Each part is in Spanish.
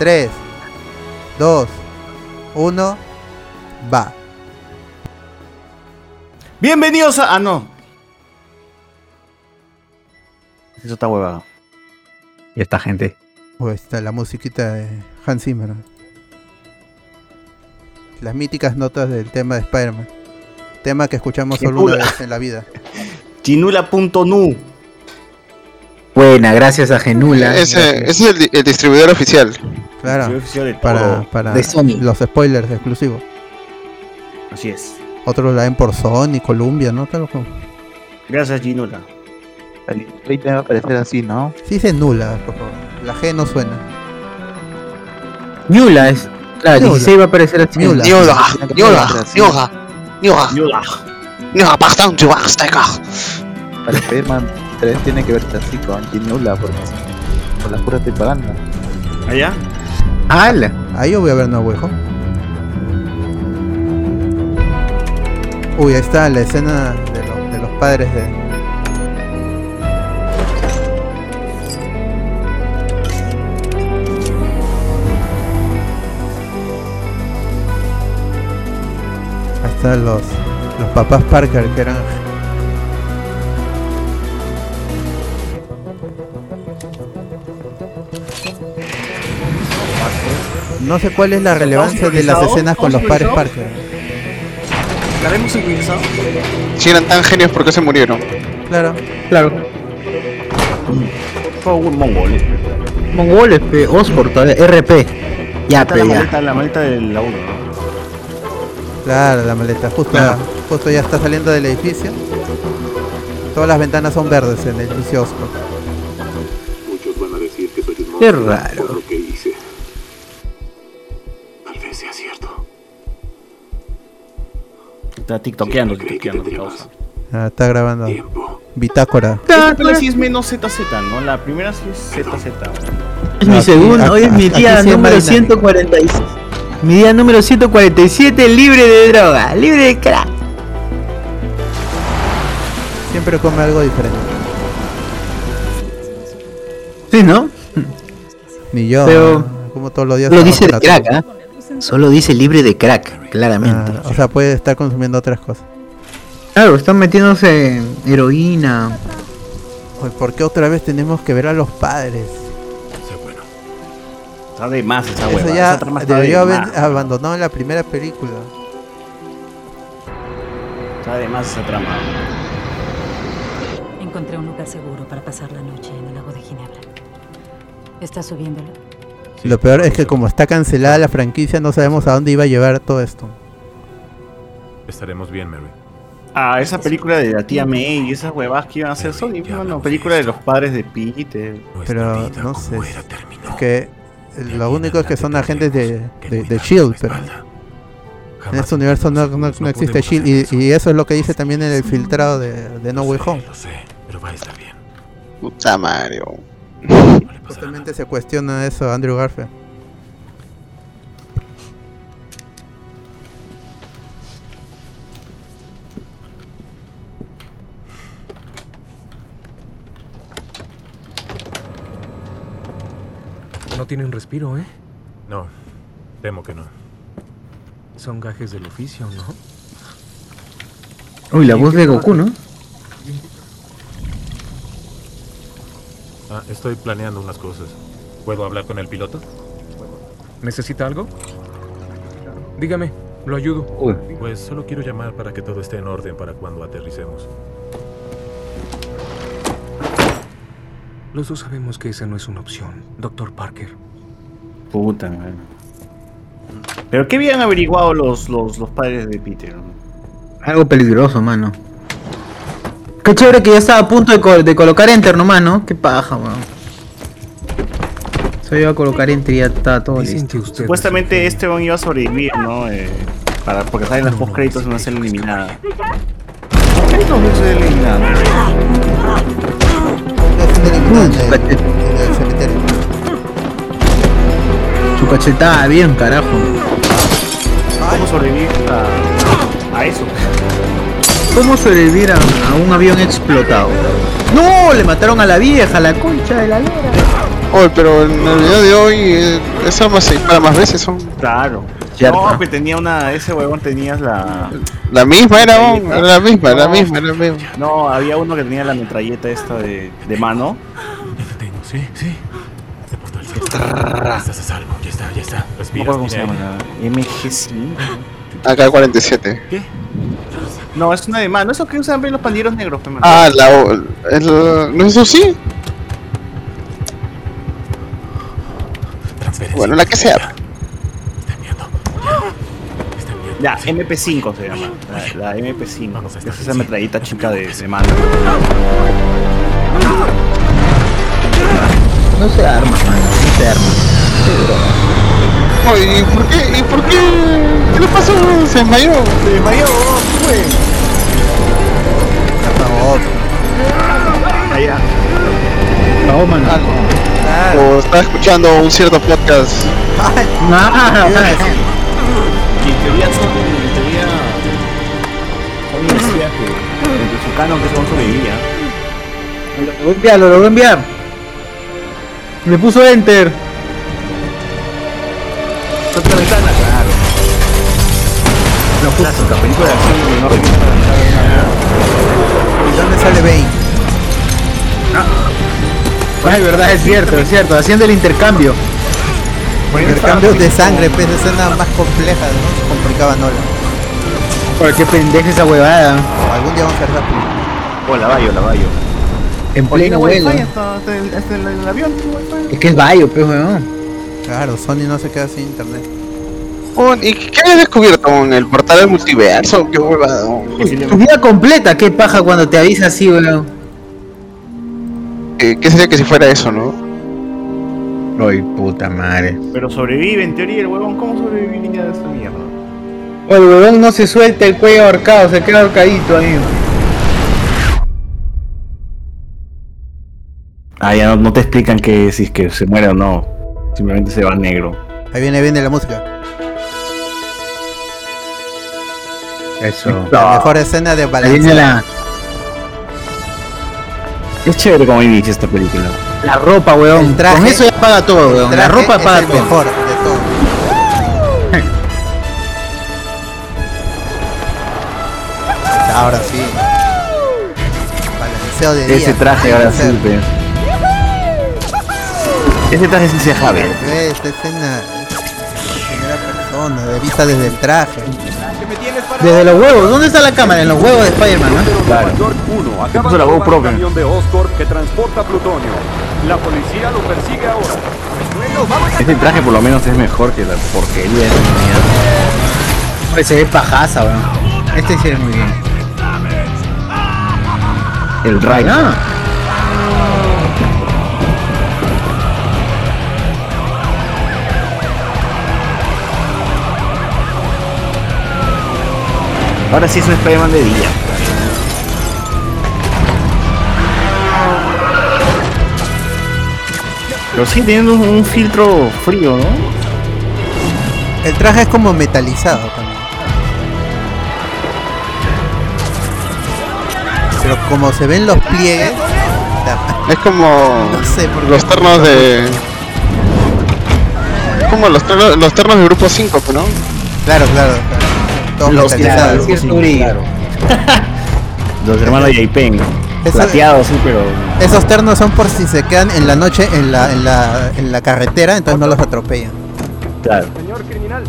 3, 2, 1, va. Bienvenidos a. Ah, no. Eso está huevado. Y esta gente. Oh, está la musiquita de Hans Zimmer. Las míticas notas del tema de Spider-Man. Tema que escuchamos solo una Chinula. vez en la vida. Chinula.nu. Buena, gracias a Genula. Ese, ese es el distribuidor oficial. Claro, de para, todo. para De Sony. los spoilers exclusivos. Así es. Otros la ven por Sony, Columbia, ¿no? Como- Gracias, Chinula. El trade debe aparecer así, ¿no? Sí se nula, por favor. La G no suena. Ñula es. Claro, Ñula. 16 va a aparecer así. Ñula. Niola, Niola, Niola, Niola, Chinula. Niola, bastante basta, Para Spider-Man 3 tiene que verse así con Ginula, porque por la pura propaganda. ¿Allá? ¡Hala! Ahí yo voy a ver Home. Uy, ahí está la escena de, lo- de los padres de. Ahí están los, los papás Parker que eran. No sé cuál es la relevancia de las escenas con los ¿Estamos padres sincronizados? Parker. ¿Estaremos sincronizados? Si eran tan genios, ¿por qué se murieron? Claro. Claro. Fue un mongol. Mongoles, pe. Todavía. RP. Ya, Está pe, la ya. maleta, la maleta del la 1. Claro, la maleta. Justo, Claro. justo ya está saliendo del edificio. Todas las ventanas son verdes en el edificio Oscar. Muchos van a decir que soy un Qué raro. por lo que Está tiktokeando, tiktokeando. mi tendría causa. Ah, está grabando Tiempo. bitácora. Esta sí es menos ZZ, ¿no? La primera sí es ZZ. Es mi Aquí- segundo, hoy es mi día número más dinámico. 146. Mi día número 147, libre de droga, libre de crack. Siempre come algo diferente. Sí, ¿no? Ni yo. Pero- ¿no? Como todos los días. Trabajo dice de crack. ¿ah? Solo dice libre de crack, claramente. Ah, o sea, puede estar consumiendo otras cosas. Claro, están metiéndose heroína. Oye, ¿Por qué otra vez tenemos que ver a los padres? Bueno. Está de más esa Eso hueva. ya esa trama está de debió haber más. abandonado en la primera película. Está de más esa trama. Encontré un lugar seguro para pasar la noche en el lago de Ginebra. ¿Estás subiéndolo? Lo peor es que como está cancelada la franquicia, no sabemos a dónde iba a llevar todo esto. Estaremos bien, Mary. Ah, esa película de la tía May y esas huevas que iban a hacer Sony. Ya Bueno, hablamos película de de los padres de Peter. Pero no sé. Es que lo único es que son agentes de, de, de Shield, pero en este universo no, no- no existe Shield. Y, y eso es lo que dice también en el filtrado de, de No Way Home. Lo sé, pero va a estar bien. Puta Mario. No Justamente se cuestiona eso Andrew Garfield. No tienen respiro, ¿eh? No, temo que no. Son gajes del oficio, ¿no? Uy, la voz de Goku, ¿no? Ah, estoy planeando unas cosas. ¿Puedo hablar con el piloto? ¿Necesita algo? Dígame, lo ayudo. Uy, Pues solo quiero llamar para que todo esté en orden para cuando aterricemos. Los dos sabemos que esa no es una opción, Doctor Parker. Puta, man. Pero qué habían averiguado los, los, los padres de Peter. algo peligroso, mano. Qué chévere que ya estaba a punto de, co- de colocar enter nomás, ¿no? Qué paja, weón. Se iba a colocar enter y ya está todo listo. Supuestamente este one iba a sobrevivir, ¿no? Eh, para, porque salen las post créditos y van a ser eliminadas. ¿Post créditos no ser una eliminada en en. Su cachetada bien, carajo. ¿Cómo sobrevivir a, a eso? ¿Cómo sobrevivir a, a un avión explotado? ¡No! Le mataron a la vieja, la concha de la lora. Oye, pero en el video de hoy eh, esa arma se dispara más veces, son Claro. No, que tenía una. Ese huevón tenías la. la misma era, oh, era la misma, la misma, era la misma. No, había uno que tenía la metralleta esta de, de mano. Ya la tengo, sí, sí. Se portó el cielo. Estás a salvo, ya está, ya está. No Respiras, cómo se llama. La MG5. AK-47. ¿Qué? No, es una de mano. Eso que usan bien los pandilleros negros. Ah, la. o- El, ¿No es eso sí? Bueno, la que sea. Ya, Sí. MP5 se llama. La, la MP5. Vamos a Es esa sí. metralleta chica de, de mano. No se arma, mano. No se arma. Oye, ¿y por qué? ¿Y por qué? ¿Qué le pasó? Se desmayó. Se desmayó, fue. Allá. No, mano. O escuchando un cierto podcast. Ah, Y en teoría son. En teoría. Son decía que. Entre su canon que son sobrevivía. Lo voy a enviar, lo voy a enviar. Me puso enter. Otra ventana, claro. No, clásica, película de acción y no requiere ¿Y dónde sale Bane? Ay, verdad, es cierto, es cierto. Haciendo el intercambio. Intercambios de sangre, pues escena más compleja, ¿no? Se complicaba Nolan. Por qué pendeja esa huevada. Algún día vamos a la película. Oh, la Bayo, la Bayo. En pleno vuelo. Es que es Bayo, pues, weón. Claro, Sony no se queda sin internet. ¿Y qué habías descubierto en el portal del multiverso? Qué huevada. oh. Tu vida completa, qué paja cuando te avisa así, weón. ¿Qué, qué sería que si fuera eso, no? Ay, puta madre. Pero sobrevive en teoría el huevón. ¿Cómo sobreviviría de esa mierda? O el huevón no se suelta el cuello ahorcado, se queda ahorcadito ahí. Ah, ya no, no te explican que si es que se muere o no. Simplemente se va negro. Ahí viene, viene la música. Eso. La mejor escena de la, Es chévere como inicia esta película. la ropa, weón. El traje- Con eso ya paga todo, weón. La Traje ropa es paga el todo. mejor de todo. Ahora sí. Balanceo de día. Ese traje ahora sí. Ese traje sí se jabe. Esta escena es primera persona, de vista desde el traje. Desde los huevos. ¿Dónde está la cámara? En los huevos de Spider-Man, ¿no? Claro. York 1 acaba de la un camión de Oscorp que transporta plutonio. La policía lo persigue ahora. Ese traje por lo menos es mejor que la porquería de mierda. Se ve pajaza, weón. Este sí es muy bien. El Ray. Ahora sí es un Spider-Man de día. Pero sigue teniendo un, un filtro frío, ¿no? El traje es como metalizado también. Pero como se ven los pliegues, Es como no sé por qué. los ternos de. Como los ternos, los ternos del grupo 5, ¿no? Claro, claro. claro. Todos Los metalizados. claro, cierto brillo. Los hermanos Yaipen. Plateados, sí, pero. Esos ternos son por si se quedan en la noche en la, en la, en la carretera, entonces no los atropellan. Claro. Señor criminal.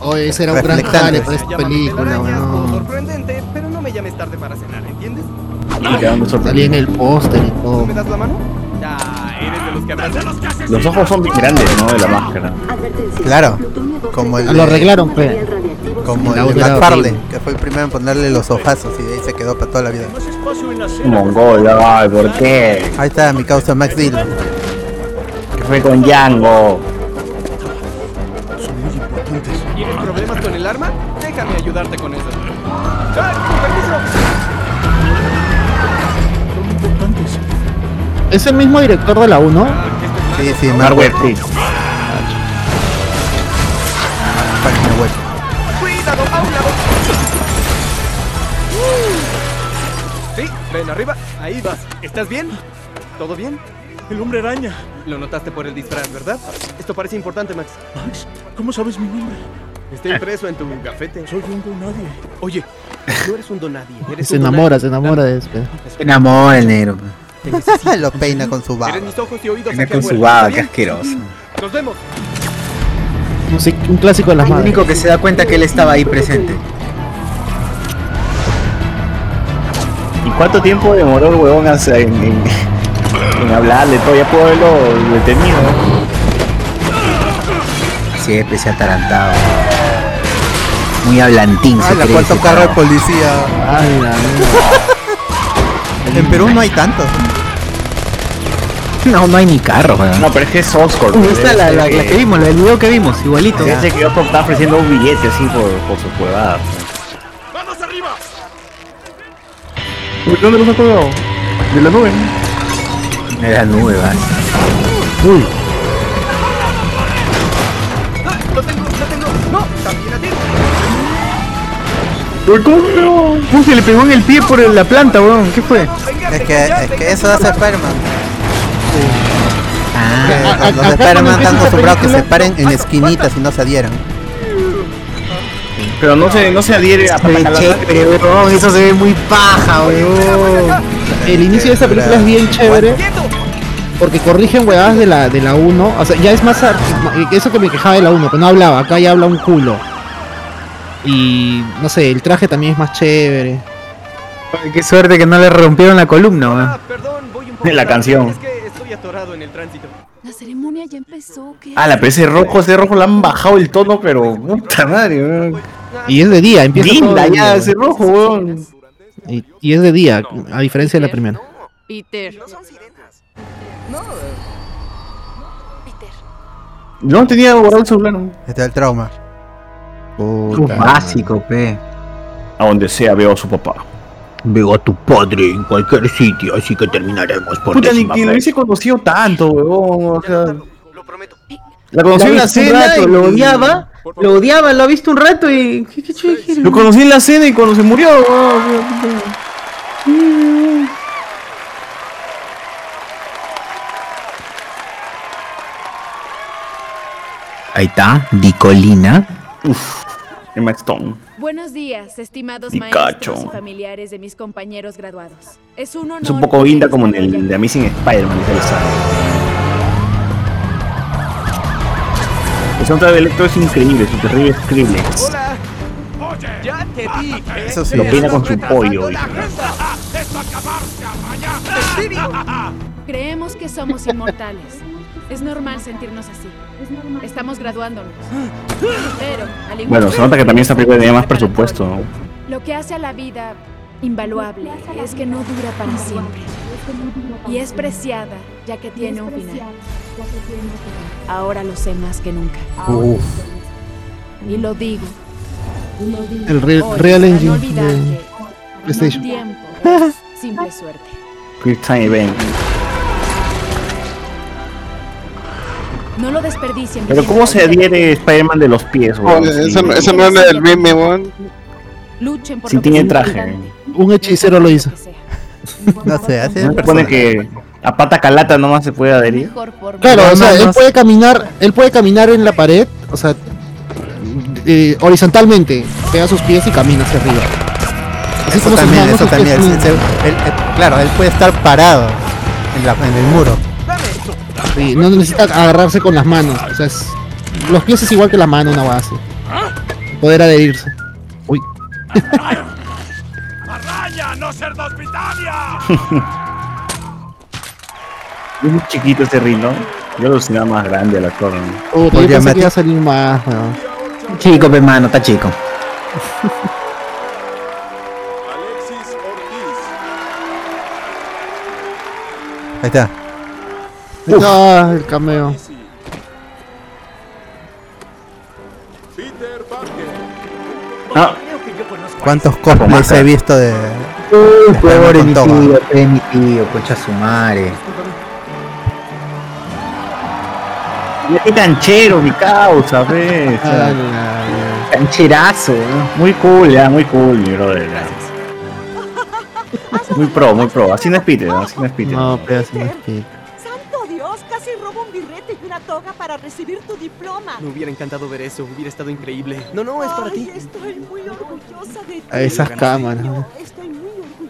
Oye, ese era un gran jale para esta película, weón. sorprendente, pero no me llames tarde para cenar, ¿entiendes? Sorprendido. en el póster y todo. das la mano? Ya, eres de los que abrazan. Los ojos son bien grandes, ¿no? De la máscara. Claro, como el Lo de- arreglaron, pe. Como La el McFarlane, horrible. que fue el primero en ponerle los ojazos y de ahí se quedó para toda la vida. Mongol, ay, ¿por qué? Ahí está mi causa Max Dillon. ¿Qué fue con Django? ¿Tienes problemas con el arma? Déjame ayudarte con eso. ¡Ay, con permiso! Es el mismo director de la 1. Sí, sí, Mark ven arriba. Ahí vas. ¿Estás bien? ¿Todo bien? El hombre araña. Lo notaste por el disfraz, ¿verdad? Esto parece importante, Max. Max, ¿cómo sabes mi nombre? Está impreso en tu gafete. Soy un don nadie. Oye, no eres un donadie. Eres Se un enamora, donadie. se enamora de este. Se enamora el negro. Necesito. Lo peina con su. Eres mis ojos y oídos aquí con su baba, ¿está qué asqueroso. Nos vemos. Un, clásico de las El madres. único que se da cuenta que él estaba ahí presente. Cuánto tiempo demoró el huevón en, en, en hablarle? Todavía puedo haberlo detenido. Siempre se ha atarantado. Muy hablantín cree ¿cuánto ese carro de policía? Ay, la. En Perú no hay tantos. No, no hay ni carro. No, pero es que es Oscorp. Uh, esta la, la, la que vimos, la del video que vimos, igualito. Ese que Oscorp está ofreciendo un billete así por, por sus huevadas. ¡Manos arriba! Uy, ¿Dónde los ha colgado? De la nube. Era nube, va. Uy. ¡Lo tengo! ¡Lo tengo! ¡No! ¡También a ti! ¿cómo? Uy, se le pegó en el pie por la planta, weón. ¿Qué fue? Es que, es que eso hace Spider-Man. Ah, a- los de Spider-Man están acostumbrados que se paren en esquinitas y no se adhieran. Pero no se, no se adhiere a pata chévere, weón. Eso se ve muy paja, weón. el inicio de esta película es bien chévere porque corrigen huevadas de la de la 1. O sea, ya es más eso que me quejaba de la 1, que no hablaba, acá ya habla un culo. Y no sé, el traje también es más chévere. Ay, Qué suerte que no le rompieron la columna, weón. Ah, perdón, voy un poco La canción. Es que estoy atorado en el tránsito. La ceremonia ya empezó. ¿qué Ah, la ese rojo, ese rojo le han bajado el tono, pero puta madre, weón. Y es de día, empieza todo Linda de ya ese rojo, weón. Y, y es de día, a diferencia de la primera. Peter. Peter. No tenía guardado el celular. ¿no? Este es el trauma. Puta. Básico, pe. A donde sea veo a su papá. Veo a tu padre en cualquier sitio, así que terminaremos por Puta, ni que lo hubiese conocido tanto, weón. O sea, Lo prometo. la conocí en la cena. rato, lo y- odiaba, lo odiaba, lo ha visto un rato y... ¿Qué, qué chulo? Lo conocí en la cena y cuando se murió, weón. Ahí está, Dicolina. Emma Stone. Buenos días, estimados Pikachu. maestros y familiares de mis compañeros graduados. Es un honor. Es un poco guinda como en el de Amazing Spider-Man. El soundtrack de Electro es increíble, su terrible Skrillex. Eso sí. Lo peina con su pollo. Creemos que somos inmortales. Es normal sentirnos así. Estamos graduándonos. Pero, al igual Bueno, se nota que también esta película tenía más presupuesto, ¿no? Lo que hace a la vida invaluable es que no dura para siempre. Y es preciada ya que tiene un final. Ahora lo sé más que nunca. Uf. Y lo digo. El Re- hoy, Real Engine de PlayStation. tiempo es simple suerte. Quick Time Event. No lo desperdicien. Pero ¿cómo se adhiere Spider-Man de los pies, Oh, weón? Eso, no- Sí. eso no es del meme, weón. Luchen por que tiene traje. importante, Un hechicero lo hizo. No sé, hace. ¿No se supone que a pata calata nomás se puede adherir? Claro, o sea, él puede caminar, él puede caminar en la pared, o sea, eh, horizontalmente, pega sus pies y camina hacia arriba. Así Eso como también, eso también. él- él- claro, él puede estar parado en, la, en el muro. Sí, no necesita agarrarse con las manos, o sea, es- los pies es igual que la mano, una base. Poder adherirse. Uy, ¡Arraña, no ser de hospitalia! Es muy chiquito ese rino. Yo lo alucinaba más grande actor. ¿no? puta, yo Podría pensé que iba a salir más, weón. Chico, pe mano, está chico. Alexis Ortiz. Ahí está. Ah, el cameo. Peter Parker. Ah, ¿Cuántos cosplays he visto de. Uy, pobre con mi tío, pe mi tío, cocha su madre. qué canchero, mi causa, ve. o sea, Ah, Cancherazo, ¿no? muy cool, ya, muy cool, mi brother. ya. Muy pro, muy pro. Así no es Peter, así no es Peter. No, pero así no es que- toga para recibir tu diploma. Me hubiera encantado ver eso, hubiera estado increíble. No, no, es para Ay, ti. Estoy muy orgullosa de ti. A esas cámaras. Estoy muy orgullosa.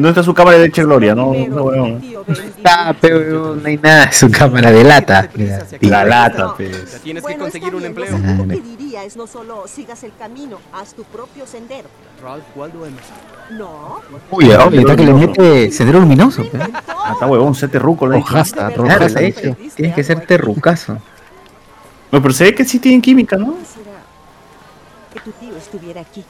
¿Dónde está su cámara de leche Gloria? No, no, weón. Ah, pero no hay nada en su cámara de lata. La lata, pues. Tienes que conseguir un está empleo. Lo que diría es no solo sigas el camino, haz tu propio sendero. Ralph Waldo Emerson. No. Uy, ahorita que le mete sendero luminoso. pe. Ah, está huevón, se terruco. ¿no? Rojasta, hecho, tienes que ser terrucazo. No, pero se ve que sí tienen química, ¿no? Que tu tío estuviera aquí.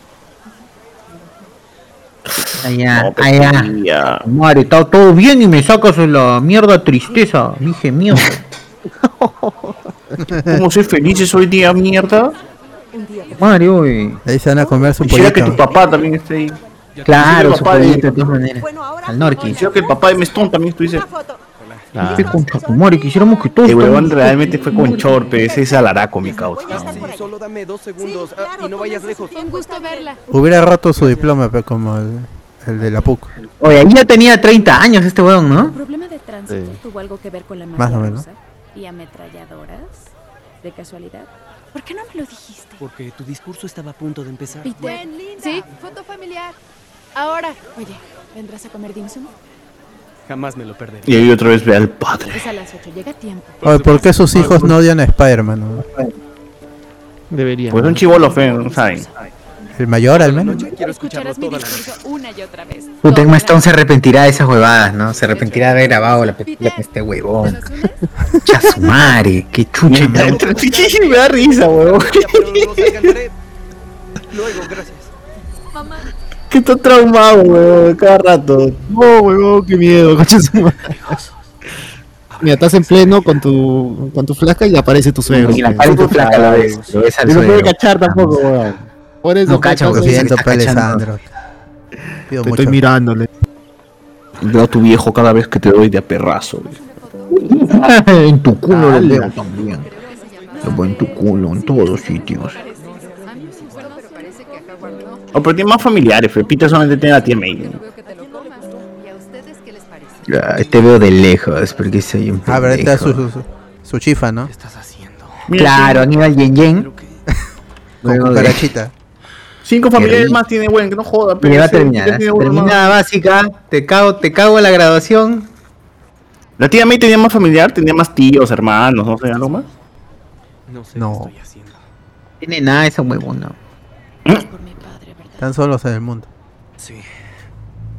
Allá, No, allá. Madre, está todo bien y me sacas la mierda tristeza. Dije mierda. ¿Cómo soy felices hoy día, mierda? Madre, uy. Ahí se van a comer su Quisiera que tu pollito. papá también esté ahí. Claro, su pollito de todas maneras. Al Norqui. Quisiera que el papá de Mestón también estuviese. Qué concha quisiéramos que todos. El huevón realmente fue con Chorpe, ese es alaraco, mi causa. Sí, solo dame dos segundos ah, y no vayas lejos. Un gusto verla. Hubiera roto su diploma, pero como el, el de la PUC. Oye, ahí ya tenía 30 años este ¿El ¿no? problema de tránsito Sí. tuvo algo que ver con la Más o menos. ¿Y ametralladoras? ¿De casualidad? ¿Por qué no me lo dijiste? Porque tu discurso estaba a punto de empezar. Peter. Sí, foto familiar. Ahora. Oye, ¿vendrás a comer dim sum? Jamás me lo perderé. Y ahí otra vez ve al padre. Es a las 8, llega tiempo. Oye, ¿por qué sus hijos no odian a Spider-Man? no? Debería. Pues son chivolos feos, ¿no saben? El mayor, al menos. Quiero escucharlo Escucharás mi toda la discurso una y otra vez. Puta, Emma Stone se arrepentirá de esas huevadas, ¿no? Se arrepentirá de haber grabado la película con este huevón. Chasumare, qué chucha. me da risa, huevón. Luego, gracias. Mamá. Que está traumado, huevón, cada rato. No, huevón, qué miedo. Mira, estás en pleno con tu, con tu flasca y aparece tu suegro. Y la pared tu flaca la ves, lo ves al Y no puede cachar tampoco, weón. Por eso, No cacha, porque siento. Alessandro. Pido Te estoy mirándole. Veo a tu viejo cada vez que te doy de a perrazo. en tu culo lo veo también. Lo veo en tu culo, en todos sitios. Oh, pero tiene más familiares. Peter solamente tiene a la tía May. Ah, Te veo de lejos, porque soy un Ah, pero esta es pendejo. su, su, su chifa, ¿no? Claro, Aníbal Yen Yen. Con cucarachita. Cinco familiares más tiene, weón, que no joda. Y va a terminar. Terminada básica, te cago, te cago en la graduación. La tía May tenía más familiar, tenía más tíos, hermanos, no sé, algo más. No sé No. qué estoy haciendo. Tiene nada esa huevona. Están solos en el mundo. Sí.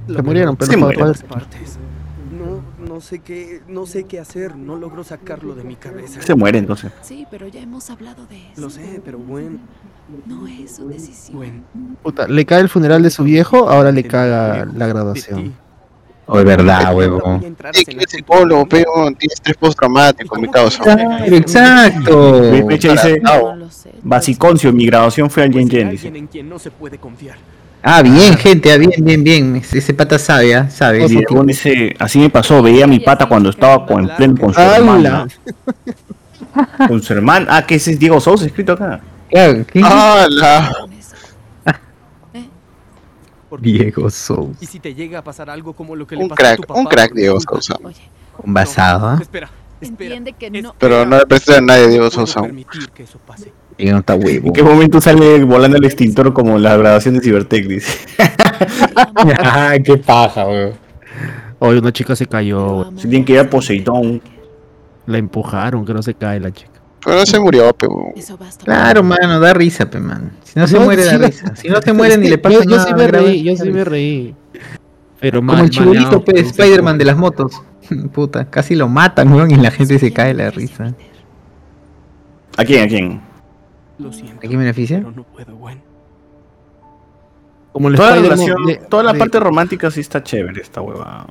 Se murieron, pero Se no murieron. todas- Partes. No, no sé qué, no sé qué hacer. No logro sacarlo de mi cabeza. Se muere entonces. Sí, pero ya hemos hablado de eso. Lo sé, pero bueno. No es su decisión. Bueno. Puta, le cae el funeral de su viejo, ahora le caga la graduación. O es verdad, huevón. Sí, que es psicólogo, pero tiene estrés postraumático, mi causa. Claro, exacto. Mi fecha dice No lo sé. Basiconcio, mi graduación fue al Yen Yen, dice. Alguien en quien no se puede confiar. Ah, bien, gente, ah, bien, bien, bien. Ese ese pata sabe, ¿ah? sabe. Dice, así me pasó, veía a mi pata cuando estaba con, en pleno con su hermana. Con su hermana. Ah, que ese es Diego Sousa escrito acá. Claro, ¿qué? ¡Hala! Diego Sousa. Y si te llega a pasar algo como lo que le Un pasó a tu crack, papá. un crack, por Diego. Sousa. Un basado, ¿ah? Espera, espera. Entiende que no. Pero no le presté a nadie, Diego No Sousa. permitir que eso pase. Y no está huevo. ¿En qué momento sale volando el extintor como la grabación de Cybertech? Dice. Ah, qué paja, weón. Hoy una chica se cayó. Se tienen que ir a Poseidón. la empujaron, que no se cae la chica. Pero no se murió, pero. Eso basta. Claro, mano, da risa, pe, man. Si no se No, muere, sí la- risa. Si no se muere, ni le Yo- pasa yo, nada. sí me grave. reí, yo sí me reí. Pero Como mal, el maleado, pe, no sé Spider-Man cómo. de las motos. Puta, casi lo matan, weón, y la gente se cae de la risa. ¿A quién? ¿A quién? Lo siento. ¿A quién beneficia? Pero no puedo, bueno. Como el Toda la, relación, de- toda la de- parte romántica sí está chévere, esta hueva.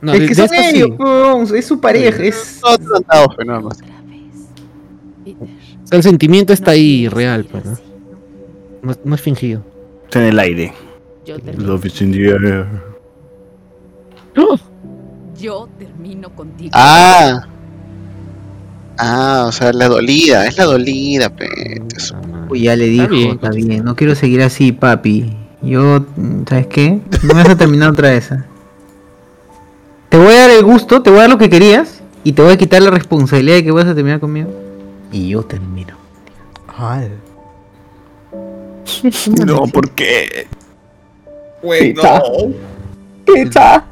No, es de- que de son esta sí. weón, es su pareja, es... No, tratado, pero nada más. Otra vez. Peter. O sea, el sentimiento está ahí real, pues, ¿no? No, es- no es fingido. Está en el aire. Yo termino, Love is in the air. yo termino contigo. Ah. Ah, o sea, la dolida, es la dolida, pe. Eso. Uy, ya le dijo, bien, está bien, no quiero seguir así, papi. Yo, ¿sabes qué? No me vas a terminar otra vez. ¿ah? Te voy a dar el gusto, te voy a dar lo que querías, y te voy a quitar la responsabilidad de que vas a terminar conmigo. Y yo termino. Ay. No, ¿por qué? Güey, Pizza. no. Pizza.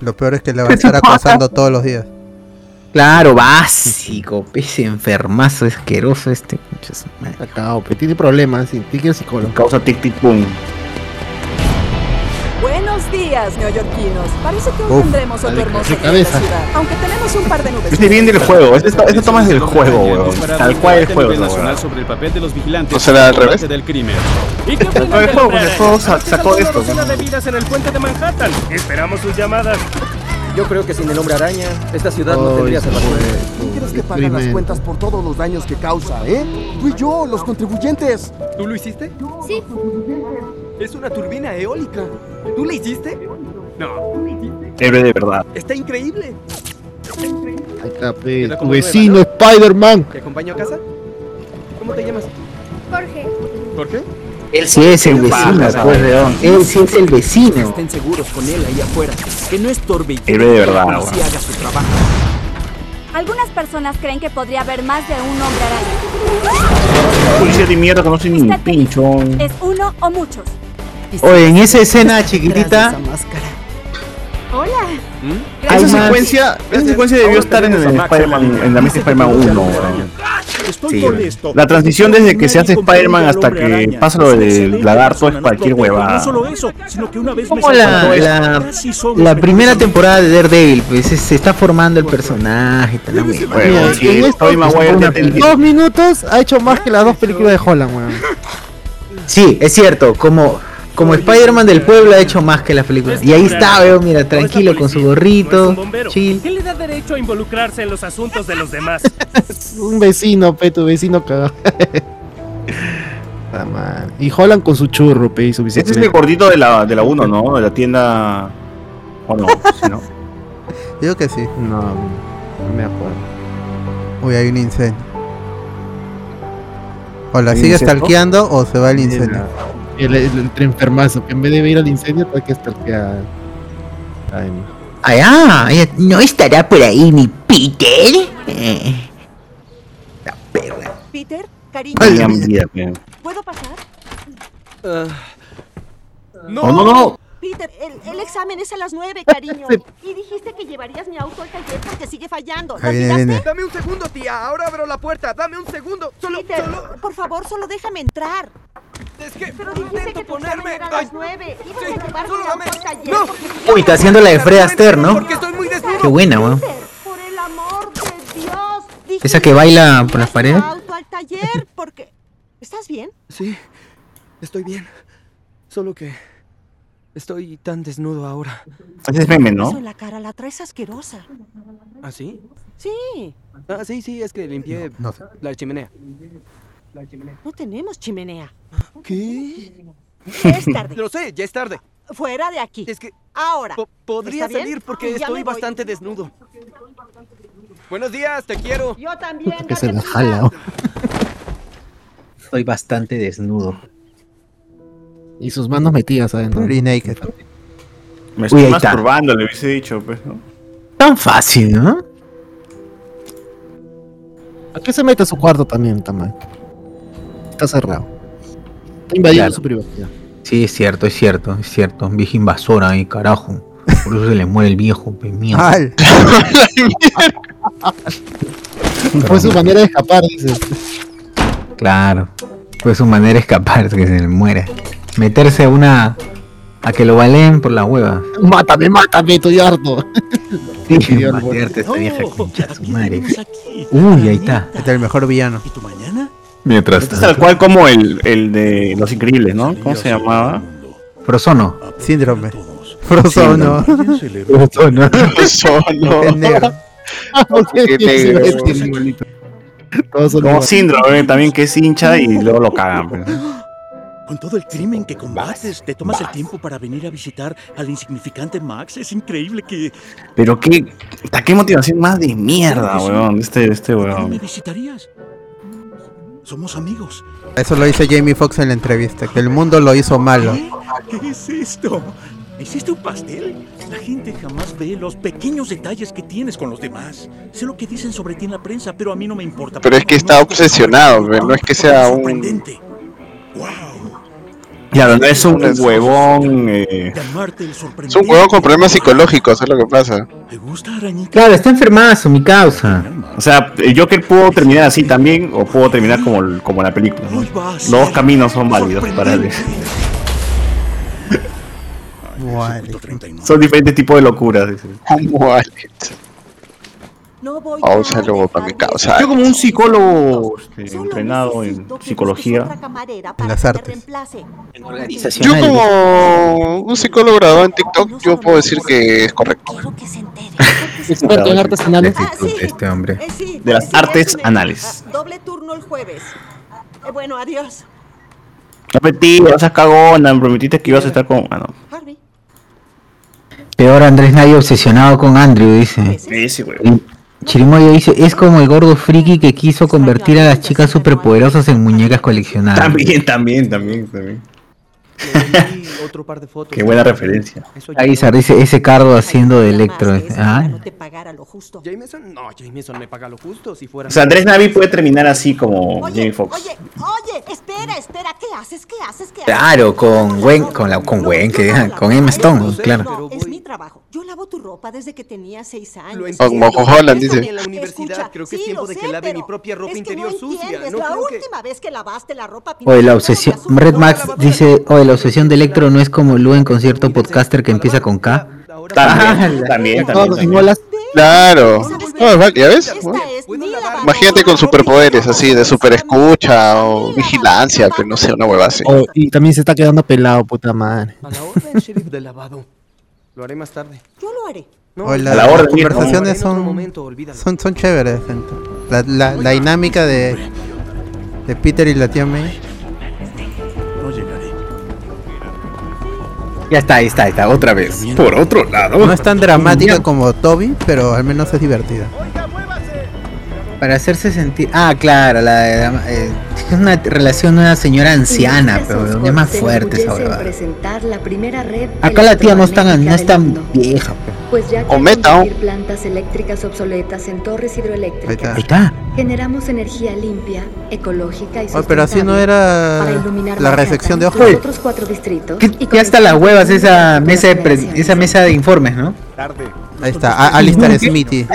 Lo peor es que le va a estar acosando todos los días. Claro, básico, pese enfermazo, asqueroso este. pe, tiene problemas, sí, tiene que ir al psicólogo. Causa tic tic boom. Buenos días, neoyorquinos. Parece que hoy Uf, tendremos otro hermoso día en la ciudad. Aunque tenemos un par de nubes. Este viene del juego, esta, esta toma es del juego, weón. Tal cual el juego, nacional weón. sobre el papel de los vigilantes ¿No será al revés? del crimen. ¿Y qué Tal opinan del juego, el juego sacó esto. de vidas en el puente de Manhattan. Esperamos sus llamadas. Yo creo que sin el hombre araña, esta ciudad no tendría salvación. güey. ¿Crees que pagan las cuentas por todos los daños que causa, eh? Tú y yo, los contribuyentes. ¿Tú lo hiciste? Sí. Es una turbina eólica. ¿Tú la hiciste? No. Héroe de verdad. Está increíble. Ahí está, pe, Queda tu vecino Spider-Man. ¿Te acompaño a casa? ¿Cómo te llamas? Jorge. ¿Por qué? Él sí es el vecino, pues, León. Él sí es el vecino. Estén seguros con él ahí afuera. Que no estorbe y que de la verdad, policía weón. haga su trabajo. Algunas personas creen que podría haber más de un hombre araña. Policía de mierda que no soy ni un pinchón. Es uno o muchos. Oye, en esa escena chiquitita, Hola. Esa más. secuencia, esa secuencia debió estar en, el Spider-Man, en la mesa de Spider-Man 1, weón. Sí, la transición desde que se hace Spider-Man hasta que pasa lo del lagarto es cualquier huevada. No solo eso, sino que una vez me como la, primera temporada de Daredevil, pues se, se está formando el personaje. y tal, la. Mira, sí, en estos dos minutos ha hecho más que las dos películas de Holland, weón. Sí, es cierto, como, como Spider-Man del pueblo ha hecho más que la película. Y ahí está, veo, mira, tranquilo con su gorrito, chill. ¿Qué le da derecho a involucrarse en los asuntos de los demás? Un vecino, pe, tu vecino cagado. Ah, man. Y Holland con su churro, pe, y su Este es bicicleta. el gordito de la, de la 1, ¿no? De la tienda... ¿O no? Sí, ¿no? Digo que sí. No, no me acuerdo. Uy, hay un incendio. O la ¿Hay sigue stalkeando o se va el incendio. El, el, el tren enfermazo, que en vez de ir al incendio, hay que stalkear. Ay, no. Ay, ah, ella- ¿no estará por ahí mi Peter? Eh, Peter, cariño. Tenían vida, pe. ¿Puedo pasar? No, no, no, no. Peter, el, el examen es a las nueve, cariño. Y dijiste que llevarías mi auto al taller porque sigue fallando. ¿Lo Ahí viene, olvidaste? viene. Dame un segundo, tía. Ahora abro la puerta. Dame un segundo. Solo, Peter, solo. por favor, solo déjame entrar. Es que Pero dijiste que tu examen era a las nueve. Ibas a llevar solo mi dame- auto al taller ¡No! porque Uy, está haciendo la de Fred Astaire, ¿no? Porque estoy muy desnudo. Qué buena, weón. Por el amor de Dios. Dije Esa que baila por las paredes. auto al taller porque... ¿Estás bien? Sí, estoy bien. Solo que estoy tan desnudo ahora. Ese es meme, ¿no? Eso en la cara la traes asquerosa. ¿Ah, sí? Sí. Ah, sí, sí, es que limpié No sé. la chimenea. No tenemos chimenea. ¿Qué? Es tarde. Lo sé, ya es tarde. Fuera de aquí. Es que Ahora. po- podría salir porque Ya estoy bastante desnudo. Buenos días, te quiero. Yo también. Que se date la jala. Estoy bastante desnudo. Y sus manos metidas adentro. Pretty naked. Me Uy, estoy ahí está. masturbando, le hubiese dicho, pues, ¿no? Tan fácil, ¿no? ¿A qué se mete a su cuarto también, Tamay? Está cerrado. Está invadiendo Claro. su privacidad. Sí, es cierto, es cierto, es cierto. Un viejo invasor ahí, carajo. Por eso se le muere el viejo, pe mierda. Al. Fue su manera de escapar, dice. Claro. Fue su manera de escapar, que se le muera. Meterse a una. a que lo valen por la hueva. Mátame, mátame, estoy harto. Sí, Dios, esta vieja concha su madre. aquí. Uy, ahí está. Este es el mejor villano. ¿Y tu mañana? Mientras Este es tal cual como el, el de Los Increíbles, ¿no? ¿Cómo se llamaba? Frozono. Síndrome. Frozono. Frozono. Solo. Es negro. Como síndrome, también que es hincha y luego lo cagan. Con todo el crimen que combates, te tomas el tiempo para venir a visitar al insignificante Max. Es increíble que Pero qué, puta, qué motivación más de mierda, weón, este, este tú me weón. visitarías. Somos amigos. Eso lo dice Jamie Foxx en la entrevista, que el mundo lo hizo malo. ¿Qué es esto? ¿Hiciste un pastel? La gente jamás ve los pequeños detalles que tienes con los demás. Sé lo que dicen sobre ti en la prensa, pero a mí no me importa. Pero es que está obsesionado, no es que sea un... Claro, no es un huevón. eh, Es un huevón con problemas psicológicos, es lo que pasa. Claro, está enfermazo, mi causa. O sea, el Joker pudo terminar así también o pudo terminar como, como la película. ¿no? Los dos caminos son válidos para él. Son diferentes tipos de locuras. dice. Un saludo para mi causa. Yo como un psicólogo este, entrenado en psicología. En las artes. Yo como un psicólogo graduado en TikTok, yo puedo decir que es correcto. Experto en artes anales. Este hombre. De las artes anales. Doble turno el jueves. Eh, bueno, adiós. No metí, no seas cagona, me prometiste que ibas a estar con. Ah, no. Peor Andrés Nadie obsesionado con Andrew, dice. Ese, güey. Chirimoyo dice, es como el gordo friki que quiso convertir a las chicas superpoderosas en muñecas coleccionables. También, también, también, también. Otro par de fotos. Qué buena referencia. Aguizar dice, ese cardo haciendo de Electro. Ah, Jameson, no, Jameson me paga lo justo si fuera. O sea, Andrés Navi puede terminar así como Jamie Foxx. Oye, oye, espera, espera, ¿qué haces? ¿Qué haces? ¿Qué haces? claro, con Gwen, con la, con Gwen, que con Emma Stone, claro. No, es mi trabajo. Yo lavo tu ropa desde que tenía seis años. Como Holland dice. En la universidad creo que es tiempo lo de que lave mi propia ropa es que interior no sucia. No la creo que- última vez que lavaste la ropa Oye, la obsesión, Red Max dice, oye, la obsesión de Electro no es como Lu en concierto podcaster que empieza con K. También, también, también, también. Claro. No, ¿Ya ves? Imagínate con superpoderes así, de super escucha o vigilancia, que no sé, una hueva así. Oh, y también se está quedando pelado, puta madre. A la orden, sheriff de lavado. Lo haré más tarde. Yo lo haré. O la- las conversaciones ¿no? Son, momento, son, son chéveres. gente. La, la, la dinámica de, de Peter y la tía May. Ya está, ahí está, ahí está, otra vez. Por otro lado. No es tan dramática como Toby, pero al menos es divertida. Para hacerse sentir. Ah, claro, la de. eh, es una relación de una señora anciana, pero es más fuerte esa huevada. la primera red Acá la tía no es tan, no es tan vieja. pero- Pues ya que plantas eléctricas obsoletas en torres hidroeléctricas, Ahí está. generamos energía limpia, ecológica y Oh, pero así no sustentable era para iluminar la recepción de ojos. otros cuatro distritos ¿Qué- y Ya está las huevas esa mesa de esa mesa de informes, ¿no? Ahí está, Alistair Smithy.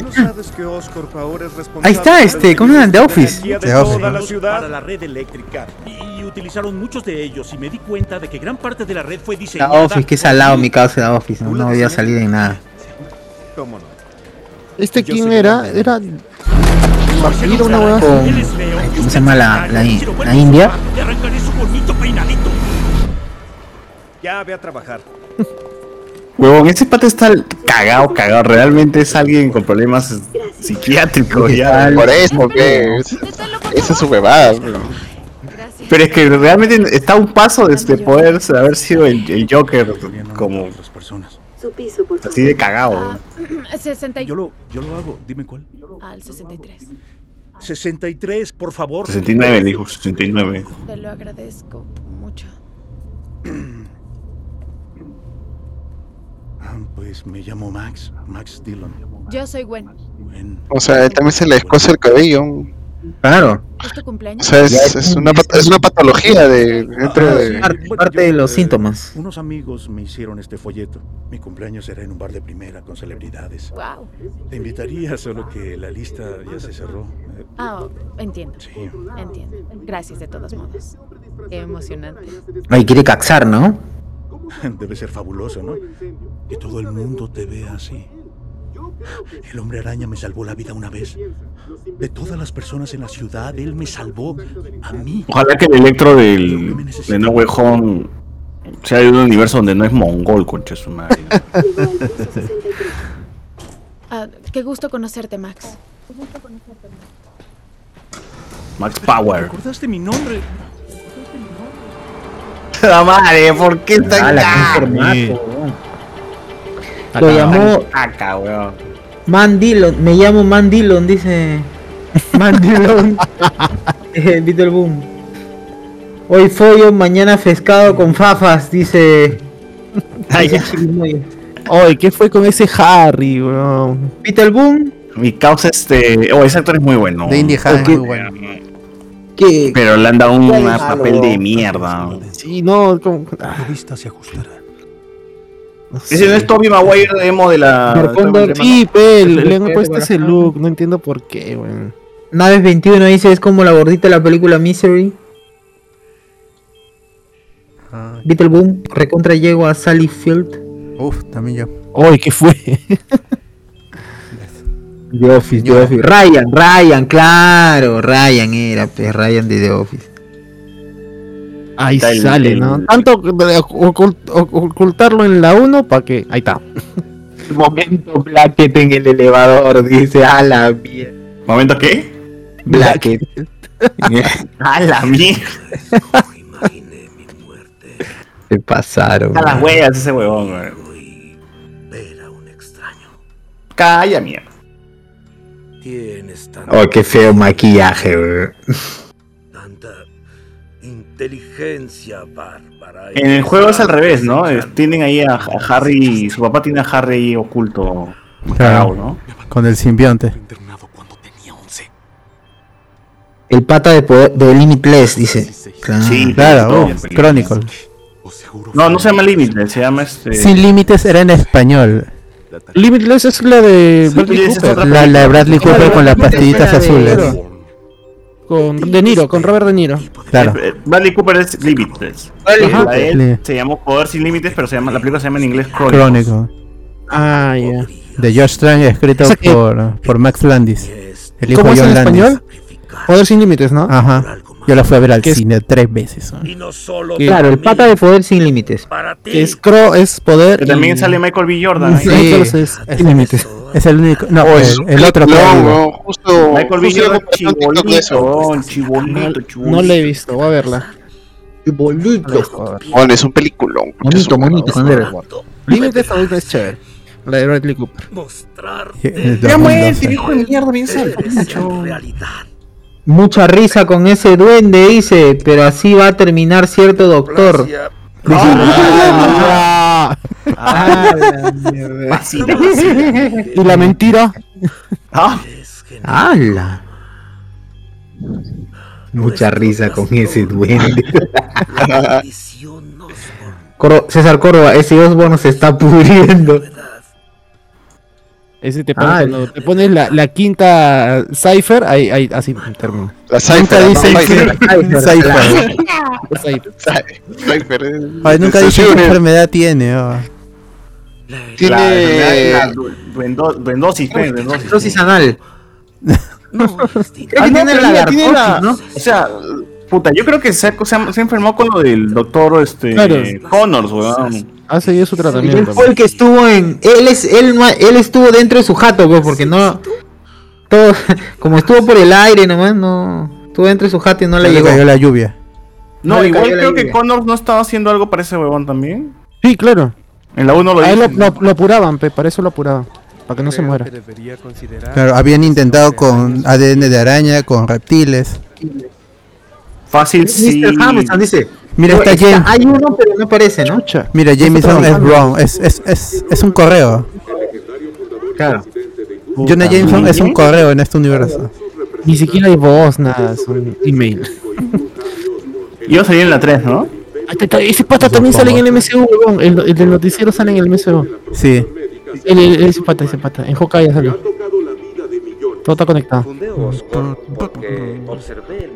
Ahí está, este, ¿cómo se llama? The Office. De The Office. la para la red eléctrica y utilizaron muchos de ellos y me di cuenta de que gran parte de la red fue La diseñada Office, que salado mi causa la Office. No, no voy a salir en nada. ¿Cómo no? ¿Este quién era? Era. Vampiro, una hueá. Con. ¿Cómo se llama la, la, la India? Ya ve a trabajar. Huevón, ese pata está cagado, cagado. Realmente es alguien con problemas psiquiátricos ya. Por eso, que es- esa es su huevada. pero- es que realmente está a un paso de, de poder haber sido el, el Joker como Su piso, por así de cagado. 60 Yo lo, yo lo hago, dime cuál. al 63. 63, por favor. 69, dijo, 69. Te lo agradezco mucho. Ah, Pues me llamo Max, Max Dillon. Yo soy Gwen. O sea, él también se le escoce el cabello. Claro. ¿Es tu O cumpleaños? sea, es, es una, es una patología de dentro de... Parte, parte de los síntomas. Unos amigos me hicieron este folleto. Mi cumpleaños será en un bar de primera con celebridades. Wow. Te invitaría, solo que la lista ya se cerró. Eh, Ah, entiendo. Entiendo. Gracias de todos modos. Qué emocionante. Ay, quiere caxar, ¿no? Debe ser fabuloso, ¿no? Que todo el mundo te vea así. El hombre araña me salvó la vida una vez. De todas las personas en la ciudad, él me salvó a mí. Ojalá que el electro del, de No Way Home sea de un universo donde no es mongol, concha su madre. Ah, qué gusto conocerte, Max. Max Power. ¿Recordaste mi nombre? La madre, ¿por qué está Ah, acá? Lo llamó Acá, weón. Man Dillon, me llamo Man Dillon, dice. Man Dillon. Eh, Beetle Boom. Hoy follo, mañana pescado con fafas, dice Ay. Oye, ¿qué fue con ese Harry, weón? Peter Boom. Mi causa este. Oh, ese actor es muy bueno. De Indie Ok. muy bueno. Pero le han dado un ¿Qué hay papel de mierda. Sí, no, como... ah, La vista se ajustará. no sé. Ese no es Toby Maguire emo de la. Sí, le, han puesto ese look, no entiendo por qué, weón. Naves 21 dice es como la gordita de la película Misery. Ah, Beetleboom recontra llego a Sally Field. uf, también yo. Oye, ¿qué fue? The Office, The Office. Ryan, Ryan, claro, Ryan era, pues, Ryan de The Office. Ahí sale, el- ¿no? Tanto de ocult- oc- ocultarlo en la 1 para que... Ahí está. Momento Blackett en el elevador, dice, a la mierda. ¿Momento qué? Blackett. A la mierda. Se pasaron. A las huellas ese huevón, weón. Calla mierda. Oh, qué feo maquillaje, weón. tanta inteligencia bárbara. En el juego es al revés, ¿no? Tienen ahí a, a Harry. Su papá tiene a Harry ahí oculto. cagao, ¿no? Con el simbionte. El pata de, poder, de Limitless, dice. Claro. Sí, Claro, uf, Chronicle. No, no se llama Limitless, se llama este. Sin límites era en español. Limitless es la de Sí, Bradley Cooper. otra La, la de Bradley Cooper con las pastillitas de- azules. Con De Niro, con Robert De Niro. Claro. Eh, Bradley Cooper es Limitless. Él se llamó Poder sin Límites, pero se llama, la película se llama en inglés. Crónico. Ah, ya. De George Strang, escrito O sea que- por, por Max Landis. El hijo ¿Cómo de es en John Landis. español? Poder sin límites, ¿no? Ajá. Yo la fui a ver al ¿Qué es? cine tres veces. ¿no? Y no solo Que- Claro, el pata de poder sin límites. es Cro, es poder. Que también y- sale Michael B. Jordan. ahí. Sí. Michael es Es- sin límites. Es el único. No, Oh, es el, el otro digo. weón. Justo, Michael B. Jordan, chibolito, chibolito, chibolito. No la he visto, voy a verla. Bonito. Bueno, es un peliculón. Bonito, bonito. Límites ahorita es chévere. La de Bradley Cooper. El Ya 2012. muerte, hijo de mierda, bien salvaje. realidad. Mucha risa con ese duende, dice, pero así va a terminar cierto doctor. Gracias. Ah, Ah, la y la mentira. Ah, ¡Hala! Mucha risa con ese duende. Maldición nos Coro- César Córdoba, ese Osborne se está pudriendo. Ese te pone, Ah, cuando te pones la, la quinta cipher, ahí, ahí así termina. La Cypher. dice. Cypher, eh. Ay, nunca dice qué enfermedad tiene. oh. la Tiene. la duendo- duendosis, duendosis. Dosis anal. Ah, tiene la la- garcosis, ¿no? O sea, puta, yo creo que se, se, se enfermó con lo del doctor este, Claro. Connors, weón. Ha seguido su Él tratamiento. fue el que estuvo en. Él es, él, él estuvo dentro de su jato, pues, porque no. Todo, como estuvo por el aire nomás, no. Estuvo dentro de su jato y no le Le llegó. cayó la lluvia. No, No igual creo que. Connors no estaba haciendo algo para ese huevón también. Sí, claro. En la 1 lo él lo, lo- lo apuraban, pe, para eso lo apuraban. Para que no se muera. Claro, habían intentado con ADN de araña, con reptiles. Fácil sí. Mr. Hamilton dice. Mira, está Está- James. Hay uno, pero no aparece, ¿no? Chucha. Mira, Jameson es wrong. Es, es, es, es un correo. Claro. Jonah Jameson es un correo en este universo. Ni siquiera hay voz, nada, es un email. Yo salí en la 3, ¿no? Te- Ese pata también sale en el MCU, weón. El, el del noticiero sale en el MCU. Sí. El- ese pata, ese pata. En Hawkeye salió. Todo está conectado.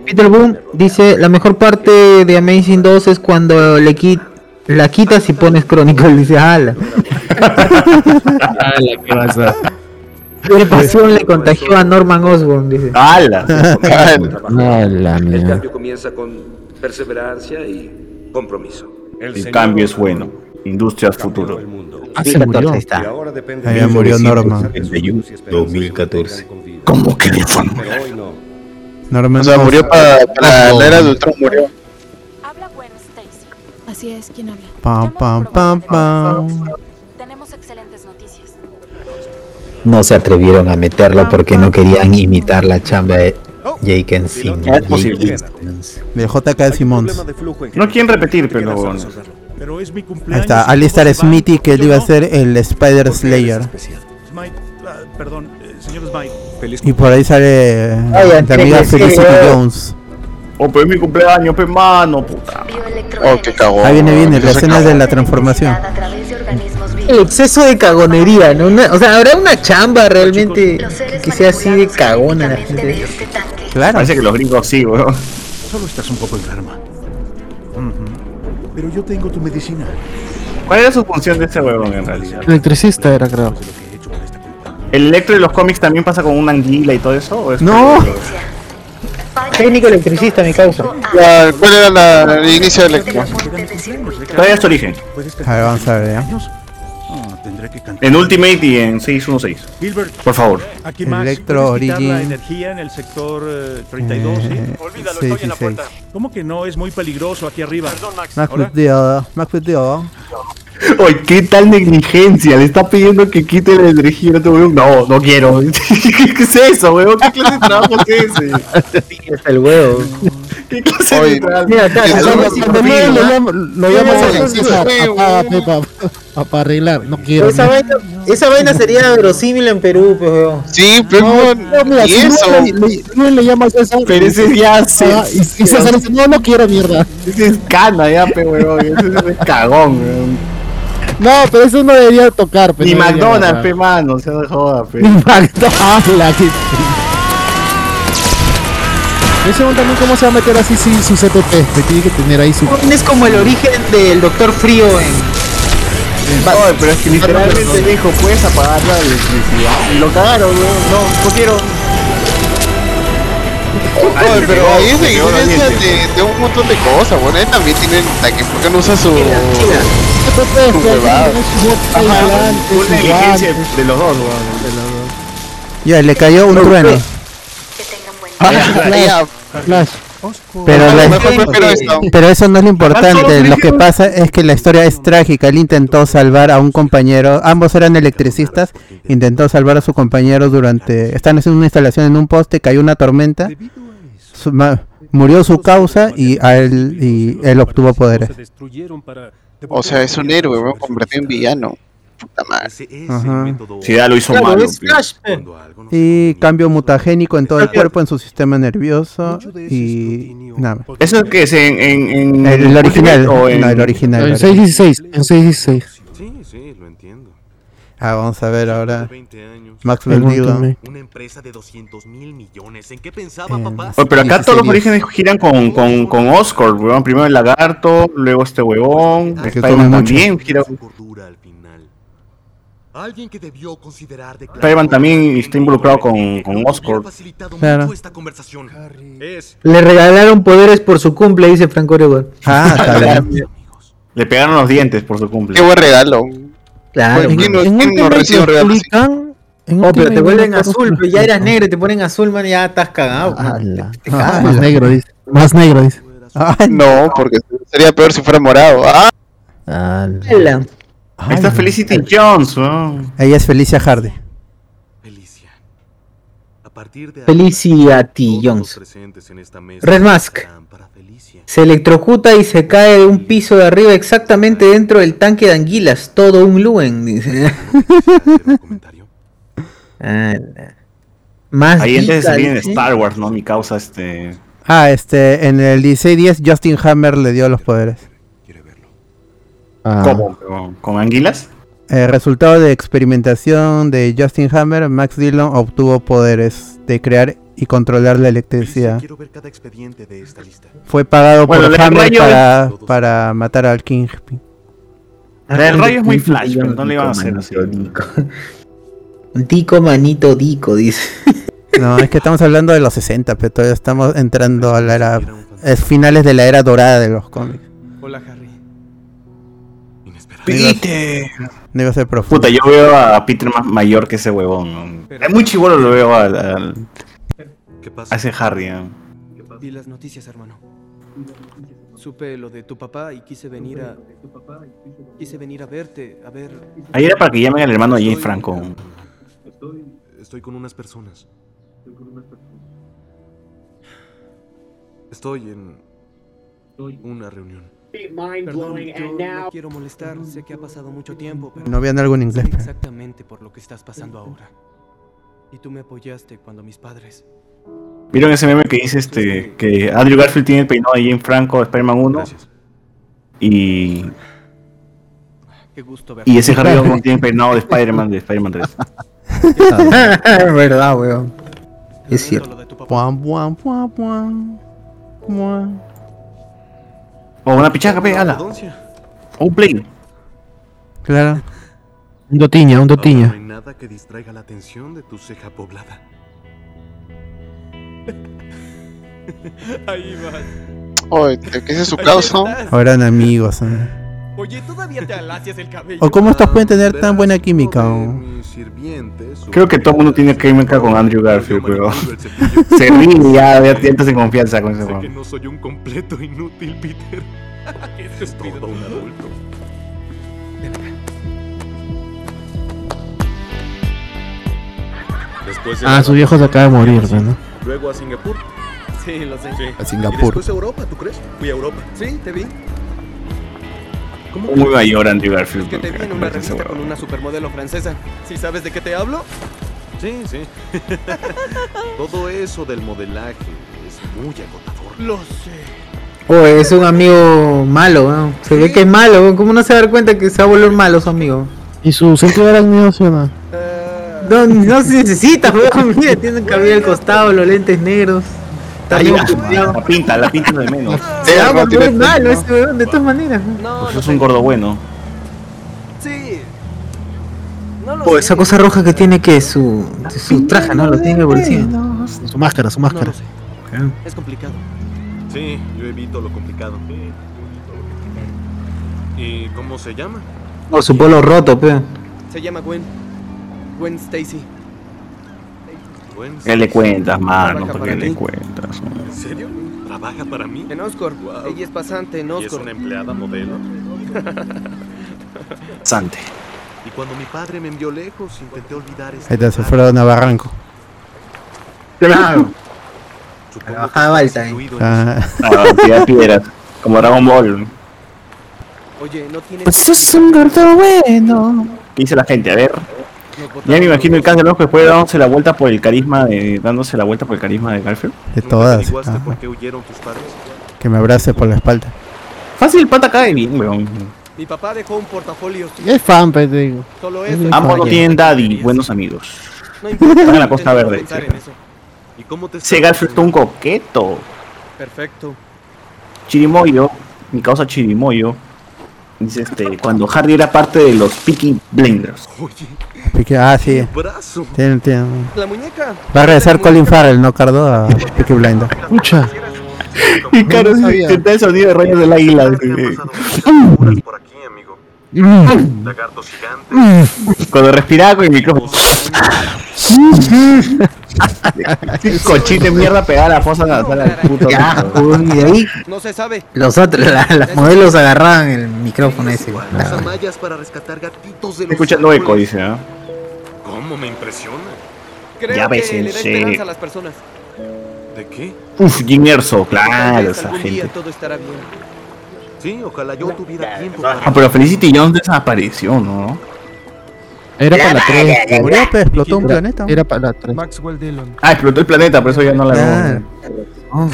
Peter Boom dice: La mejor parte de Amazing 2 es cuando le quit la quitas y pones Chronicle. Dice: ¡Hala! ¿Qué pasa? Qué pasión le contagió a Norman Osborn. Dice: ¡Hala! No, la El cambio comienza con perseverancia y compromiso. El cambio es bueno. Industrias futuro. Ah, se murió. Ahí está. Ahí murió Norman. 2014. ¿Cómo que? Norman O sea, murió para, para la era de Ultron, murió. Habla Gwen Stacy. Así es, ¿quién habla? Pam, pam, pam, pam. Tenemos excelentes noticias. No se atrevieron a meterlo porque no querían imitar la chamba de Jake Simmons. Es posible. De JK Simmons. No quieren repetir, pero Pero es mi Ahí está, y Alistair Smithy, que él iba a ser el Spider Slayer. ah, perdón, eh, señor Smite. Feliz Y por ahí sale Ay, amiga sí, Felicity. Jones. Oh, pero es mi cumpleaños, pe mano, puta. Oh, qué cagón. Ahí viene, viene, la escena de la transformación. El exceso de cagonería, ¿no? Una- o sea, habrá una chamba realmente que sea así de cagona la gente. Claro. Parece que los gringos sí, weón. Solo estás un poco enferma. Pero yo tengo tu medicina. ¿Cuál era su función de ese huevón en realidad? Electricista era, creo. ¿El Electro de los cómics también pasa con una anguila y todo eso? ¿O es No. Técnico electricista, mi causa. Ya, ¿Cuál era la, el inicio del electro? Todavía es su origen. A ver, vamos a ver, ¿ya? En Ultimate y en 616. Gilbert, Por favor. aquí Max, Electro ¿puedes quitar la Origin. energía en el sector eh, 32, ¿sí? Eh, Olvídalo, sí, estoy sí, en la puerta. ¿Cómo que no? Es muy peligroso aquí arriba. Perdón, Max. Max with deal, Max with deal. Oye, ¿qué tal negligencia? Le está pidiendo que quite la energía. No, no quiero. ¿Qué es eso, huevón? ¿Qué clase de trabajo es ese? Sí, hasta el huevo. ¿Qué clase Oye, de trabajo? Mira, acá, lo acá. llama, lo llama Sí, a para arreglar. No quiero. Esa vaina, esa vaina sería verosímil en Perú, pues, weón. Sí, pero No, no, mira, y si eso. Rubén le, le- le llama a César. Pero ese ya Ah, se. y, y César dice, no, no quiero mierda. Ese es cana ya, pe huevón. Ese es cagón, huevón. No, pero eso no debería tocar. Pero Ni no debería McDonald's, pe mano. Se de joda, pe. Ni McDonald's. Ese hombre también cómo se va a meter así sin su CPP, que tiene que tener ahí su... Es como el origen del Doctor Frío en. Oye, pero es que literalmente dijo, puedes apagar la electricidad. Y lo cagaron, weón. No, no quiero. Oye, pero ahí es negligencia de, de un montón de cosas, bueno, él también tiene la que por qué no usa su... Su de los dos, weón. Ya, le cayó un trueno. Ah, ya, Flash. Pero, a la- pero eso no es lo importante. Lo que pasa es que la historia es trágica. Él intentó salvar a un compañero. Ambos eran electricistas. Intentó salvar a su compañero durante. Están haciendo una instalación en un poste. Cayó una tormenta. Su- ma- murió su causa y a él y él obtuvo poderes. O sea, es un héroe, convertido en villano. Puta madre. Ajá. Sí, ya lo hizo Claro, malo. Y cambio mutagénico en todo el cuerpo, en su sistema nervioso y nada. más. ¿Eso es que es en, en, en El, el original, o en- no, el original. En el original. 616, en 616. Sí, sí, lo entiendo. Ah, vamos a ver ahora. 20 años. Maxwell El Dillon. Ultimate. Una empresa de 200 mil millones. ¿En qué pensaba, Eh, papá? Oye, pero acá 16 todos los orígenes giran con, con, con Oscar, weón. Primero el lagarto, luego este huevón. Es que también gira. Alguien que debió considerar de Spider-Man también está involucrado con, con Oscar. facilitado Claro. mucho esta conversación. Es Le regalaron poderes por su cumple, dice Franco Oregón. Ah, está bien. Le pegaron los dientes por su cumple. Qué buen regalo. Claro. ¿Quién no, En quién no recibe explican- en Oh, pero te vuelven azul, pero ya eras negro y te ponen azul, man, ya estás cagado. Ala. Te Ah, más negro, dice. Más negro, dice. Ay, No, porque sería peor si fuera morado. Ah, Ala. Ahí está Felicity Jones, weón. Ella es Felicia Hardy. Felicia. A partir de Felicia T. Jones. Red Mask. para. Se electrocuta y se cae de un piso de arriba exactamente dentro del tanque de anguilas. Todo un Luen, dice. Ala. Más Ahí antes de dica, salir en dice. Star Wars, ¿no? Mi causa, este. Ah, este, en el 1610 Justin Hammer le dio los poderes. Quiere verlo. Ah. ¿Cómo? ¿Con, con anguilas? El resultado de experimentación de Justin Hammer, Max Dillon obtuvo poderes de crear y controlar la electricidad. Quiero ver cada expediente de esta lista. Fue pagado Bueno, por el Hammer para, para matar al Kingpin. Del rayo es muy flash, pero no le iban a hacer así. Dico. Dico manito dico, dice. No, es que estamos hablando de los 60, pero todavía estamos entrando a la era. Es finales de la era dorada de los cómics. Hola, Harry. Peter. No iba a ser profundo. Puta, yo veo a Peter más mayor que ese huevón. ¿no? Es muy chivolo lo veo al, al- ¿Qué pasa? ese Harry. ¿no? Vi las noticias, hermano. Supe lo de tu papá y quise venir a. Quise venir a verte, a ver. Ahí era para que llamen al hermano de Jane Franco. Estoy, estoy con unas personas. Estoy en una reunión. Perdón, yo no quiero molestar. Sé que ha pasado mucho tiempo, pero No habían algo en inglés. sé exactamente por lo que estás pasando ahora. Y tú me apoyaste cuando mis padres. ¿Vieron ese meme que dice este que Andrew Garfield tiene el peinado de Jane Franco de Spider-Man 1? Y. Qué gusto Y ese Harry Osborn tiene el peinado de Spider-Man de Spider-Man 3. es verdad, weón. Es cierto. Puam, puam, puam, puam. Puam. O una pichaca, pe, ala. O un play. Claro. Un dotiña, un No dotiña. hay nada que distraiga la atención de tu ceja poblada. Ahí vas. Oye, ¿qué es su causa? Ahora eran amigos. ¿eh? Oye, todavía te alacias el cabello. ¿O cómo estos pueden tener tan buena química? o? Creo que todo el mundo tiene química con Andrew Garfield, pero. Se ríe y ya, ya sientes en confianza con ese que weón. no soy un completo inútil, Peter. es todo un adulto. Después de Ah, su viejo se acaba de morir, ¿no? Luego a Singapur. Sí, lo sé. A Y Singapur. después a Europa, ¿tú crees? Fui a Europa. Sí, te vi. Muy mayor Andrew Garfield. Que te vi en una revista con una supermodelo francesa. ¿Sí sabes de qué te hablo? Sí, sí. Todo eso del modelaje es muy agotador. Lo sé. Oh, es un amigo malo, weón. Se ve que es malo. ¿Cómo no se va a dar cuenta que se va a volver malo su amigo? ¿Y su sentido de sí o no? No, no se necesita, weón. Mira, tiene el cabello al costado, los lentes negros. Está Ahí va, la pinta, la pinta de menos. Se va a volver malo ese weón, de todas maneras. Pues es un gordo bueno. Sí. No lo sé. esa cosa roja que tiene que su, su traje, ¿no? Lo tiene en el bolsillo. Su máscara, su máscara. Es complicado. Sí, yo evito lo complicado. ¿Y cómo se llama? Oh, su polo roto, pe. Se llama Gwen. Gwen Stacy. ¿Qué le cuentas, mano? Trabaja ¿Por qué para le ti. cuentas? ¿En serio? ¿Trabaja para mí? En Oscorp. Ella es pasante en ¿Y es Oscorp. una empleada modelo? Sante. Y cuando mi padre me envió lejos, intenté olvidar este Ahí se fueron a Barranco. Claro. La bajada alta, eh. Ah. Ah, piedras. Como Dragon Ball. Oye, no tienes. Pues sos un gordo bueno. ¿Qué dice la gente? A ver. Ya me imagino el cáncer loco después dándose la vuelta por el carisma de. dándose la vuelta por el carisma de Garfield. De todas. ¿Averiguaste ajá. por qué huyeron tus padres? Que me abrace por la espalda. Fácil, el pata cae bien, weón. Mi papá dejó un portafolio. Es fan, pues, te digo. Solo Es Ambos no tienen daddy, buenos amigos. No importa. Están en la Costa Verde. ¿Y cómo te Ese Garfield es un coqueto. Perfecto. Chirimoyo, mi causa Chirimoyo, dice este, cuando Harry era parte de los Peaky Blinders. Pique- ah, sí. brazo. Tiene, tiene. La muñeca. Va a regresar Colin Farrell, no Cardo, a Peaky Blinder. Escucha. Y claro, No intenta el sonido de rayos del águila. por aquí, amigo. Lagartos gigantes. Cuando respiraba con el micrófono. Cochito de mierda pegada a la fosa nasal al puto. Weón. Y de ahí No se sabe. los otros, la- las modelos agarraban el micrófono ese. weón. Mallas para rescatar gatitos de los Escuchando eco, árboles. dice, ¿ah? ¿Cómo me impresiona? Creo Ya ves, que le da en serio. esperanza a las personas. ¿De qué? Uf, Jim Erso, Tal claro, vez esa algún día gente. todo estará bien. Sí, ojalá yo tuviera tiempo para... Ah, pero Felicity Jones desapareció, ¿no? Era para la 3. Murió, explotó un planeta. Era para la 3. Maxwell Dillon. Ah, explotó el planeta, por eso ya no la Ah.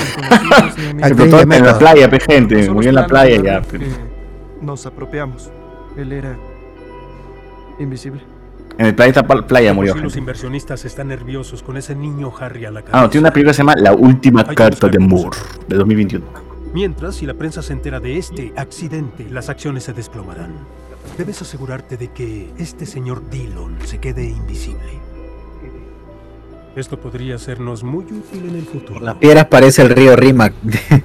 Explotó en la playa, pe gente. Murió en la playa ya. Nos apropiamos. Él era invisible. En el planeta playa murió los gente. inversionistas están nerviosos con ese niño Harry a la cabeza. Ah, no, tiene una película que se llama La última carta de Moore, de 2021. Mientras, si la prensa se entera de este accidente, las acciones se desplomarán. Debes asegurarte de que este señor Dillon se quede invisible. Esto podría sernos muy útil en el futuro. Las piedras parece el río Rimac.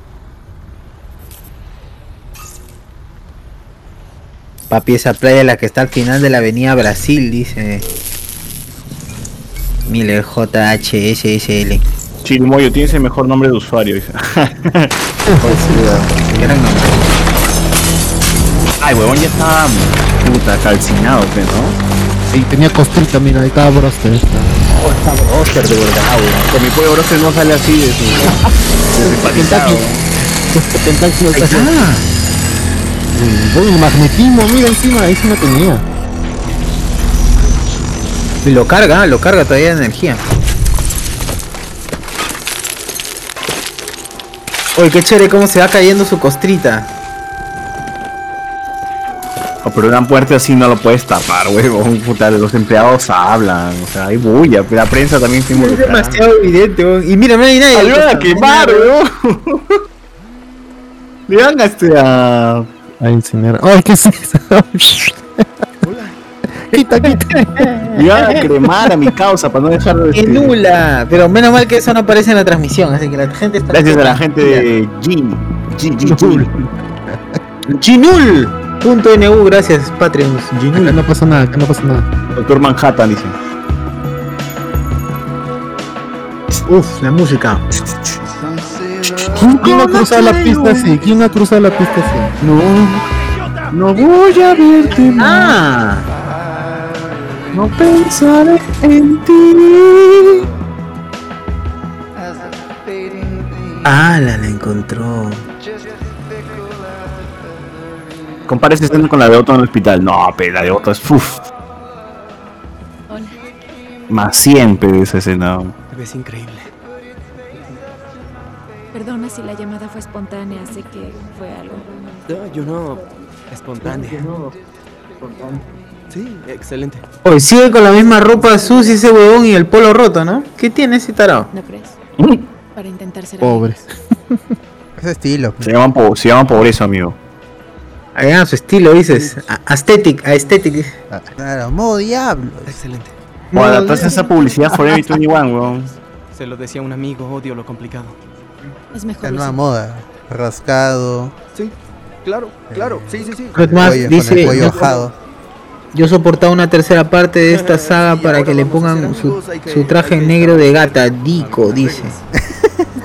Papi, esa playa la que está al final de la avenida Brasil, dice. Miller JHSSL. Chirimoyo, tienes el mejor nombre de usuario, dice. Gran nombre. Ay, huevón, ya estaba puta calcinado, pe, ¿no? Sí, tenía costrita, mira, ahí estaba broster. Oh, está broster de verdad, weón. Con mi pollo broster no sale así de su. de su Uy, el magnetismo, mira encima, ahí sí no tenía. Y lo carga, lo carga todavía de energía. Uy, qué chévere cómo se va cayendo su costrita. Oh, pero una puerta así no lo puedes tapar, huevón. Puta, los empleados hablan, o sea, hay bulla, la prensa también está Es involucrada. demasiado evidente, weón. Y mira, no hay nadie. ¡Ah, al le van a quemar! Le van a este a... A incinerar. Ay, ¿qué es eso? quita, quita. Le van a cremar a mi causa para no dejar de... ¡Qué nula! Pero menos mal que eso no aparece en la transmisión, así que la gente está. Gracias a la gente de G. G, G, G. Ginul. Punto NU, gracias, Patreons. Acá no pasa nada, acá no pasa nada. Doctor Manhattan dice. Uf, la música. ¿Quién ha cruzado la pista así? ¿Quién ha cruzado la pista así? No. No voy a verte Ah. No pensaré en ti. Ah, la, la encontró. Compara esa escena con la de Otto en el hospital. No, pero la de Otto es. Hola. Más siempre esa escena. Te ves increíble. Perdona si la llamada fue espontánea, sé que fue algo. No, yo no. Espontánea. Sí, excelente. Hoy sigue con la misma ropa sucia ese huevón y el polo roto, ¿no? ¿Qué tiene ese tarado? ¿No crees? Para intentar ser Pobre. Ese estilo. Se llaman, po- se llaman pobreza, amigo. Ah, su estilo, dices. Aesthetic, aesthetic. Claro, modo diablo. Excelente. O adaptarse a esa publicidad Forever 21, weón. Se lo decía un amigo, odio lo complicado. Es mejor La nueva moda. Rascado. Sí, claro, claro, sí, sí, sí. Cuello- con dice, el cuello yo- soportaba una tercera parte de esta saga para que le pongan su, su traje negro de gata, Dico, dice.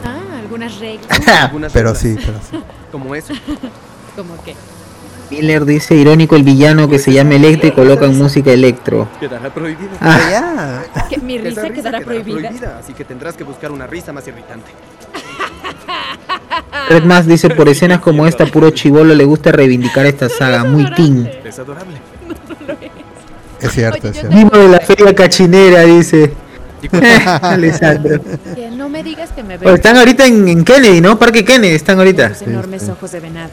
Ah, algunas reglas. Algunas Pero sí, pero sí. Como eso. ¿Cómo qué? Miller dice, irónico el villano que se llama Electro y colocan música electro. Quedará prohibida. Ah. ¿Que mi risa risa quedará prohibida? Así que tendrás que buscar una risa más irritante. Red Mask dice, por escenas como esta, puro chivolo le gusta reivindicar esta saga, muy teen. Es adorable. Es cierto, es cierto. Vivo de la feria cachinera, dice. Alessandro. Que no me digas que me Pues ves están ahorita en, en Kennedy, ¿no? Parque Kennedy están ahorita. enormes ojos de venado.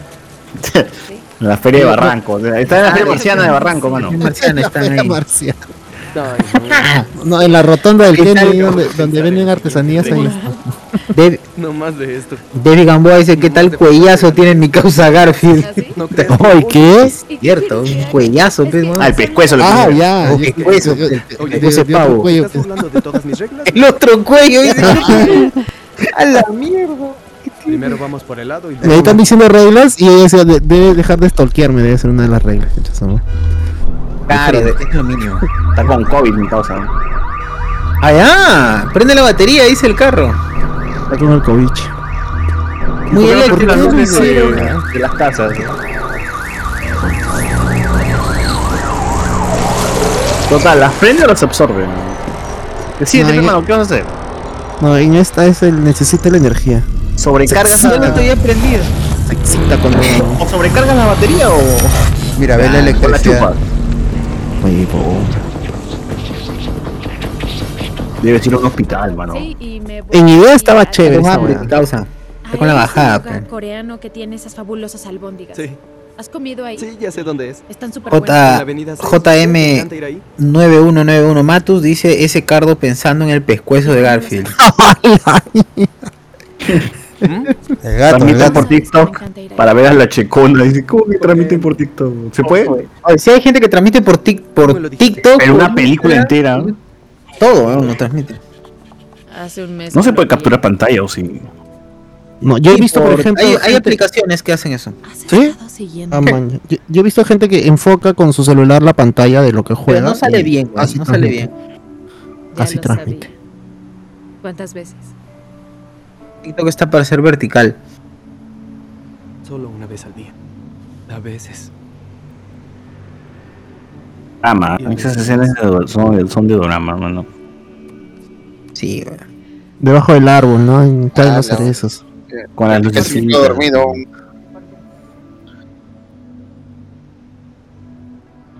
La feria de Barranco. Está en la feria marciana de Barranco, mano. Marciana están ahí. Marciano. Ay, No, en la rotonda del. Kennedy, donde, donde venden artesanías ahí. No, más de esto. David Gamboa dice, ¿qué tal cuellazo tiene mi causa Garfield? No creas. Ay, ¿qué? Cierto, un cuellazo. pues. Ah, el pescuezo Ah, ya. El- Oye, el pavo. cuello, ¿Estás burlando de todas mis reglas? El otro cuello, dice. A la mierda. Primero vamos por el lado y Y ahí luego... están diciendo reglas y ella decía, de- debe dejar de stalkearme, debe ser una de las reglas. cachas, ¿no? Claro, es lo mínimo. Está con COVID, mi causa. Allá, prende la batería, dice el carro. Está con el COVID. Muy ¿Por qué no eléctrico. de, de las casas? Total, ¿las prende o las absorbe? Decídete, No, hermano, ¿qué vas a hacer? No, en esta es el necesita la energía. ¿Sobrecargas Yo no la, estoy aprendido. Se excita cuando o sobrecargas la batería o, Mira, ve la la electricidad. Huevo. Debe ir a un hospital, mano. Sí, y me voy En idea estaba chévere mi causa. Está con la bajada. lugar pe. coreano que tiene esas fabulosas albóndigas. Sí, ¿Has comido ahí? sí, ya sé dónde es. Están la J avenida seis. ¿Te JM encanta ir ahí? 9191 Matus dice ese cardo pensando en el pescuezo de Garfield. El gato, el Transmiten gato. por TikTok para ver a la checona. Dice, ¿cómo que transmiten por TikTok? ¿Se puede? Oye, si hay gente que transmite por, tic, por TikTok. Pero una película entera. Todo, ¿no? lo transmite. Hace un mes. No se puede capturar pantalla o sí. No, yo he visto, por, por- ejemplo. hay, aplicaciones que hacen eso. Has ¿Sí? Ah, man, yo, yo he visto gente que enfoca con su celular la pantalla de lo que juega. Pero no sale bien, güey, así no sale transmite. bien. Ya Así transmite. sabía. ¿Cuántas veces? TikTok está para ser vertical. Solo una vez al día. A veces. Ah, man, esas escenas de- son, de- son de drama, hermano. Sí, güey. Debajo del árbol, ¿no? En caen Ah, no. cerezos. Con las Casi luces. quedo dormido.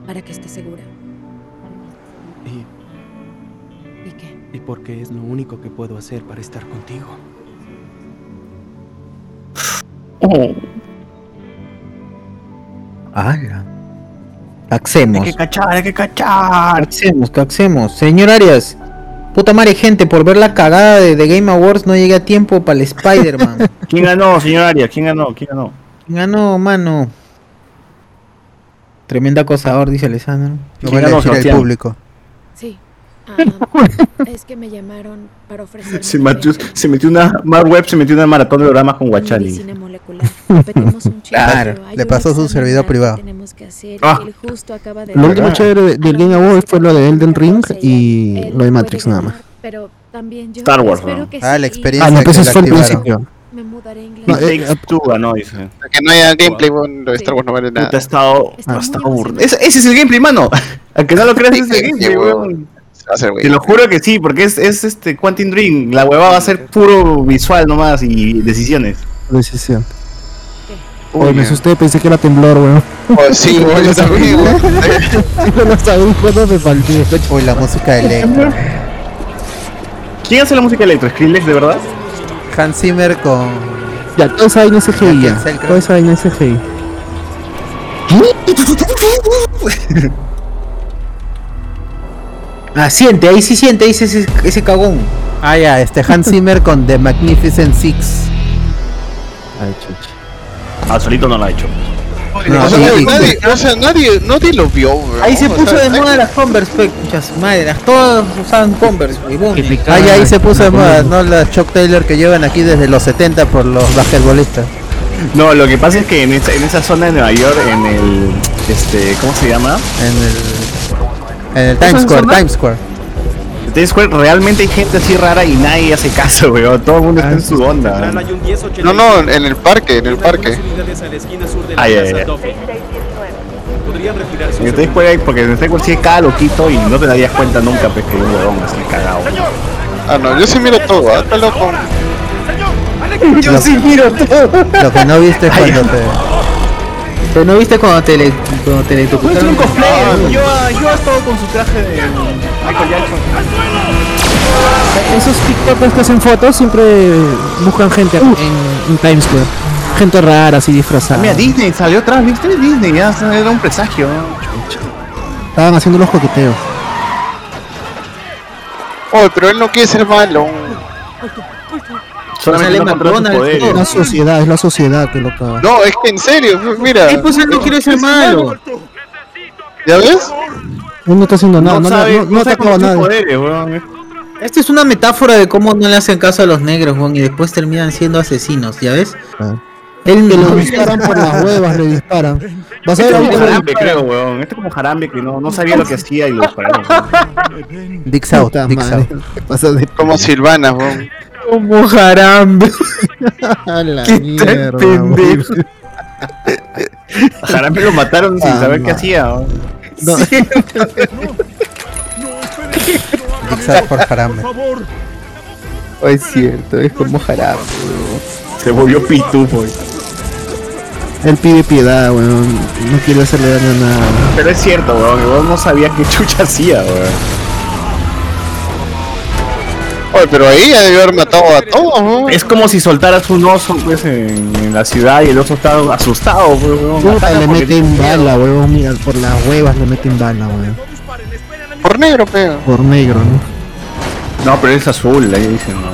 para que esté segura. ¿Y, ¿Y qué? y porque es lo único que puedo hacer para estar contigo? ¡Hala! Caxemos. Hay que cachar, hay que cachar. Caxemos, caxemos. Señor Arias. Puta madre, gente, por ver la cagada de, de Game Awards no llegué a tiempo para el Spider-Man. ¿Quién ganó, señor Arias? ¿Quién ganó? ¿Quién ganó? ¿Quién ganó, mano? Tremenda acosador, dice Alessandro. Lo van a decir al público. Sí. Ah, es que me llamaron para ofrecer. Se metió, se metió una. Mar Web se metió una maratón de programas con Guachani. Repetimos un Claro, le pasó su servidor privado. Tenemos que hacer Ah. justo acaba de Lo último chévere de- del Game Awards fue lo de Elden Ring y lo de Matrix nada más. Pero también yo Star Wars, espero ¿no? que Ah, la experiencia Ah, no, pues fue el principio. Me mudaré a inglés. No, eh, ganó, dice. Que no haya gameplay, bueno, lo de Star Wars no vale nada. Ha estado, ha. Ese, ese es el gameplay, mano. Aunque no lo creas, ese es el gameplay, weón. Te lo juro que sí, porque es, es este Quantum Dream. La huevada va a ser puro visual nomás y decisiones. Decisión. Uy, Oye, me asusté, pensé que era temblor, weón. Oh, sí, güey, yo también, güey. no lo sabía cuándo me falté. Uy, la música de Electro. ¿Quién hace la música electro? ¿Skrillex, de verdad? Hans Zimmer con. Ya, toda esa vaina es CGI ya. Toda esa vaina es CGI. Ah, siente, ahí sí siente, ahí ese, ese, ese cagón. Ah, ya, este Hans Zimmer con The Magnificent Six. Ay, chucha. Ah, solito no lo ha hecho. No, O sea, y- y- nadie, o sea, nadie, nadie lo vio. Ahí se O puso sea, de moda las Converse, pe, concha su madre. las- Todos usaban Converse. Ah, ya ahí se puso de moda, ¿no? La Chuck Taylor que llevan aquí desde los 70 por los basquetbolistas. No, lo que pasa es que en esa, en esa zona de Nueva York, en el. Este, ¿Cómo se llama? En el. En el Times Square, Times Square. Times Square realmente hay gente así rara y nadie hace caso, weón. Todo el mundo está en su onda. No, no, en el parque, en el parque. Ay, ay, ay. En el Times Square hay- porque en Times Square sí hay cada loquito y no te darías cuenta nunca, pues que hay un huevón así cagado. Ah, no, yo sí miro todo, ¿ah? Está loco. Yo sí miro todo. Lo que no viste es Ay, cuando te. Pero no viste cuando te le, cuando te un cosplay. Yo, yo he estado con su traje de Michael Jackson. Esos TikTokers que hacen fotos siempre buscan gente en, en Times Square. Gente rara, así disfrazada. Mira, Disney salió atrás, ¿viste? Disney, ya era un presagio. Estaban haciendo los coqueteos. Oh, pero él no quiere ser malo. Solamente no controla sus poderes. Es la sociedad, es la sociedad que lo caga. No, es que en serio, mira. Sí, pues él no quiere ser malo. ¿Ya ves? Él no está haciendo nada, no, sabe- no, no no sabe atacado a cómo sus nadie. Poderes, weón. Esta es una metáfora de cómo no le hacen caso a los negros, weón, y después terminan siendo asesinos, ¿ya ves? Él Que le disparan por las huevas, le disparan. Vas a Este ver es como Jarambe, creo, weón. Este es como Jarambe que no, no sabía lo que hacía y lo dispararon. Dix out, Dix out. ¿Qué pasa de Como Silvana, weón. Como Jarambe. a la Qué mierda? A Jarambe lo mataron sin Ah, saber qué ma. hacía. No. Out por Harambe. Oh, es cierto, es como Jarambe. Se volvió pitufo. Él pide piedad, weón. No quiere hacerle daño a nada. Pero es cierto, weón no sabía qué chucha hacía, weón. Oye, pero ahí ya debió haber matado a todos, ¿no? Es como si soltaras un oso pues, en, en la ciudad y el oso está asustado, pues, weón. Puta, le meten bala, weón. Mira, por las huevas le meten bala, weón. Por negro, pega. Por negro, ¿no? No, pero es azul, ahí dicen. No,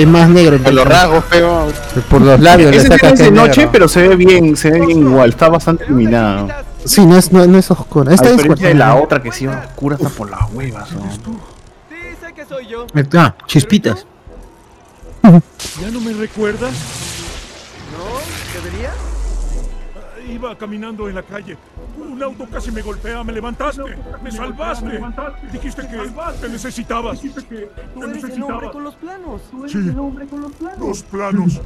Es más negro. Por los rasgos, pega. Por los labios Ese es de noche, negro. pero se ve bien, se ve bien igual, está bastante iluminado. Sí, no es, no, no es oscuro. A Esta es de la oscura. otra que sí oscura hasta por las huevas. ¿no? Ah, chispitas. ¿Ya no me recuerdas? ¿No? ¿Deberías? Ah, Iba caminando en la calle. Un auto casi me golpea. Me levantaste. Me salvaste. Dijiste que te necesitabas. Tú eres el hombre con los planos. Tú eres Sí. el hombre con los planos. Los planos.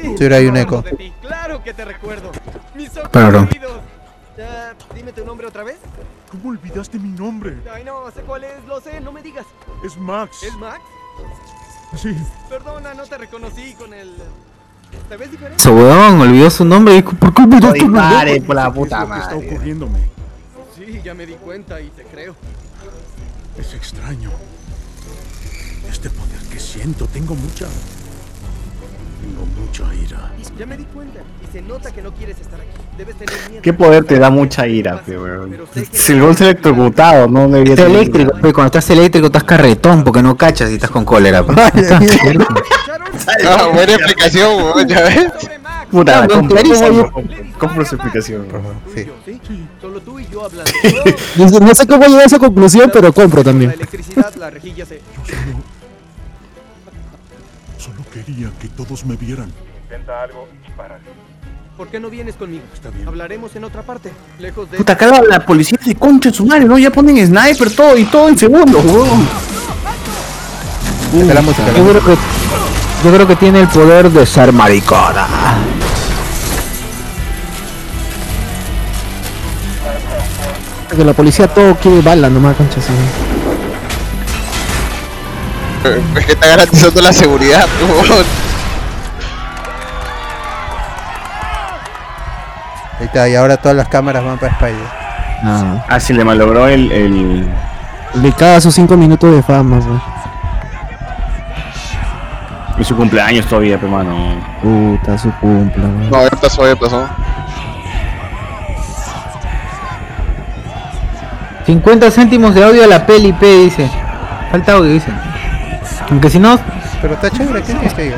Sí, hay un eco. acuerdo de ti. Claro que te recuerdo. Mis ojos Perdón. Ah, dime tu nombre otra vez. ¿Cómo olvidaste mi nombre? Ay, no, sé cuál es, lo sé, no me digas. Es Max. ¿Es Max? Sí. Perdona, no te reconocí con el. Eso, weón, olvidó su nombre. ¿Por qué das tu nombre? por la puta ¿Qué está madre. ocurriéndome? Sí, ya me di cuenta y te creo. Es extraño. Este poder que siento, tengo mucha. Tengo mucha ira. Ya me di cuenta y se nota que no quieres estar aquí. Debes tener miedo. ¿Qué poder te da mucha ira, weón? Si el golpe electrocutado, no debería tener eléctrico, cuando estás eléctrico estás carretón porque no cachas y estás con cólera. pe. Ah, buena explicación, weón, ya ves. Puta, compro, su explicación. Sí. Solo tú y yo hablando. Dice, No sé cómo llegué a esa conclusión, pero compro también. electricidad, la rejilla se. Quería que todos me vieran. Intenta algo y párale. ¿Por qué no vienes conmigo? Está bien. Hablaremos en otra parte. Lejos de. Puta, acá la, policía se concha en su madre, ¿no? Ya ponen sniper, todo y todo en segundos, weón. Yo creo que, yo creo que tiene el poder de ser maricona. Que la policía todo quiere bala nomás, concha. sí. Es que está garantizando la seguridad, weón. Ahí está, y ahora todas las cámaras van para Spider. Ah, Ah, sí, le malogró el, el... le caga sus 5 minutos de fama, güey. y su cumpleaños todavía, pe, mano. Puta, su cumple, güey. No, ya pasó, ya pasó. 50 céntimos de audio a la peli, P, dice. Falta audio, dice. Aunque si no, Pero está chévere, ¿qué quieres que diga?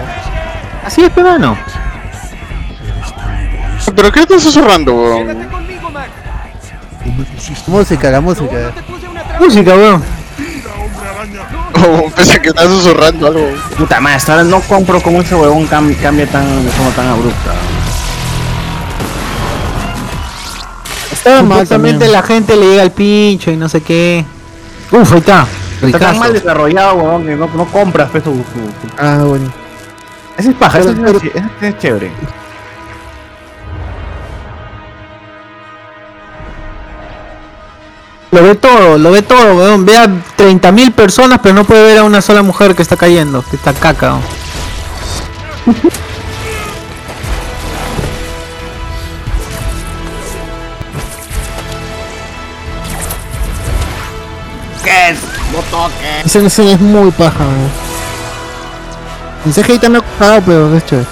así es, pe, mano. ¿Pero qué estás susurrando, weón? Música, la música. Música, weón. Oh, pensé que estás susurrando algo. Puta madre, hasta ahora no compro cómo ese huevón cam- cambia tan, de forma tan abrupta. Estaba mal también. la gente le llega al pincho y no sé qué. Uf, ahí está. Está tan mal desarrollado, huevón, que no, no compras su- su- Ah, bueno. Ese es paja, ese es, Pero- ese es chévere. Lo ve todo, lo ve todo, weón. Ve a 30.000 personas, pero no puede ver a una sola mujer que está cayendo, que está caca. weón. ¿Qué es? No toques. Esa escena es muy paja, güey. El CGI también ha cagado, pero es chévere.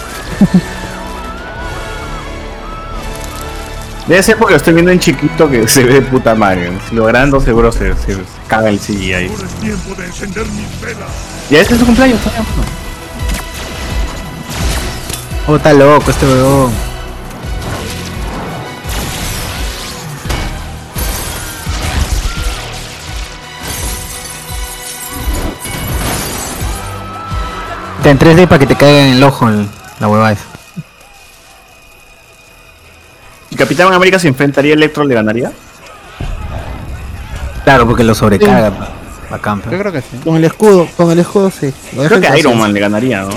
Debe ser porque lo estoy viendo en chiquito que se ve de puta madre. Lo grando seguro se, se, se caga el CGI ahí. Ahora es tiempo de encender mis velas. Ya este es su cumpleaños, ¿no? Oh, está loco este weón. Está en 3D para que te caiga en el ojo el- la hueva esa. Si Capitán América se enfrentaría a Electro, ¿le ganaría? Claro, porque lo sobrecarga. Bacán, pe. Yo creo que sí. Con el escudo, con el escudo sí. Lo Creo que Iron así. Man le ganaría, ¿no?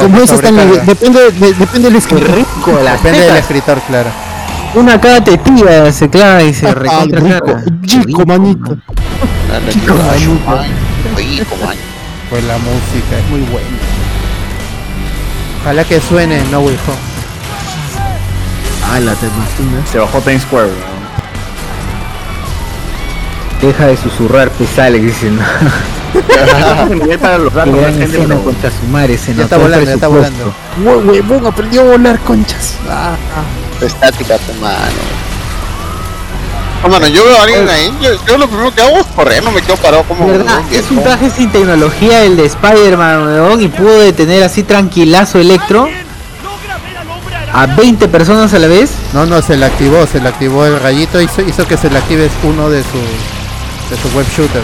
Como eso está en la- sobrecarga. depende, de- depende del escritor. Rico, la Depende del escritor, claro. Una cada tetilla se clava y se Ah, recontra rico, carga. chico, manito. Chico, Rico, man. Pues la música es muy buena. Ojalá que suene No Way Home. Ah, la te imaginas. Se bajó Times Square, ¿no? Deja de susurrar pesales diciendo. nivel para los Qué datos, la gran gente escena lo- contra su madre, se Ya está volando, ya está volando. Huevón, aprendió a volar conchas. Ah, Estática, tu mano. Oh, mano, yo veo a alguien ahí, yo, yo lo primero que hago es correr, no me quedo parado como... ¿Verdad? un Es un traje sin tecnología el de Spider-Man, weón, y pudo detener así tranquilazo Electro a 20 personas a la vez. No, no, se le activó, se le activó el rayito, hizo, hizo que se le active uno de su, de su web shooter.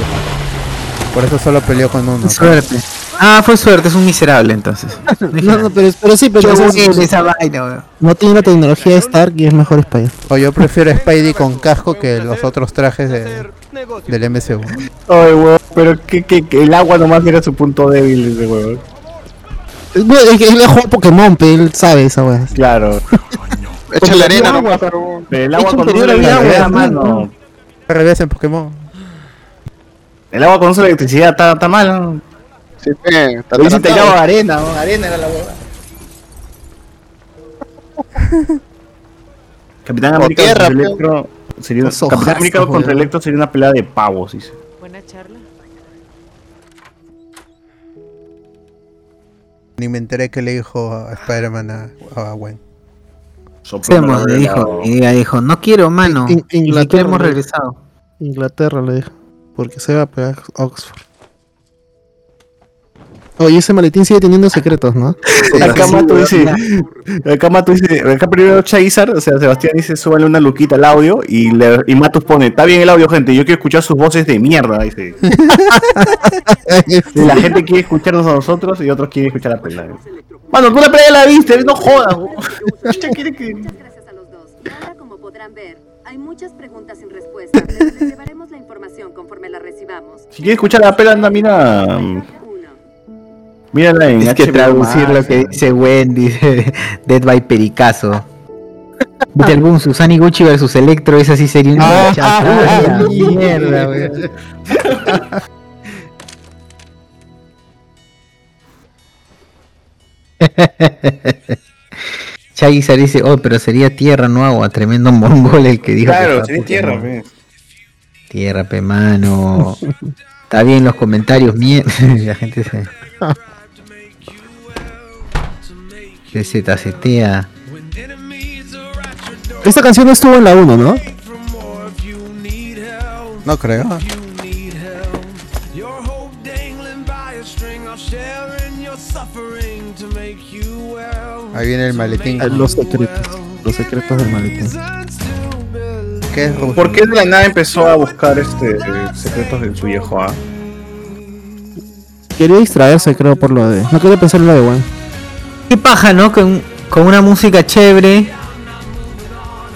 Por eso solo peleó con uno. Suerte. Ah, fue suerte, es un miserable entonces. no, no, pero, pero sí, pero sí, esa vaina, weón. no tiene la tecnología de Stark y es mejor Spider. O yo prefiero Spidey con casco que los otros trajes de, del MCU. Ay, weón, pero que, que, que el agua nomás era su punto débil ese weón. Es bueno, es que él juega Pokémon, pero él sabe esa weá. Claro. Échale arena agua, pero el agua había electricidad, agua, mano. Al revés en Pokémon. El agua cuando usa electricidad está, está mal, ¿no? Sí, pe, está atarantado. tirado arena, ¿no? arena era la hueva. Capitán América tierra, contra. Electro sería Los Capitán América contra. Electro sería una pelea de pavos, dice. Buena charla. Ni me enteré que le dijo a Spider-Man a, a Gwen. Semos, le dijo, y ella dijo, no quiero, mano. In- ni Inglaterra, hemos regresado. Inglaterra le dijo. Porque se va a pegar Oxford. Oye, ese maletín sigue teniendo secretos, ¿no? Acá Mato dice, acá Mato dice, acá primero Chaizar, o sea, Sebastián dice, súbale una luquita al audio y, le, y Matos pone, está bien el audio, gente, yo quiero escuchar sus voces de mierda, dice. La gente quiere escucharnos a nosotros y otros quieren escuchar a pelea. Mano, tú la pelea la viste, no jodas. que... Gracias a los dos. Y ahora, como podrán ver, hay muchas preguntas sin respuesta, les llevaremos la información conforme la recibamos. Si quieres escuchar la pelea, anda, mira... Mírala en Es que HBO traducir lo que dice Wendy de Dead by Pericazo. Viste el boom Susani Gucci versus Electro, esa sí sería una chapada. Mierda, weón. Chaguizar dice, oh, pero sería tierra, no agua. Tremendo mongol el que dijo. que Claro, estaba sería tierra, pe. Tierra, pe mano. Está bien los comentarios, mie- la gente se. Se. Esta canción estuvo en la 1, ¿no? No creo. Ahí viene el maletín. Ah, Los secretos. Los secretos del maletín. ¿Qué es ruso? ¿Por qué de la nada empezó a buscar este secretos de su viejo? ah? Quería distraerse, creo, por lo de. No quería pensar en lo de Gwen. Qué paja, ¿no? Con, con una música chévere.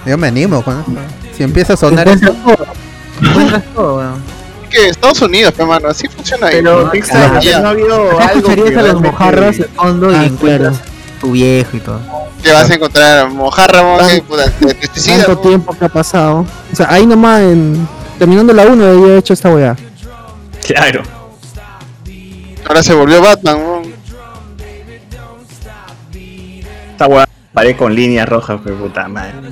Yo me animo con eso. Si empieza a sonar eso. Encuentras todo. Encuentras todo, weón. Que Estados Unidos, pe, mano, así funciona ahí. Pero ¿no? Pixar, Ah, ya no ha habido Acá algo escucharías que a los mojarras de fondo y Ah, encuentras tu viejo y todo. Que vas a encontrar mojarra, mo, que, puta, de pesticida, Tanto tiempo que ha pasado. O sea, ahí nomás en. Terminando la 1 había hecho esta weá. Claro. Ahora se volvió Batman, mo. Esta weá paré con líneas rojas, pero puta madre.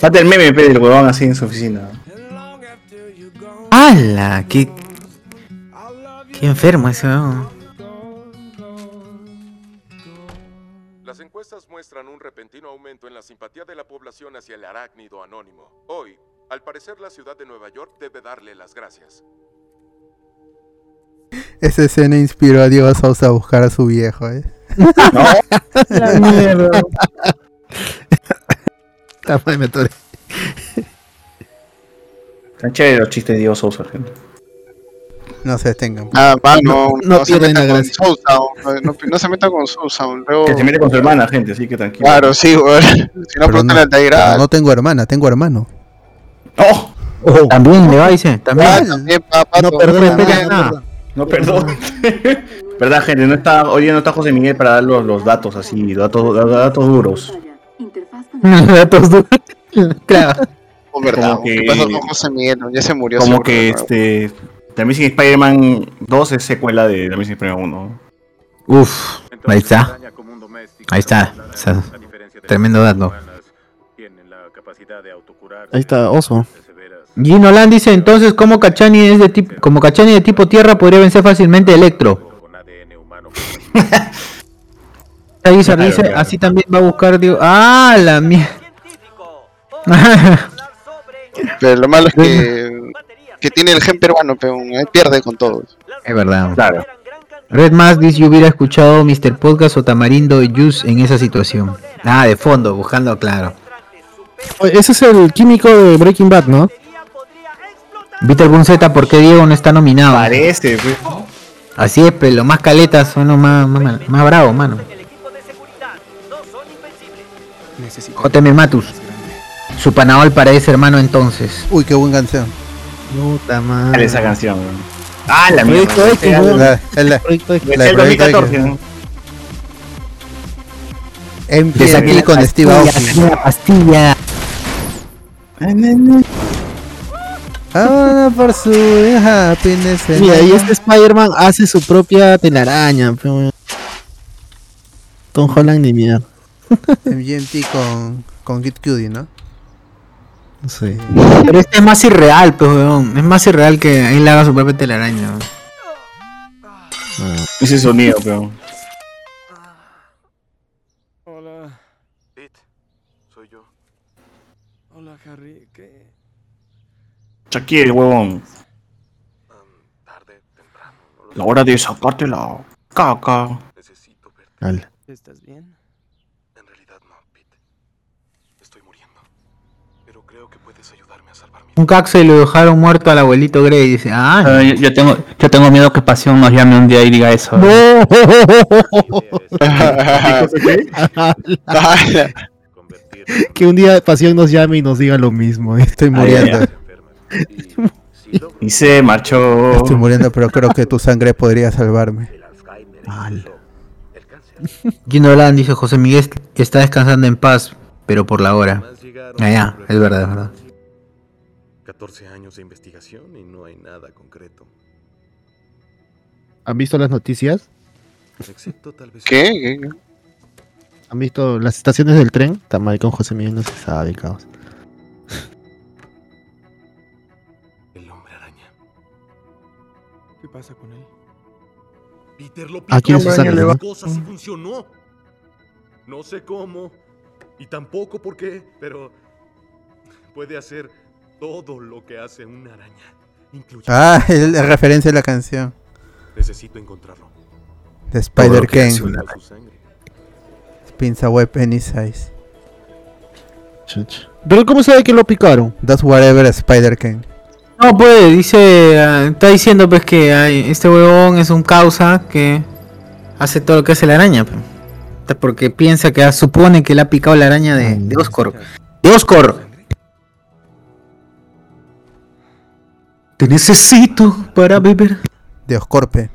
Falta el meme del huevón así en su oficina. ¡Hala! ¡Qué, qué enfermo ese weón! Las encuestas muestran un repentino aumento en la simpatía de la población hacia el arácnido anónimo. Hoy, al parecer, la ciudad de Nueva York debe darle las gracias. Esa escena inspiró a Diego Sousa a buscar a su viejo, ¿eh? La mierda. Me atoré. Están chéveres los chistes de Diego Sousa, gente. No se tengan. Ah, mano, No no, se pierden metan la con gracia. Sousa, mo. no, no se metan con Sousa, luego... Que se mete con su hermana, gente, así que tranquilo. Claro, sí, weón. Si no, pregúntale al pero Taira. no tengo hermana, tengo hermano. ¡Oh! También le va, dice. También. Ah, también, papá, No perdona No nada. No, perdón. Verdad, gente, no está, hoy día no está José Miguel para dar los, los datos así, datos, datos duros. Datos duros. Claro. Oh, verdad, Como ¿Qué que- pasó con José Miguel? Ya se murió. Como que este. The Amazing Spider-Man 2 es secuela de The Amazing Spider-Man 1. Uf, ahí está. Ahí está. O sea, tremendo dato. Ahí está, oso. Gino Land dice entonces como Cachani es de tipo como Cachani de tipo tierra podría vencer fácilmente Electro. Claro, dice claro. así también va a buscar digo, ah la mierda. Pero lo malo es que, que tiene el gen peruano, pero pierde con todos. es verdad. Claro. Red Mask dice yo hubiera escuchado Mr. Podcast o Tamarindo y Juice en esa situación. Ah, de fondo, buscando claro. Oye, Ese es el químico de Breaking Bad, ¿no? Víctor Bunzeta, ¿por qué Diego no está nominado? Parece, pues. Así es, pero los más caletas son los más, más, más bravos, mano. JM Matus. Su panaol para ese hermano entonces. Uy, qué buena canción. Puta Dale madre. esa canción, weón. Ah, la Proyecto mierda. X, weón. La, la, Proyecto X. Es la de el Proyecto 2014, X. ¿no? MTV aquí con Steve Aoki. La pastilla. Ahora por su happiness. and Mira, y este Spider-Man hace su propia telaraña. weón. Tom Holland ni mierda. MGMT con, con Kid Cudi, ¿no? No sé. Pero este es más irreal, pues, weón. Es más irreal que él haga su propia telaraña. weón. Ese sonido, peón. Hola. Pete, soy yo. Hola, Harry. ¿Qué? Shakir, huevón. La hora de sacarte la caca. Al. ¿Estás bien? En realidad no, Pete. Estoy muriendo. Pero creo que puedes ayudarme a salvar mi Un caxo y lo dejaron muerto al abuelito Grey. Dice, ah, Ah, yo, yo tengo, yo tengo miedo que Pasión nos llame un día y diga eso. que un día Pasión nos llame y nos diga lo mismo. Estoy muriendo. Y se marchó. Estoy muriendo, pero creo que tu sangre podría salvarme. Gino Land dice José Miguel está descansando en paz, pero por la hora. Ah, ya, es verdad, es verdad. 14 años de investigación y no hay nada concreto. ¿Han visto las noticias? Excepto tal vez. ¿Qué? ¿Qué? ¿Han visto las estaciones del tren? Está mal con José Miguel, no se sabe, caos. Pasa con él? Peter lo ¿quién es picó, Susana, la no? cosa sí funcionó. No sé cómo y tampoco por qué, pero puede hacer todo lo que hace una araña, incluyendo Ah, es la referencia a la canción Necesito encontrarlo. de Spider que hace Ken. una araña. Su sangre. Spins a web any size. ¿Pero cómo sabe que lo picaron? Does whatever Spider Ken. No, pues, dice, ah, está diciendo pues que ay, este huevón es un causa que hace todo lo que hace la araña. pues. Porque piensa que ah, supone que le ha picado la araña de, de Oscar. De Oscar. Te necesito para beber. De Oscorpe.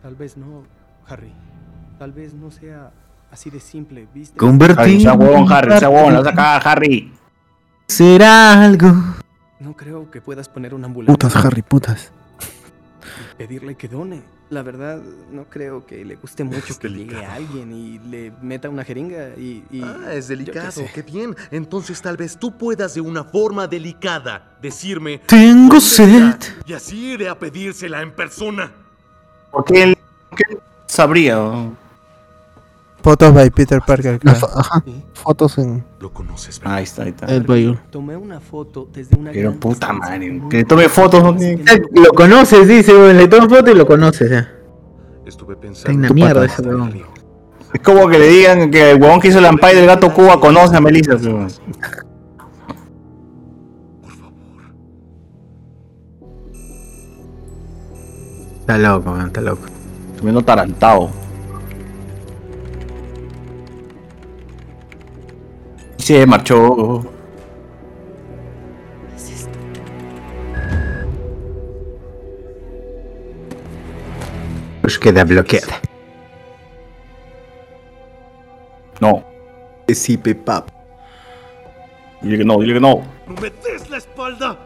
Tal vez no, Harry. Tal vez no sea así de simple, ¿viste? Harry, sea huevón, Harry, sea huevón, la saca Harry. Será algo. No creo que puedas poner una ambulancia. Putas, Harry, putas. y pedirle que done. La verdad, no creo que le guste mucho que llegue alguien y le meta una jeringa y... y- Ah, es qué delicado, qué bien. Entonces tal vez tú puedas de una forma delicada decirme... Tengo "¿Dónde sed". está?", Y así iré a pedírsela en persona. Porque él, porque él sabría. Fotos by Peter Parker. La claro. fo- ajá, Fotos en Lo conoces, Ahí está, ahí está. el baúl. Tomé una foto desde una Pero puta madre, que le tome fotos. ¿no? Lo conoces, dice, weón, le tomas foto y lo conoces. ya. Estuve Está pensando... en la Tu mierda ese huevón. Es como que le digan que el huevón que hizo el Ampay del gato Cuba conoce a Melissa. ¿sí? Está loco, weón, está loco. Estuviendo tarantado. Se marchó. Pues queda bloqueada. No. Sí, Pepap. Dile que no, dile que no. ¡No me des la espalda!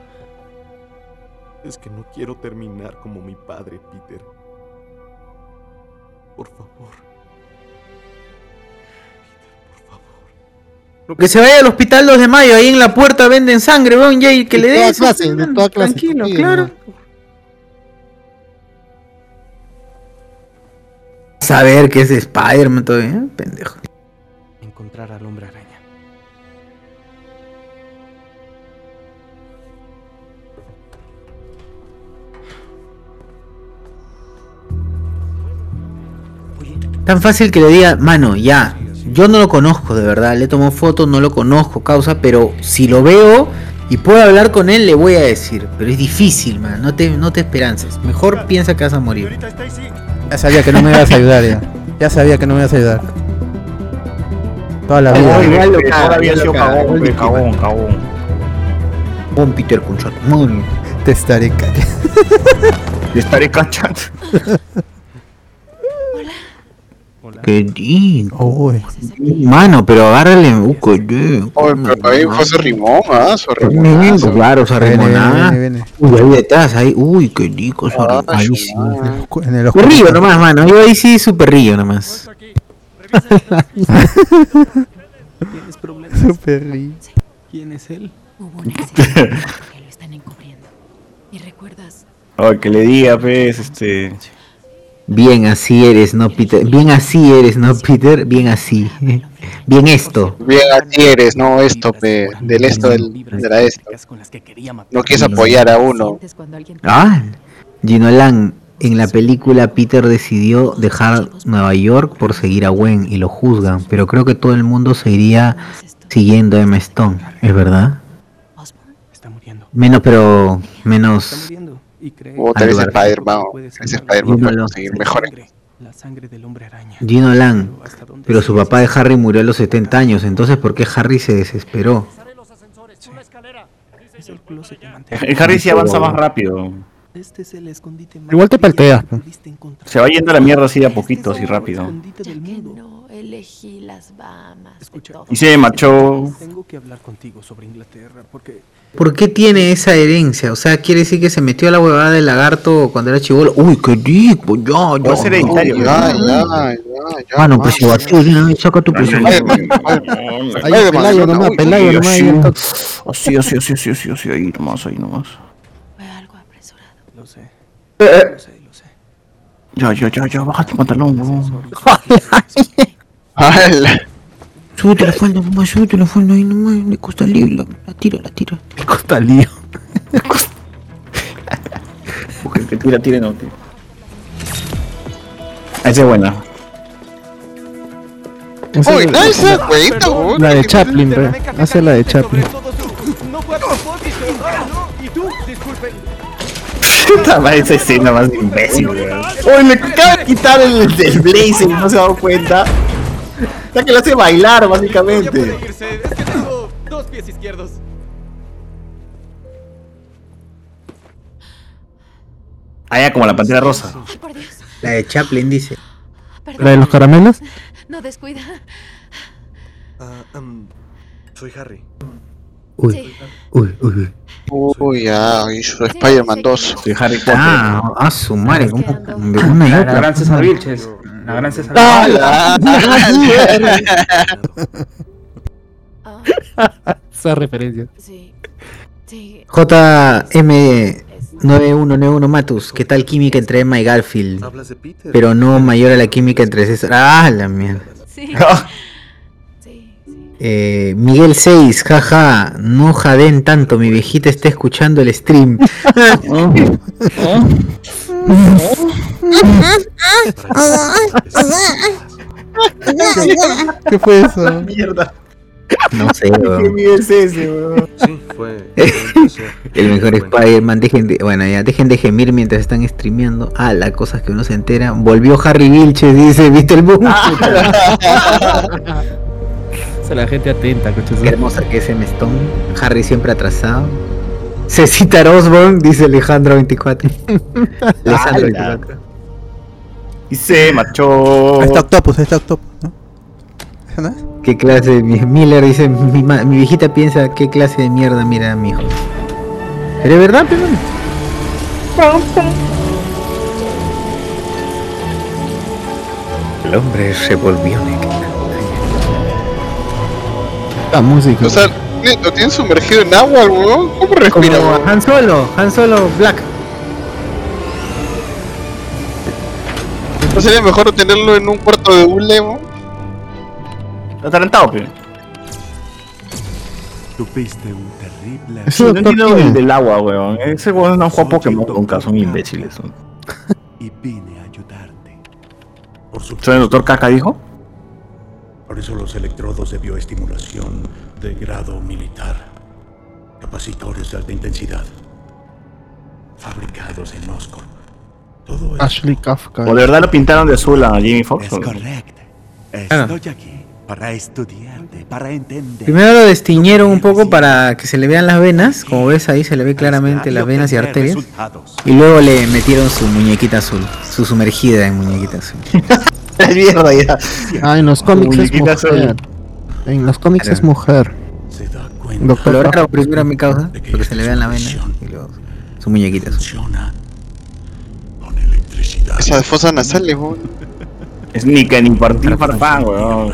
Es que no quiero terminar como mi padre, Peter. Por favor. Que se vaya al hospital 2 de mayo, ahí en la puerta venden sangre, weón, Jay, que le De den. toda clase, de toda clase. Tranquilo, claro. Saber que es Spider-Man todavía, ¿eh? pendejo. Encontrar al hombre araña. Tan fácil que le diga, mano, ya, yo no lo conozco de verdad, le tomo fotos, no lo conozco, causa, pero si lo veo y puedo hablar con él, le voy a decir. Pero es difícil, man, no te, no te esperances. Mejor piensa que vas a morir. Ya sabía que no me ibas a ayudar ya. Ya sabía que no me ibas a ayudar. Toda la vida. Igual lo que caga, Todavía ha igual sido cagón, cagón, cagón. Con Peter Conchot, muy Te estaré callando. Te estaré cachando. Qué rico. Mano, pero agárrale. Uh, qué rico. Oye, pero ahí fue ese rimón, ¿ah? Su rimón. rico, claro, viene, viene. Uy, ahí detrás, ahí. Uy, qué rico esa Ah, remonada. Ahí sí. En el río nomás, mano. Yo ahí sí, súper río nomás. ¿Tienes problemas? Super ri- ¿Quién es él? Hubo un accidente que lo están encubriendo. ¿Y recuerdas? Ay, que le diga, pues, este. Bien así eres, ¿no, Peter? Bien así eres, ¿no, Peter? Bien así. Bien esto. Bien, así eres, no esto, pe, del esto, del, de la esto. No quieres apoyar a uno. Ah, Gino Lang, en la película Peter decidió dejar Nueva York por seguir a Gwen y lo juzgan, pero creo que todo el mundo se iría siguiendo a Emma Stone, ¿es verdad? Menos, pero menos. O tal vez. Spider-Man, ese Spider-Man para conseguir mejores. La sangre del hombre araña. Gino Lang, pero su papá de Harry murió a los 70 años, entonces ¿por qué Harry se desesperó? Es el El Harry sí avanza más rápido. Este es el escondite Igual te palteas. pues. Se va yendo a la mierda así de a poquito, así rápido. Elegí las Bahamas. Escucha, Y se marchó. tengo que hablar contigo sobre Inglaterra porque ¿Por qué tiene esa herencia? O sea, quiere decir que se metió a la huevada del lagarto cuando era chivolo. Uy, qué rico, ya, ya. Ser hereditario, ya, ¿no? ya, ya, ya. Mano, una vez saca tu. Ahí, Pelayo nomás, Pelayo nomás. Así, así, así, así, así, así, ahí nomás, ahí nomás. lo sé. Ya, ya, ya, ya, baja tu pantalón, huevón. Súbete la falda, mamá, súbete la falda ahí nomás, le costa lío, la, la tira, la tira. Le costa lío. Porque que tira, tira, no, tira. Esa es buena. Uy, es no esa güeyita, güey. La de Chaplin, bro. Hace la de Chaplin. Y tú, disculpen. Puta madre, esa escena más imbécil, weón. Uy, le acaba de quitar el, el blazer y no se ha dado cuenta. O sea que lo hace bailar, Ya básicamente. puede irse. Es que tengo dos pies izquierdos. Ah, ya, como la pantera rosa. La de Chaplin dice. ¿La de los caramelos? No descuida. Ah, em, soy Harry. Uy, uy, uy. Uy, ya, hizo Spider-Man 2. Soy Harry Potter. Ah, a su madre, como de una y otra. César Vilches. La gran César ¡Ah, Esa referencia. JM9191 Matus, ¿qué tal química entre Emma y Garfield? Pero no mayor a la química entre César. Ah, la mierda. Eh, Miguel 6, jaja, no jaden tanto, mi viejita está escuchando el stream. ¿Qué fue eso? Mierda. No sé, ¿Qué weón. miedo es ese, weón? Sí, fue. El mejor Spider-Man, dejen de, bueno ya, dejen de gemir mientras están streameando. Ah, las cosas que uno se entera. Volvió Harry Vilches, dice, ¿viste el boom? La gente atenta, coches. Qué hermosa que es M. Stone. Harry siempre atrasado. Cecitar Osborne, dice Alejandro 24. Alejandro 24. Y se marchó. Está Octopus, está Octopus, ¿no? ¿Esa no es? ¿Qué clase de mi- Miller dice, mi, ma- mi viejita piensa qué clase de mierda mira a mi hijo. ¿Pero es verdad, pero El hombre se volvió negro. La música. O sea, lo tienen sumergido en agua, weón. ¿Cómo respira, Como? Han Solo, Han Solo Black. ¿No sería mejor tenerlo en un cuarto de hule, weón? Atarantado, pero. Tuviste un terrible. Sí, no entiendo el del agua, weón. Ese weón no juega Pokémon nunca, son imbéciles. Son. Y vine a ayudarte. Por su ¿Soy el doctor Caca dijo? Por eso los electrodos de bioestimulación de grado militar. Capacitores de alta intensidad. Fabricados en Oscorp. Todo Ashley Kafka. ¿O de verdad lo pintaron de azul a Jimmy Fox? es correcto. Ah. Estoy aquí para estudiarte, para entender. Primero lo destiñeron un poco para que se le vean las venas, como ves ahí se le ve claramente las venas y arterias. Y luego le metieron su muñequita azul, su sumergida en muñequita azul. La mierda ya. Ah, en los cómics es mujer. En los cómics es mujer. Doctor Lo raro Octopus. primero mi causa, porque se le vean las venas y luego su muñequita azul. Esa fosa nasal, weón. Es ni que ni Martín Farfán, weón.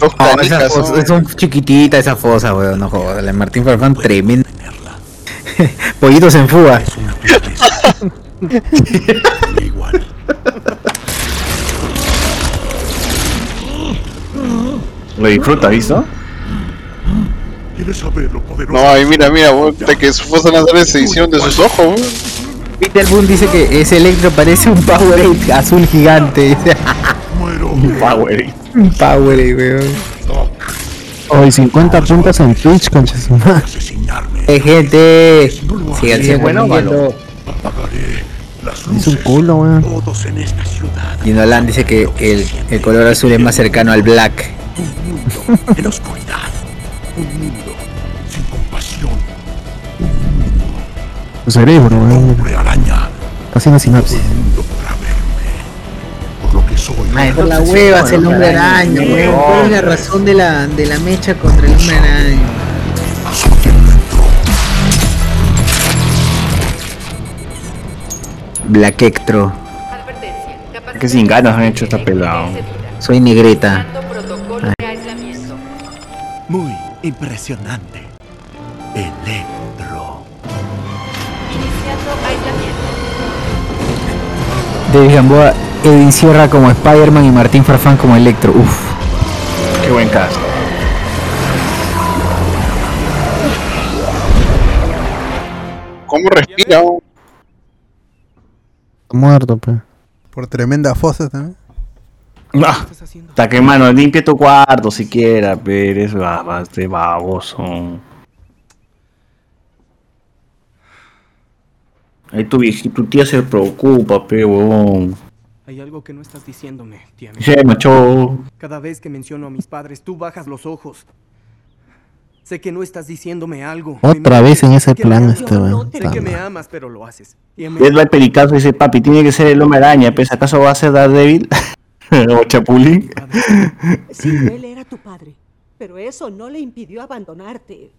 Dos No, canicas esa fosa, son. son chiquitita esa fosa, weón, no jodas. La de Martín Farfán tremenda. Pollitos en fuga. Lo disfruta, ¿visto? ¿Quieres saber lo poderoso? No, ahí mira, mira, weón. De que su fosa nasal se hicieron de sus ojos, weón. Peter Boone dice que ese Electro parece un Powerade azul gigante. Un Powerade. un Powerade, weón. Hoy 50 puntos en Twitch, concha su madre. Eh, gente. Sigan siendo bueno, viendo. Es un culo, weón. Y Nolan dice que el, el color azul es más cercano al black. En oscuridad. Un mundo Tu cerebro, weón. Hombre araña. Está haciendo sinapsis. Por lo que soy. Ay, por la hueva es el hombre araña, weón. ¿Cuál es la razón de la, de la mecha contra el hombre araña? Black Ectro. Que sin ganas han hecho esta pelada. Soy negreta. Muy impresionante. Electro. David Gamboa, Edwin Sierra como Spider-Man y Martín Farfán como Electro. Uf. Qué buen cast. ¿Cómo respira? muerto, pe. Por tremenda fosa también. Ah, Está que mano, limpia tu cuarto siquiera, pero es babas de baboso. Ahí tu tu tía se preocupa, pe huevón. Hay algo que no estás diciéndome, tía. Sí, macho. Cada vez que menciono a mis padres, tú bajas los ojos. Sé que no estás diciéndome algo. Otra vez en ese me plan este, weón. Sé que me amas, pero lo haces. Y va el pericazo y dice, papi, tiene que ser el hombre araña, pues ¿acaso va a ser Daredevil? o Chapulín. Sí, él era tu padre. Pero eso no le impidió abandonarte.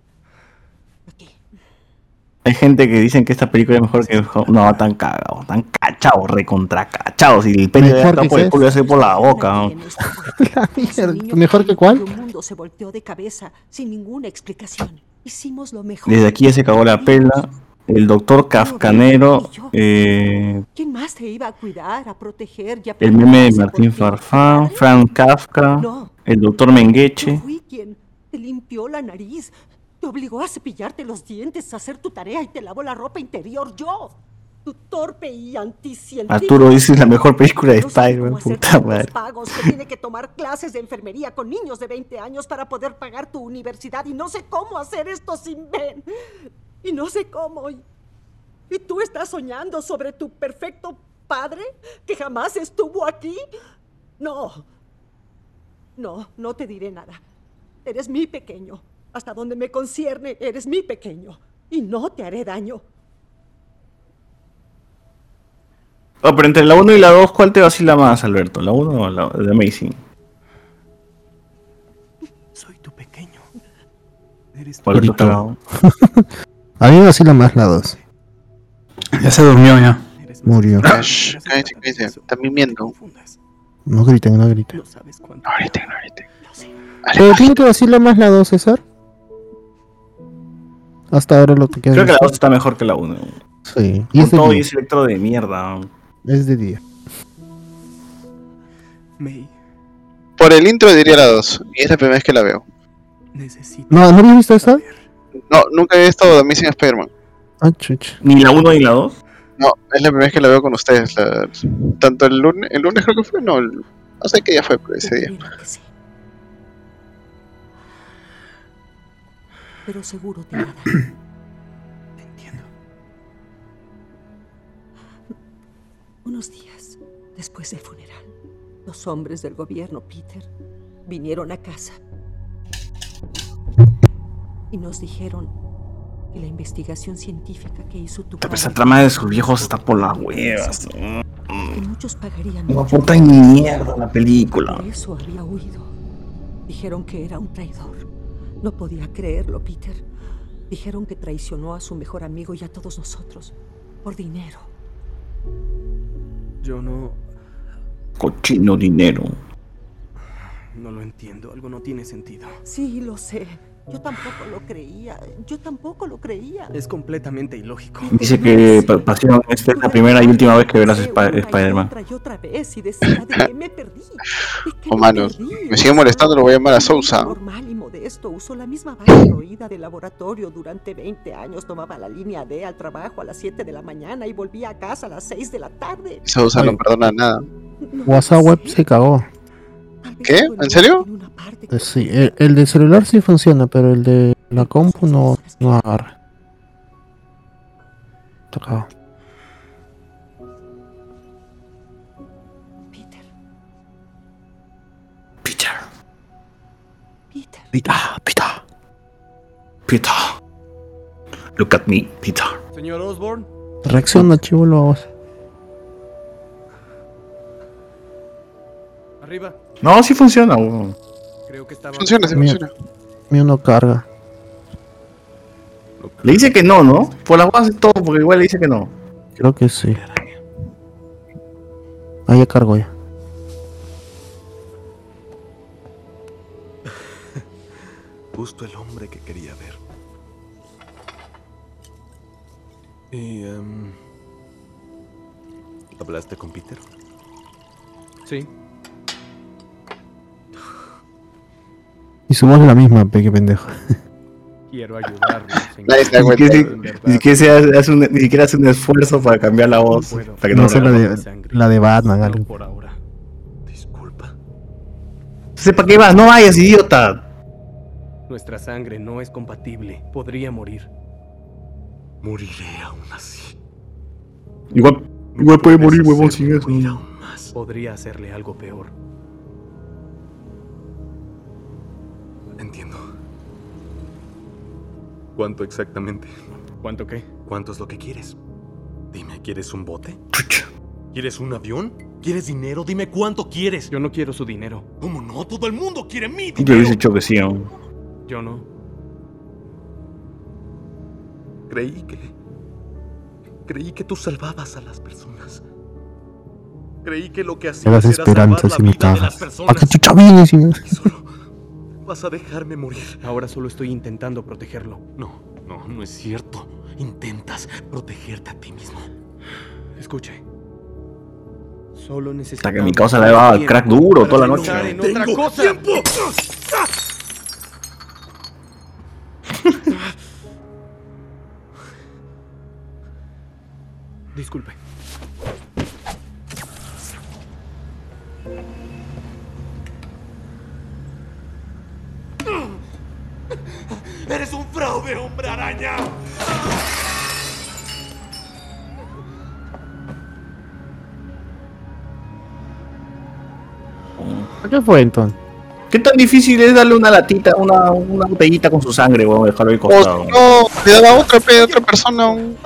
Hay gente que dicen que esta película es mejor que... No, tan cagado, tan cachado, recontra cachado. Si el pene acá que por el culo hace por la boca. ¿no? ¿Mejor que cuál? El mundo se volteó de cabeza sin ninguna explicación. Hicimos lo mejor. Desde aquí ya se cagó la pela. El doctor Kafkanero, eh, ¿Quién más te iba a cuidar, a proteger y a el meme de Martín? Farfán, Frank Kafka, No. el doctor Mengeche. Fui quien te limpió la nariz, te obligó a cepillarte los dientes, a hacer tu tarea y te lavó la ropa interior yo. Tu torpe y anticientífico. Arturo dice la mejor película de Spider-Man, puta madre. pagos, que tiene que tomar clases de enfermería con niños de 20 años para poder pagar tu universidad y no sé cómo hacer esto sin Ben. Y no sé cómo. Y, y tú estás soñando sobre tu perfecto padre que jamás estuvo aquí. No. No, no te diré nada. Eres mi pequeño. Hasta donde me concierne, eres mi pequeño. Y no te haré daño. Oh, pero entre la 1 y la 2, ¿cuál te vacila más, Alberto? ¿La 1 o la de Amazing? Eres ¿Cuál te Ahorita. cagado? A mí me vacila más la 2. Ya se durmió ya. Murió. Shh, Cállate, cállate. Están mimiendo. No griten, no griten. Ahorita, ahorita. ¿Pero tiene que vacilar más la 2, César? Hasta ahora lo que queda. Creo que la 2 está mejor que la 1. Sí. Y Con es todo y ese electro de mierda. Es de día. May, Por el intro diría la 2. Y es la primera vez que la veo. necesito. ¿No, ¿no habías visto esa? No, nunca he estado de Amazing Spider-Man. Ah, chuch. ¿Ni la 1 ni la 2? No, es la primera vez que la veo con ustedes. la- tanto el lunes, el lunes creo que fue, no, el- no sé qué día fue, pero ese día. Pero seguro te hará Unos días después del funeral, Los hombres del gobierno, Peter, vinieron a casa y nos dijeron que la investigación científica que hizo tu Pero esa trama de sus viejos está por las huevas. que muchos pagarían No mucho puta mierda la película. Por eso había huido. Dijeron que era un traidor. No podía creerlo, Peter. Dijeron que traicionó a su mejor amigo y a todos nosotros. Por dinero. Yo no. Cochino dinero. No lo entiendo. Algo no tiene sentido. Sí, lo sé. Yo tampoco lo creía. Yo tampoco lo creía. Es completamente ilógico. Dice que Pa- Pasión esta es la primera y última vez que verás Sp- Spider-Man. Otra vez y decía de que me perdí. Oh, mano, me sigue molestando, lo voy a llamar a Sousa. Normal y modesto. Usó la misma vaina oída de laboratorio durante 20 años. Tomaba la línea D al trabajo a las 7 de la mañana y volvía a casa a las 6 de la tarde. Sousa no perdona nada. WhatsApp web se cagó. ¿Qué? ¿En serio? Eh, Sí, el, el de celular sí funciona, pero el de la compu no, no agarra. Está cagado. Peter, Peter. Peter. Look at me, Peter. Señor Osborne, Reacciona, chivolo, arriba. No, sí funciona. weón. Creo que estaba. Funciona, sí Mío, funciona. mío no carga. Le dice que no, ¿no? Por las bases todo, porque igual le dice que no. Creo que sí. Ah, ya cargo ya. Justo el hombre que quería ver. Y... em, ¿Hablaste con Peter? Sí. Y somos la misma, pe, qué pendejo. Quiero ayudarlo, señor. Nadie se da cuenta. Ni siquiera, se hace- hace un, ni siquiera hace un esfuerzo para cambiar la voz. Para que no, No sé la de, la de Batman, algo. Por ahora. Entonces, ¿para qué vas? No vayas, idiota. Nuestra sangre no es compatible. Podría morir. Moriré aún así. Igual, igual puede morir, huevón, sin eso. Podría hacerle algo peor. Entiendo. ¿Cuánto exactamente? ¿Cuánto qué? ¿Cuánto es lo que quieres? Dime, ¿quieres un bote? ¿Quieres un avión? ¿Quieres dinero? Dime cuánto quieres. Yo no quiero su dinero. ¿Cómo no? Todo el mundo quiere mi Yo dinero. hubiese dicho que sí, aún. Yo no. Creí que. Creí que tú salvabas a las personas. Creí que lo que hacías das era salvar esperanzas la vida de las personas. ¿Para qué chucha vienes? y me- Vas a dejarme morir. Ahora solo estoy intentando protegerlo. No, no, no es cierto. Intentas protegerte a ti mismo. Escuche. Solo necesito. Hasta que mi causa la llevaba al crack duro toda la noche. En otra Tengo cosa. tiempo. Disculpe. ¡Eres un fraude, hombre araña! ¿Qué fue entonces? ¿Qué tan difícil es darle una latita, una, una botellita con su sangre, weón? Dejarlo ahí costado. si no, le otra, pe, otra persona. un-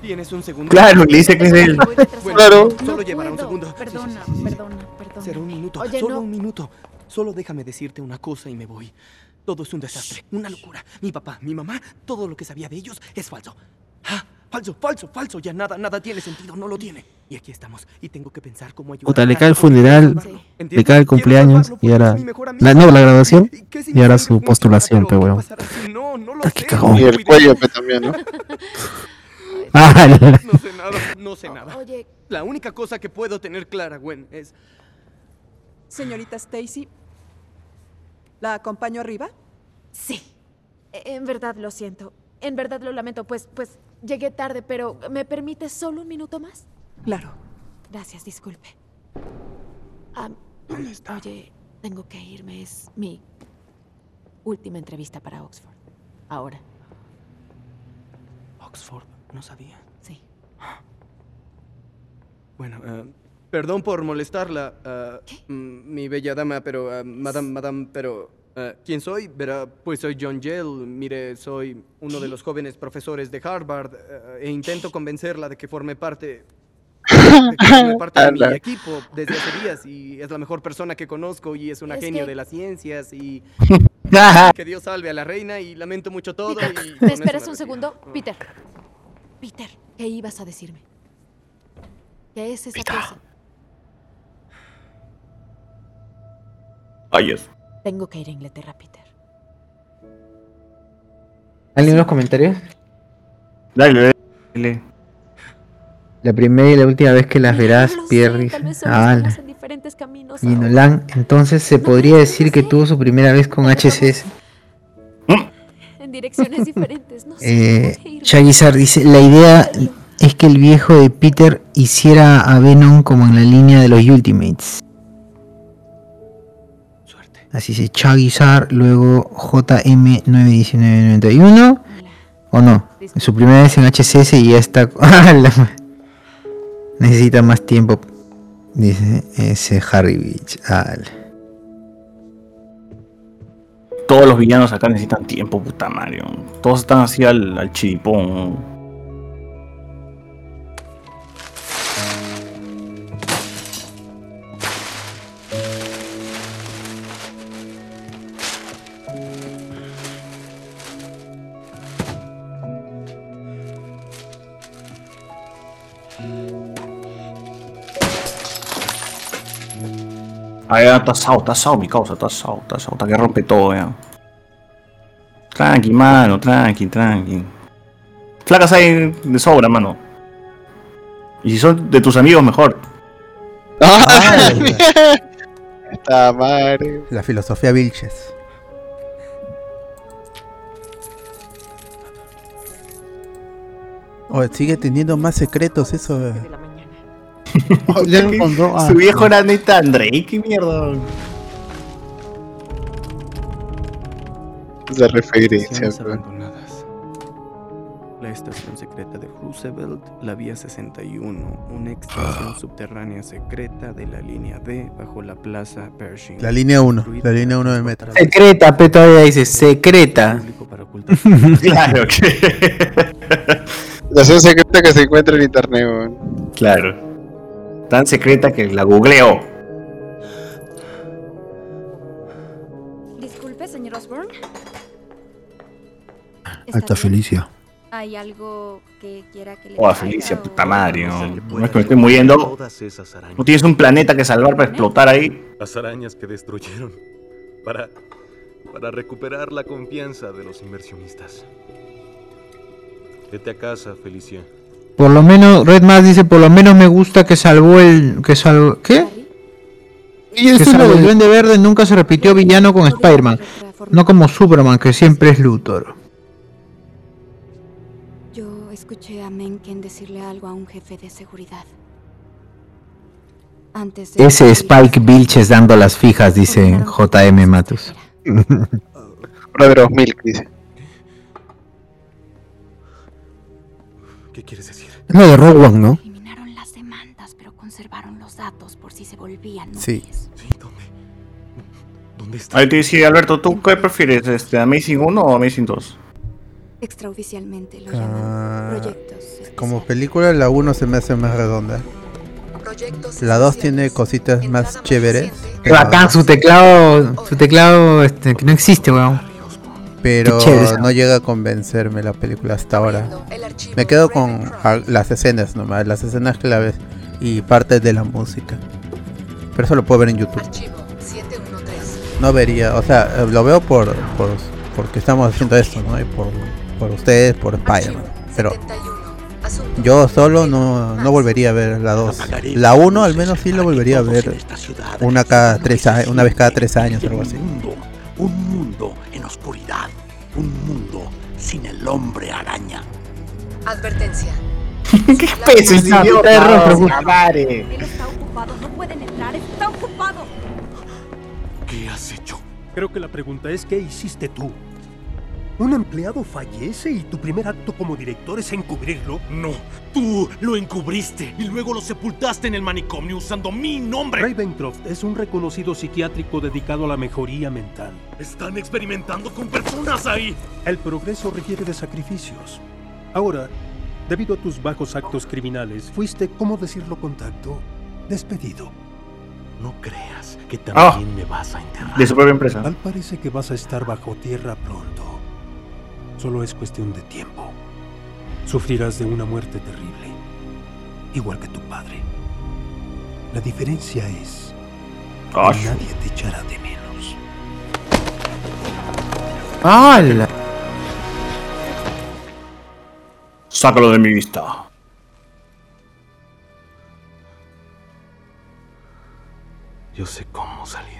Tienes un segundo. Claro, le dice que es él. Bueno, Claro. Solo llevará un segundo. Perdona, perdona, perdona. Será un minuto. Oye, solo no. un minuto. Solo déjame decirte una cosa y me voy. Todo es un desastre, una locura. Mi papá, mi mamá, todo lo que sabía de ellos es falso. Ah, falso, falso, falso. Ya nada, nada tiene sentido, no lo tiene. Y aquí estamos. Y tengo que pensar cómo ayudar. Puta, le a cae el funeral, ¿Entiendes? le cae el cumpleaños y ahora. La, no, la graduación ¿Qué y ahora su postulación, pe weón. No, no lo sé. Y el cuello, pe, también, ¿no? Ah, No sé nada, no sé nada. Oye, La única cosa que puedo tener clara, Gwen, es Señorita Stacy, ¿la acompaño arriba? sí. E- En verdad lo siento. En verdad lo lamento, pues, pues llegué tarde, pero ¿me permite solo un minuto más? Claro. Gracias, disculpe. Am, Oye, tengo que irme. Es mi última entrevista para Oxford. Ahora. Oxford. No sabía. Sí. Bueno, eh, Perdón por molestarla, ah, mm, mi bella dama, pero, ah, madame, madame, pero, ah, ¿quién soy? Verá, pues soy John Yell, mire, soy uno de los jóvenes profesores de Harvard e intento convencerla de que forme parte, de que forme parte de mi equipo desde hace días y es la mejor persona que conozco y es una Es genio que- de las ciencias y que Dios salve a la reina y lamento mucho todo y... ¿Me esperas me un segundo? Peter. Peter, ¿qué ibas a decirme? ¿Qué es esa cosa? Tengo que ir a Inglaterra, Peter. ¿Alguien en los comentarios? Dale, dale. La primera y la última vez que las verás, Pierre Ah, estamos en diferentes caminos. y Nolan, entonces se podría decir que tuvo su primera vez con HCS. En direcciones diferentes, no sé. Eh, Charizard dice, la idea es que el viejo de Peter hiciera a Venom como en la línea de los Ultimates. Así dice Charizard, luego JM91991. ¿O no? Su primera vez en HCS y ya está... ¡Ah, Necesita más tiempo. Dice ese Harry Beach. La- Todos los villanos acá necesitan tiempo, puta Mario. Todos están así al, al chiripón. Ah, ya está asado, está asado mi causa, está asado, está asado, está que rompe todo ya. Tranqui, mano, tranqui, tranqui. Flacas hay de sobra, mano. Y si son de tus amigos, mejor. Ah, Esta madre. La filosofía Vilches. Oh, sigue teniendo más secretos eso. eh. Ya encontró. Ah. Su viejo era neta Andrei, qué mierda. Esa referencia, abandonadas. La estación secreta de Roosevelt, la vía 61, una extensión subterránea secreta de la línea D bajo la plaza Pershing. La línea 1, la línea 1 del metro. Secreta, pero todavía dice secreta. Claro que. La acción secreta que se encuentra en internet. Claro. Tan secreta que la googleo. Disculpe, señor Osborne. Alta Felicia. ¿Hay algo que quiera que le Oh, Felicia, o- puta madre. No, no es que me estoy muriendo. Todas esas arañas. No tienes un planeta que salvar para explotar ahí. Las arañas que destruyeron. Para. Para recuperar la confianza de los inversionistas. Vete a casa, Felicia. Por lo menos, Red Mask dice, por lo menos me gusta que salvó el... que salvó... ¿Qué? Y Que eso es salvó lo el de- Duende Verde nunca se repitió villano con Spider-Man. No como Superman, que siempre es Luthor. Yo escuché a Mencken decirle algo a un jefe de seguridad. Antes de Ese Spike Vilches dando las fijas, dice JM Matus. Brother of Milk, dice. ¿Qué quieres decir? Es lo de Rogue One, ¿no? Eliminaron las demandas, pero conservaron los datos por si se volvían Sí. ¿Dónde está? Ahí te dice Alberto, ¿tú qué prefieres? Este, ¿Amazing 1 o Amazing 2? Extraoficialmente lo Ah, llaman proyectos. como película, la 1 se me hace más redonda. La 2 tiene cositas más chéveres. Qué bacán, su teclado, su teclado este, que no existe, weón. Pero no llega a convencerme la película hasta ahora. Me quedo con las escenas nomás, las escenas claves y parte de la música. Pero eso lo puedo ver en YouTube. No vería, o sea, eh, lo veo por, por porque estamos haciendo esto, ¿no? Y por, por ustedes, por Spider-Man. Pero yo solo no, no volvería a ver la 2. La 1 al menos sí lo volvería a ver una cada tres una vez cada tres años, algo así. Un mundo en oscuridad. Un mundo sin el hombre araña. Advertencia. ¿Qué peces, idiota? Él está ocupado, no pueden entrar, está ocupado. ¿Qué has hecho? Creo que la pregunta es ¿qué hiciste tú? ¿Un empleado fallece y tu primer acto como director es encubrirlo? No, tú lo encubriste y luego lo sepultaste en el manicomio usando mi nombre. Ravencroft es un reconocido psiquiátrico dedicado a la mejoría mental. Están experimentando con personas ahí. El progreso requiere de sacrificios. Ahora, debido a tus bajos actos criminales, fuiste, ¿cómo decirlo con tacto? Despedido. No creas que Ah. también me vas a enterrar. De su propia empresa. Tal parece que vas a estar bajo tierra pronto. Solo es cuestión de tiempo. Sufrirás de una muerte terrible, igual que tu padre. La diferencia es que Ay. nadie te echará de menos. ¡Hala! Sácalo de mi vista. Yo sé cómo salir.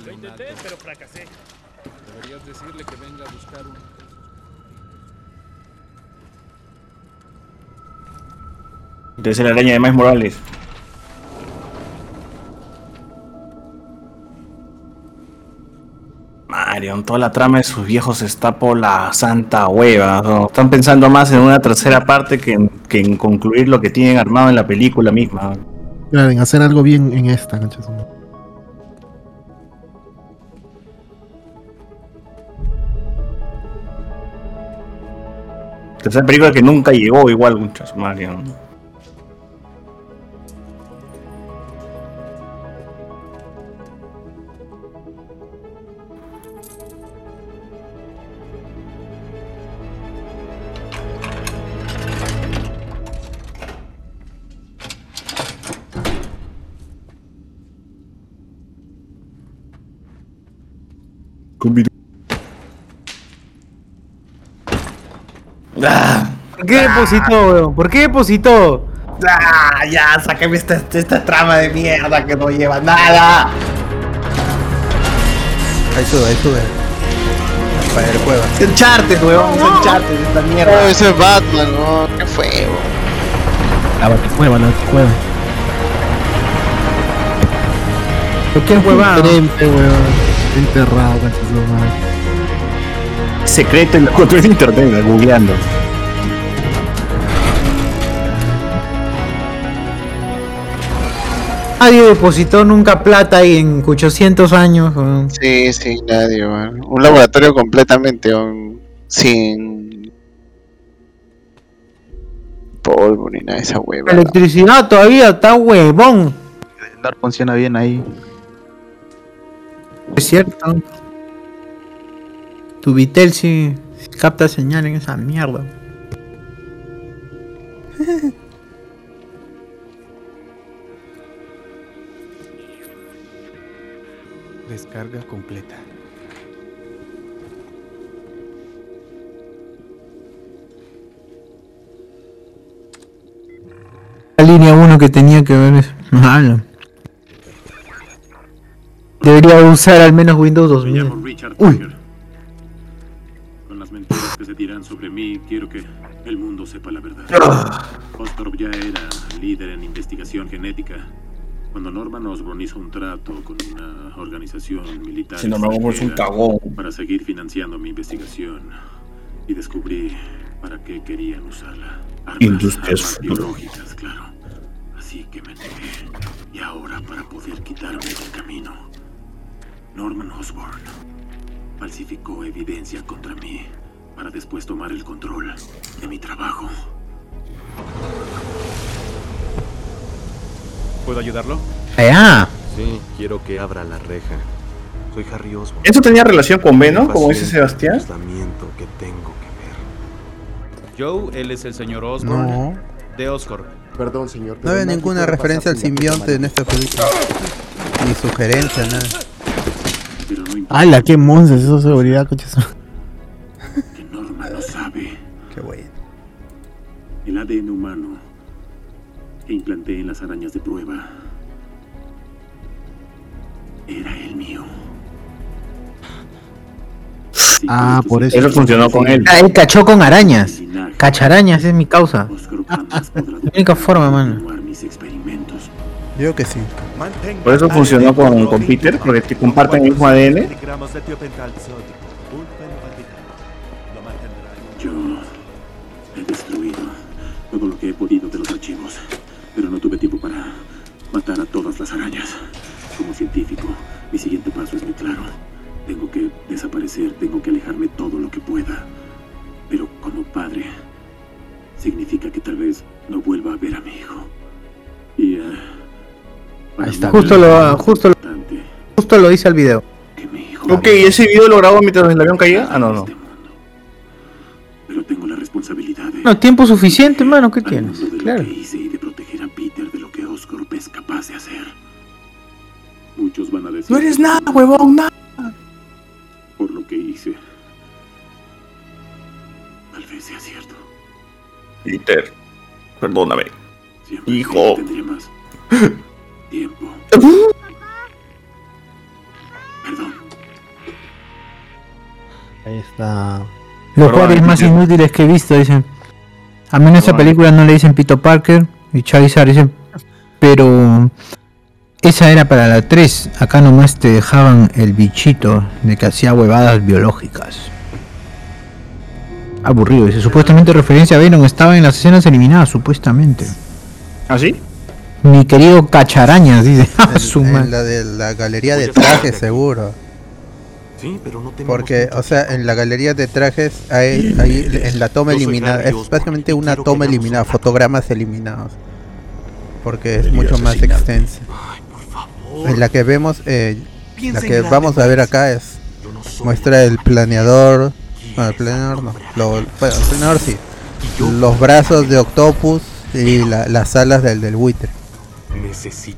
Ponerle Lo un intenté, alto. pero fracasé. Deberías decirle que venga a buscar un... Entonces la araña de Miles Morales. Marion, toda la trama de sus viejos está por la santa hueva. ¿no? Están pensando más en una tercera parte que en, que en concluir lo que tienen armado en la película misma. Claro, en hacer algo bien en esta, concha Tercera película que nunca llegó igual, muchas ¿Por qué depositó, weón? ¿Por qué depositó? ¡Ah! Ya, sáqueme esta, esta trama de mierda que no lleva nada. Ahí sube, ahí sube. Para el cueva. Es Uncharted, weón. Es Uncharted esta mierda. No, ese es Batman, no, qué fue, weón. La baticueva, la baticueva. ¿Por qué huevada? Frente, weón. Enterrado. Secreto en lo encontré en internet, googleando. Nadie depositó nunca plata ahí en 800 años. weón. Sí, sí, nadie. Un laboratorio completamente sin polvo ni nada de esa hueva. Electricidad todavía está huevón. No funciona bien ahí. Es cierto. Tu Vitel sí capta señal en esa mierda. Descarga completa. La línea 1 que tenía que ver es mala. Debería usar al menos Windows 2000. Richard Uy. Sobre mí, quiero que el mundo sepa la verdad. Oscorp ya era líder en investigación genética. Cuando Norman Osborn hizo un trato con una organización militar Si es un cagón. para seguir financiando mi investigación y descubrí para qué querían usarla. Armas, Industrias armas biológicas, claro. Así que me negué. Y ahora para poder quitarme del camino, Norman Osborn falsificó evidencia contra mí para después tomar el control de mi trabajo. ¿Puedo ayudarlo? Ah. Sí, quiero que abra la reja. Soy Harry Osborn. ¿Eso tenía relación con Venom, como dice Sebastián? que tengo que ver. Joe, él es el señor Osborn No. de Oscorp. Perdón, señor. No había ninguna referencia al simbionte en esta película. Ni sugerencia, nada. ¡Hala, qué monstruos! Eso es seguridad, concha El ADN humano que implanté en las arañas de prueba era el mío. Ah, por eso. Eso funcionó con él. Ah, él cachó con arañas. Cacharañas es mi causa. La única forma, mano. Yo que sí. Por eso funcionó con, con Peter, porque te comparten el mismo ADN. Yo he destruido todo lo que he podido de los archivos, pero no tuve tiempo para matar a todas las arañas. Como científico, mi siguiente paso es muy claro. Tengo que desaparecer, tengo que alejarme todo lo que pueda. Pero como padre, significa que tal vez no vuelva a ver a mi hijo. Y eh, Ahí está. Justo lo, justo lo, justo lo dice el video. Ok, ¿y ese video lo grabó mientras el avión caía? Ah, no, no. pero tengo la responsabilidad de No, tiempo suficiente, mano, ¿qué tienes? de Claro. lo que hice y de proteger a Peter de lo que Oscorp es capaz de hacer. Muchos van a decir No eres nada, huevón, nada. por lo que hice. Tal vez sea cierto. Peter, perdóname. Hijo. Tendría más tiempo. Ahí está. Los padres más inútiles que he visto, dicen. A mí en esa película no le dicen Pito Parker y Charizard, dicen. Pero esa era para la 3. Acá nomás te dejaban el bichito de que hacía huevadas biológicas. Aburrido, dice. Supuestamente referencia a Venom estaba en las escenas eliminadas, supuestamente. ¿Ah, sí? Mi querido Cacharañas, dice. Ah, su En madre. la de la galería de trajes, seguro. Sí, pero no tenemos Porque, o sea, en la galería de trajes hay, hay en la toma eliminada, es básicamente una toma eliminada, fotogramas eliminados. Porque es Debería mucho más extensa. En la que vemos, eh, la que vamos a ver acá es muestra el planeador, bueno, el planeador no, lo- bueno, el planeador sí, los brazos de Octopus y la- las alas del del buitre.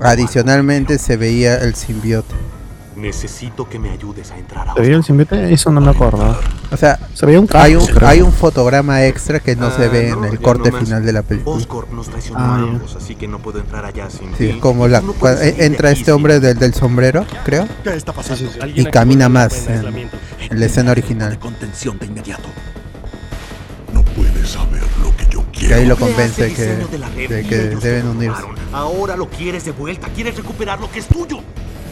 Adicionalmente se veía el simbiote. Necesito que me ayudes a entrar a ¿Te vio el simbiote? Eso no me acuerdo. O sea, Se veía un hay un, creo. hay un fotograma extra que no se Ah, ve no, en el corte no final de la película. Oscorp nos traicionó Ah, a ambos, así que no puedo entrar allá sin Sí, ti. como la, no cua- entra aquí este hombre del, del sombrero, creo, ¿Qué está pasando? y camina más en, en la escena original. Contención de inmediato. No puedes saber lo que yo Que ahí lo convence el que, de de que deben unirse. Ahora lo quieres de vuelta, quieres recuperar lo que es tuyo.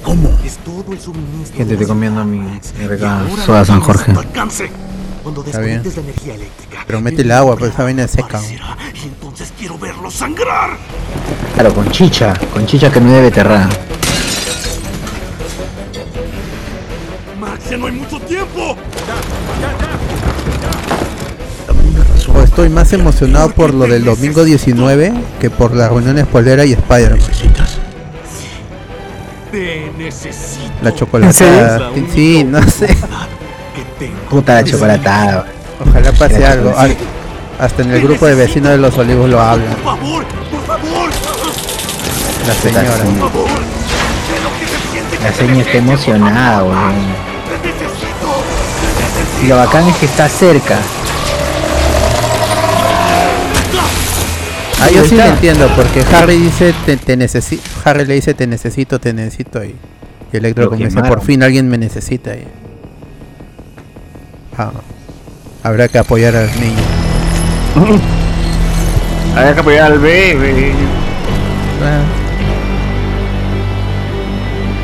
¿Cómo? Es todo el suministro. Gente, las comiendo mi, regalo soda San Jorge. Cuando Está bien. desconectes la energía eléctrica, Pero mete el agua, pues esa vaina es seca. y entonces quiero verlo sangrar. Claro, con chicha, con chicha que no debe terrar. Max, ya no hay mucho tiempo. O estoy más emocionado por lo del domingo 19 que por la reunión espolera y Spider-Man. Necesito. La chocolatada. Sí, no sé. Puta la chocolatada. Ojalá pase algo. Hasta en el grupo de vecinos de los olivos lo hablan. Por favor, por favor. La señora. La señora está emocionada, weón. Y lo bacán es que está cerca. Ah, yo sí lo entiendo, porque Harry dice te, te necesito. Harry le dice te necesito, te necesito y, y Electro Lo comienza quemaron. por fin alguien me necesita y ah, habrá que apoyar al niño. Había que apoyar al bebé.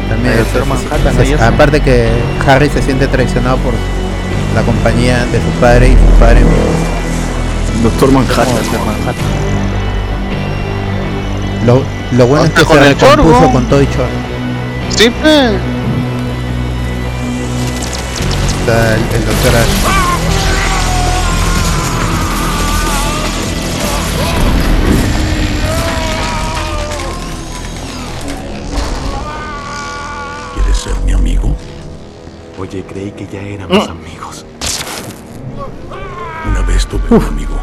También El es- Doctor es- aparte que Harry se siente traicionado por la compañía de su padre y su padre Doctor Manhattan. Lo, lo bueno es que con se el chorro. con todo y chorro. Sí, pues. Está el, el doctor Ash. ¿Quieres ser mi amigo? Oye, creí que ya éramos Mm. amigos. Una vez tuve un amigo.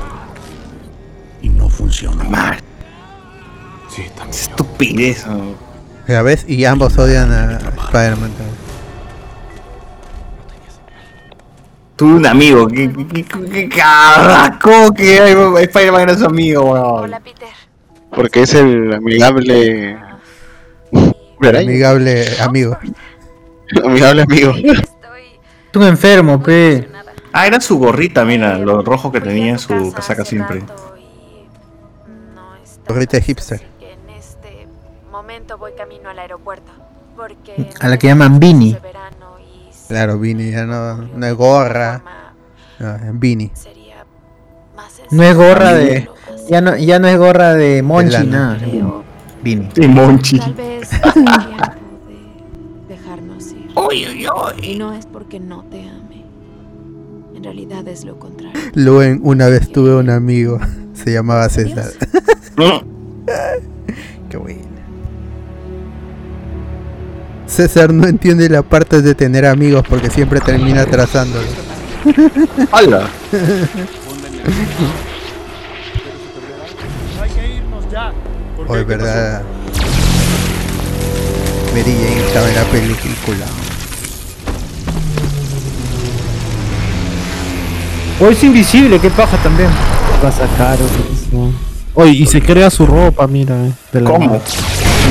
Y no funcionó. Sí, también. Estupidez. Ya ves, y ambos odian a Spider-Man. Tuve un amigo. ¿Qué, qué, qué, qué carajo que hay- Spider-Man era su amigo, weón? Porque es el amigable. ¿Verdad? Amigable amigo. Amigable amigo. Tú enfermo, pe. Ah, era su gorrita, mira, lo rojo que tenía en su casaca siempre. Gorrita de hipster. En momento voy camino al aeropuerto. Porque A la que llaman Vini. Claro, Vini, ya no, no es gorra. No, Vini. No es gorra de. Ya no, ya no es gorra de Monchi, lana. nada. Vini. De Monchi. Tal vez de dejarnos ir. Y no es porque no te ame. En realidad es lo contrario. Luen, una vez tuve un amigo, se llamaba César. Qué buena. César no entiende la parte de tener amigos porque siempre termina atrasándolo. ¡Hala! Hay que irnos ya. ¿Por Hoy? ¿Qué verdad. Mary Jane estaba en la película. O es invisible, qué paja también. Va a sacar. Oye, y se crea su ropa, mira. eh, de la ¿Cómo?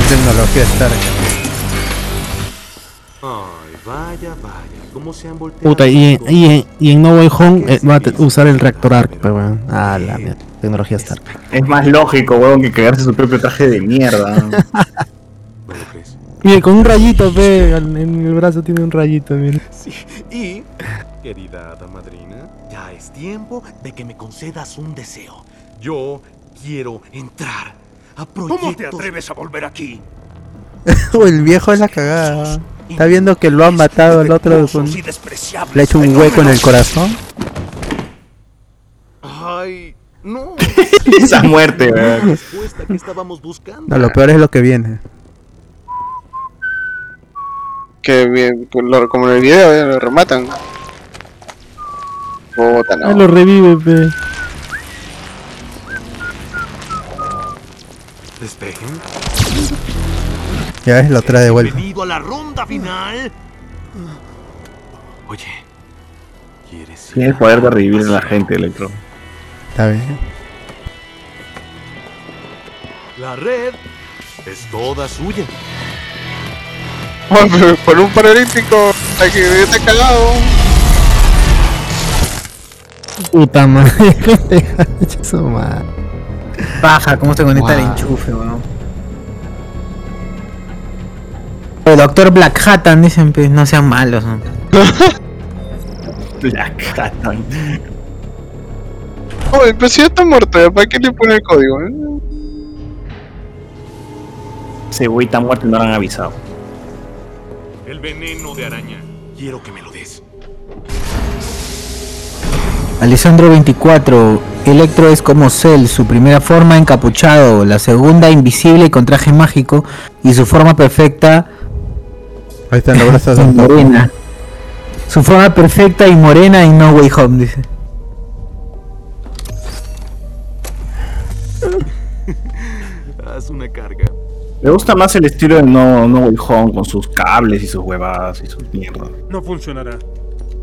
Tecnología Stark. Ay, vaya, vaya. ¿Cómo se han volteado? Puta, y en, y en, y en No Way Home eh, va a usar el reactor arc, pero weón. Ah, la mierda. Tecnología Stark. Es más lógico, weón, que cagarse su propio traje de mierda. ¿No lo crees? Mire, con un rayito, ve, en el brazo tiene un rayito, mire. Sí. Y, querida hada madrina, ya es tiempo de que me concedas un deseo. Yo quiero entrar a proyectos... ¿Cómo te atreves a volver aquí? Oh, el viejo es la cagada. Está viendo que lo han matado el otro con... Le ha hecho un hueco en el corazón. Ay, no. Esa muerte, La weón. respuesta que estábamos buscando. No, lo peor es lo que viene. Que bien, lo- como en el video, eh, lo rematan. Puta, Ah, no. lo revive, ve. Despejen. Ya ves, lo trae de vuelta. Venido a la ronda final. Oye, ¿quieres Tiene el poder de revivir a la gente, Electro. Está bien. La red es toda suya. Por un paralímpico, hay que yo te he cagado. Puta madre. Eso, madre. Paja, cómo se conecta el Wow. enchufe, weón. El doctor Black Hattan dicen, pues, no sean malos. ¿no? Black Hatton. Oye, pero si ya está muerto, ¿ya ¿para qué le pone el código? eh? Ese güey está muerto y no lo han avisado. El veneno de araña. Quiero que me lo des. Alessandro 24, Electro es como Cell, su primera forma encapuchado, la segunda invisible y con traje mágico y su forma perfecta Ahí están los brazos de y morena. Su forma perfecta y morena en No Way Home, dice. Haz una carga. Me gusta más el estilo de No, no Way Home con sus cables y sus huevadas y sus mierdas. No funcionará.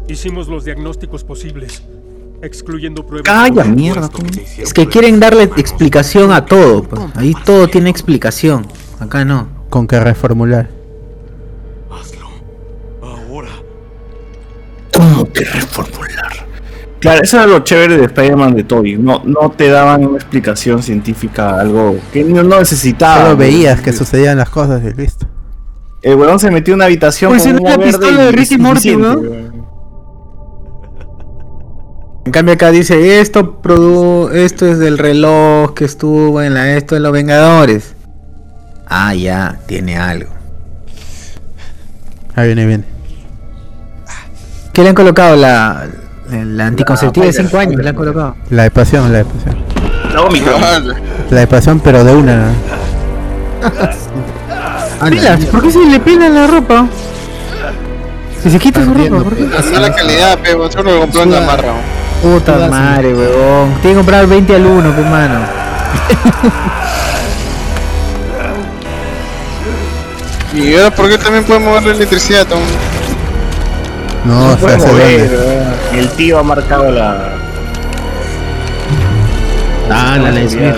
Hicimos los diagnósticos posibles, excluyendo pruebas. Calla, mierda, se Es que quieren darle explicación a todo. pues. Ahí todo tiene explicación. Acá no. Con que reformular. Que reformular? Claro, eso era lo chévere de Spider-Man de Toby. No, no te daban una explicación científica, algo que no, no necesitaba. Solo veías que sucedían las cosas y listo. El weón se metió en una habitación Pues con era una pistola de Ricky Morty, ¿no? weón. En cambio acá dice esto produ esto es del reloj que estuvo en la esto de los Vengadores. Ah, ya, tiene algo. Ahí viene, viene. ¿Qué le han colocado? La, la anticonceptiva de 5 años, le han colocado. La de pasión, la de pasión. La Omicron. La de pasión, pero de una. Pilas, ¿por qué se le pela la ropa? Si se quita su ropa, ¿por qué? Así la calidad, pero solo lo compró en la marra. Puta madre, weón. Tiene que comprar 20 al 1, pues mano. Y ahora, ¿por qué también puede mover la electricidad, Tom? No, se puede hace mover, weón. El tío ha marcado la. Ah, la ley seguridad.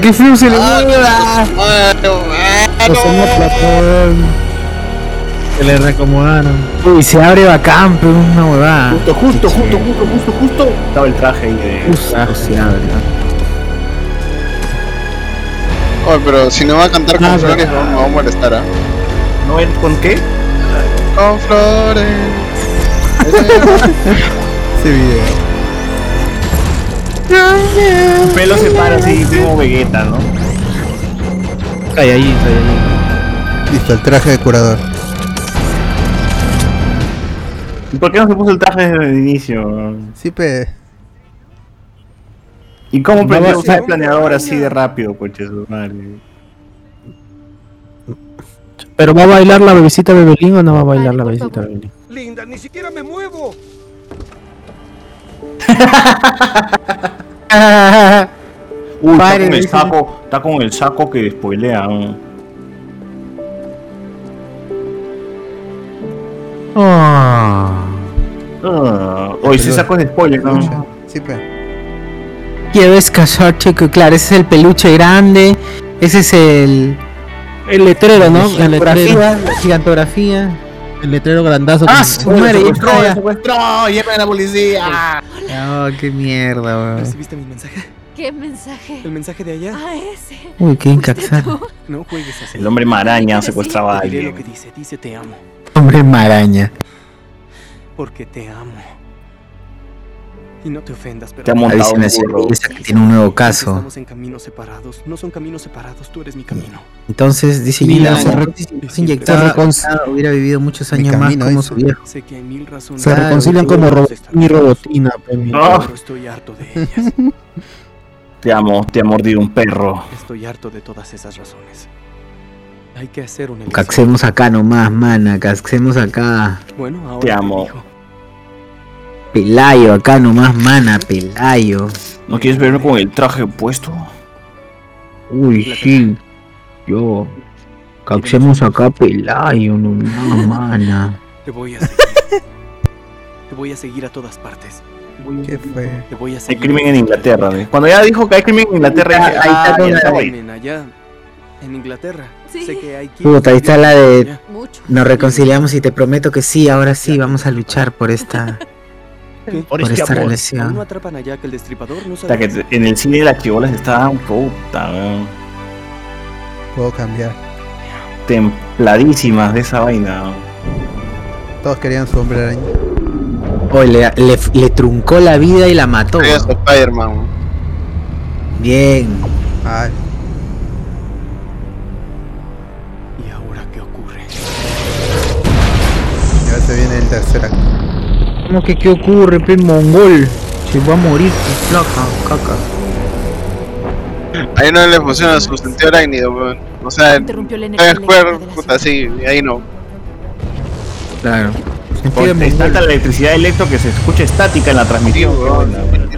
¡Qué frío se le Ah, mueve! No se. Se le reacomodaron. Uy, se abre bacán, pero una huevada. Justo, justo, justo, justo, justo, justo. Estaba el traje ahí de. Justo se abre. Oye, pero si no va a cantar con Ah, flores, pero- no, no va a molestar, ¿ah? ¿No ven con qué? Con flores. Ese video. Su pelo se para así, como Vegeta, ¿no? Cae ahí, cae ahí. Listo, el traje de curador. ¿Y por qué no se puso el traje desde el inicio? Sí, pe. ¿Y cómo No va aprendió a a usar ser- el planeador así de rápido, coche su madre? Pero va a bailar la bebecita Bebelín o no va a bailar la bebecita Bebelín. Linda, ni siquiera me muevo. Uy, está con el saco, está con el saco que spoilea. ¿no? Ah. Ah, saco es de spoiler, ¿no? Sí, pe. Quieres casarte, claro, ese es el peluche grande, ese es el... El letrero, ¿no? La gigantografía, la gigantografía. El letrero grandazo. ¡Ah, su madre! secuestró, secuestró, lleven a la policía. Oh, qué mierda, weón. ¿Recibiste mi mensaje? ¿Qué mensaje? ¿El mensaje de allá? Ah, ese. Uy, qué incaxado. No juegues así. El hombre maraña secuestraba a diré lo alguien. que dice. Dice te amo. Hombre maraña. Porque te amo. Y no te ofendas, pero... Te ha montado un burro. Que tiene un nuevo caso. Estamos en caminos separados. No son caminos separados. Tú eres mi camino. Entonces, dice Gila, se inyectaba, hubiera vivido muchos años más como su viejo. Sé que hay mil razones. Se reconcilian como Robotina, mi- Ah. Pero estoy harto de ellas. Te amo, te ha mordido un perro. Estoy harto de todas esas razones. Hay que hacer elección. Caxemos acá nomás, mana, caxemos acá. Bueno, ahora Te amo. Pelayo, acá nomás, mana, Pelayo. ¿No quieres verme con el traje puesto? Uy, sí. Yo. Caxemos acá, Pelayo, nomás, mana. Te voy a seguir. Te voy a seguir a todas partes. ¿Qué fue? Te voy a Hay crimen en Inglaterra. ¿ves? Cuando ya dijo que hay crimen en Inglaterra, dije, Ahí está ah, la- está, allá. En Inglaterra. Sí. Sé que hay Puta, ahí está la de. Nos reconciliamos y te prometo que sí, ahora sí, vamos a luchar por esta. ¿Qué? Por este esta amor. ¿Aún no relación. atrapan a Jack el destripador? ¿No que te- en el cine las chibolas estaban puta, weón, Puedo cambiar. templadísimas de esa vaina. weón. Todos querían su hombre araña. Oye, le, le, le truncó la vida y la mató. Eres Spider-Man. Bien. Ay, ¿Y ahora qué ocurre? ya se viene el tercer acto. ¿Cómo que qué ocurre, pe mongol? Se va a morir, tu flaca, caca. Ahí no le funciona su sentido arácnido, weón. O sea, en Interrumpió de la puta, sí, ahí no. Claro. Es tanta la electricidad electro que se escucha estática en la transmisión. Qué buena, weón.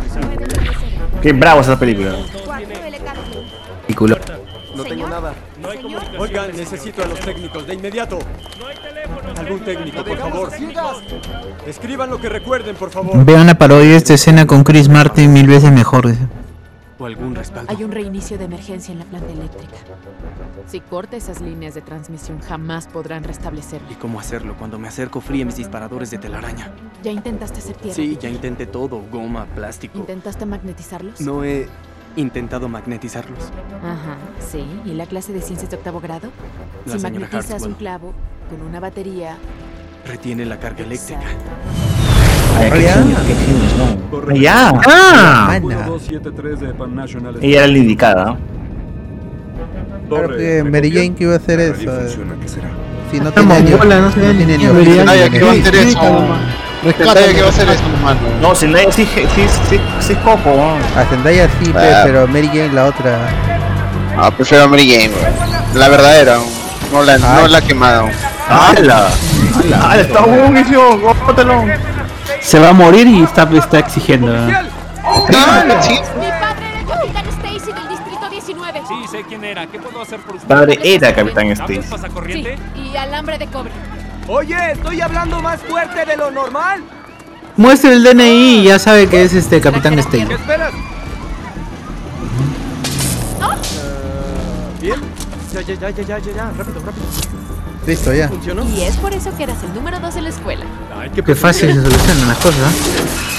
Qué bravo esa película. Piculo. No tengo nada. Oigan, necesito a los técnicos de inmediato. Algún técnico, por favor. Escriban lo que recuerden, por favor. Vean la parodia de esta escena con Chris Martin mil veces mejor. O algún respaldo. Hay un reinicio de emergencia en la planta eléctrica. Si corta esas líneas de transmisión, jamás podrán restablecerlo. ¿Y cómo hacerlo cuando me acerco fríe mis disparadores de telaraña? ¿Ya intentaste hacer tierra? Sí, ya intenté todo. Goma, plástico. ¿Intentaste magnetizarlos? No he intentado magnetizarlos. Ajá, sí. ¿Y la clase de ciencias de octavo grado? La si magnetizas Hartswell. un clavo con una batería, Retiene la carga eléctrica. Ay, qué ¿no? ¡Ya! ¡Ah! Mana. 1273 de Pan National Ella era la indicada. ¿no? Claro que Mary Jane que iba a hacer eso. Si no tiene no no tiene Zendaya. ¿qué va. No, Zendaya sí, sí, sí, sí es coco. ¿no? A Zendaya sí, Ah. pero Mary Jane la otra. Ah, prefiero a Mary Jane. La verdadera, no la, no la quemada. ¡Hala! ¡Hala! ¡Hala! ¡Está buenísimo! ¡Gótalo! Se va a morir y está, está exigiendo. Ah, sí. Mi padre era el capitán Stacy del distrito 19. Sí, sé quién era. ¿Qué puedo hacer por usted? Padre era Capitán ¿Hablas Stacy. Sí, y alambre de cobre. Oye, estoy hablando más fuerte de lo normal. Muestra el DNI y ya sabe que es este Capitán Stacy. ¿Qué esperas? Bien. Ya, ya, ya, ya, ya, ya, ya. Rápido, rápido. Listo, ya. ¿Funcionó? Y es por eso que eras el número dos en la escuela. Qué fácil se solucionan las cosas. ¿eh?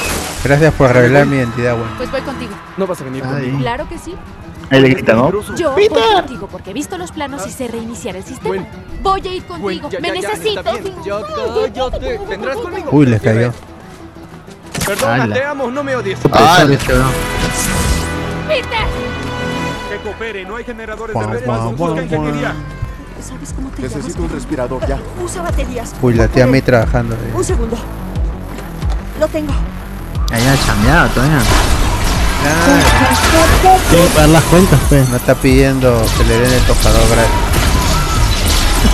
Gracias por revelar mi identidad, güey. Pues voy contigo. No vas a venir conmigo. Claro que sí. Ahí le grita, ¿no? Yo voy ¡Peter! contigo porque he visto los planos y sé reiniciar el sistema. Voy a ir contigo. ya, Me ya, ya, necesito. está bien. Ya cállate. ¿Vendrás conmigo? Uy, le cayó. Perdona, Ala. te amo, no me odies. Ah, Peter. Que coopere, no hay generadores de guau, respaldo. guau, Busca ingeniería. ¿Sabes cómo te Necesito llamas? un respirador ya. Usa baterías. Uy, la tía May trabajando. eh. Un segundo. Lo tengo. Allá chambeado todavía. Tiene que pagar las cuentas, pues. No está pidiendo que le den el tocador gratis.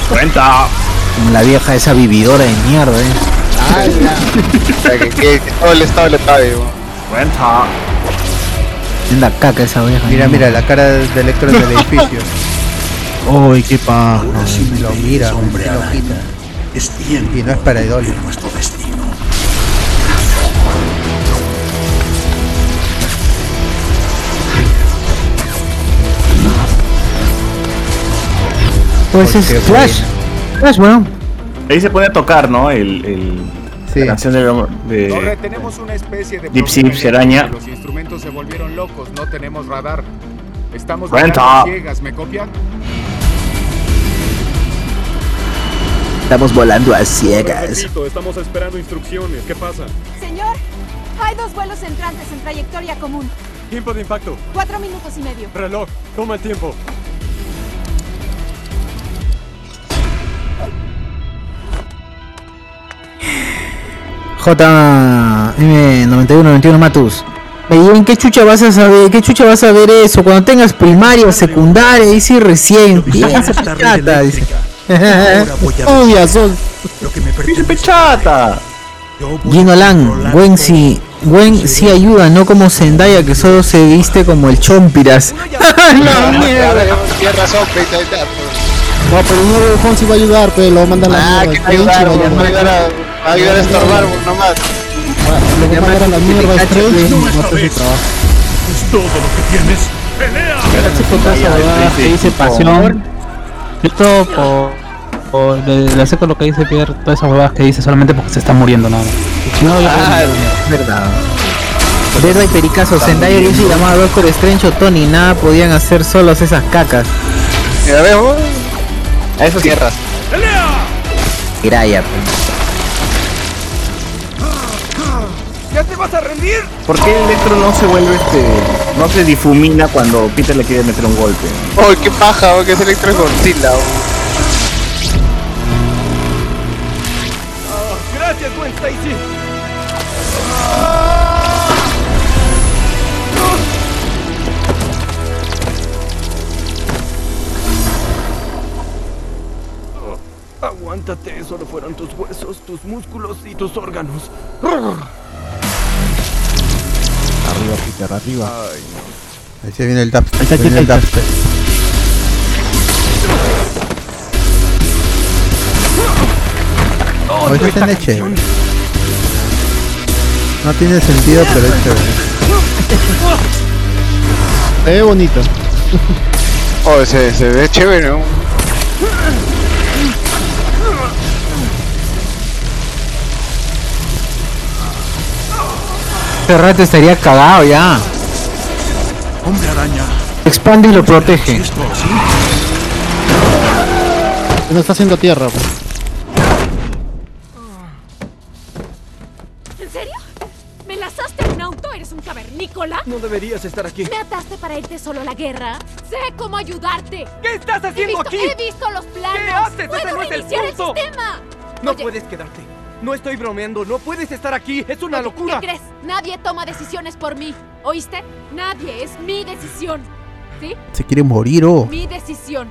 Cuenta. Como la vieja esa vividora de mierda, eh. O sea, que, que- que todo el estado le pague, weón. Cuenta. Anda caca esa vieja. Mira, mira, la cara de Electro en el edificio. Uy, qué paja. Lo mira, hombre lo quita. Es tiempo Y no es para idólico. de nuestro destino. Pues es Flash. Flash, bueno. Ahí se puede tocar, ¿no? El, el, La canción de, de Torre, tenemos una especie de problema Gypsy araña. Los instrumentos se volvieron locos, no tenemos radar. Estamos ciegas, ¿me copian? Estamos volando a ciegas. Repito, estamos esperando instrucciones. ¿Qué pasa? Señor, hay dos vuelos entrantes en trayectoria común. Tiempo de impacto. Cuatro minutos y medio. Reloj. Toma el tiempo. JM9191 Matus. ¿En qué chucha vas a saber? ¿Qué chucha vas a ver eso? Cuando tengas primaria o secundaria, y si recién piensa. Obvia son. ¡Dice pechata! Gino Lan, Gwen sí, Gwen sí ayuda, no como Zendaya que solo se viste como el Chompiras. No, Tienes razón. No, pero no Juan sí va a ayudar, pero lo mandan a la Ah, mierda. que va a ayudar, va a va a ayudar a estorbar nomás. Lo va a mandar a la mierda Strange y no hace su trabajo. Es todo lo que tienes. ¡Pelea! Puta esa huevada que dice pasión. Esto por, por le, le acepto lo que dice Pierre, todas esas huevadas que dice solamente porque se está muriendo nada más. No, Ah, verdad. Verdad y pericazo, Zendaya y llamaba Doctor Strange o Tony, nada podían hacer solos esas cacas. Ya veo. A eso cierras. Graya, ¿Ya te vas a rendir? ¿Por qué Electro no se vuelve este. no se difumina cuando Peter le quiere meter un golpe? ¡Oh, qué paja! oh, que es Electro Godzilla. oh. Gracias, Gwen Stacy. Aguántate, solo fueron tus huesos, tus músculos y tus órganos. Arriba, Peter, arriba. Ahí se viene el dubstep. Ahí está, se viene el dubstep. Oh, esta escena es chévere. No tiene sentido, pero es chévere. Se ve bonito. Oh, se, se ve chévere, ¿no? Este rato estaría cagado ya. Hombre araña. Expande y lo protege. No está haciendo tierra. pues. ¿En serio? ¿Me lanzaste en un auto? ¿Eres un cavernícola? No deberías estar aquí. ¿Me ataste para irte solo a la guerra? Sé cómo ayudarte. ¿Qué estás He haciendo visto, aquí? he visto los planos. ¿Qué haces? Puedo Ese no es el el, sistema. No Oye, puedes quedarte. No estoy bromeando. No puedes estar aquí. Es una locura. ¿Qué crees? Nadie toma decisiones por mí. ¿Oíste? Nadie. Es mi decisión. ¿Sí? Se quiere morir, oh. Mi decisión.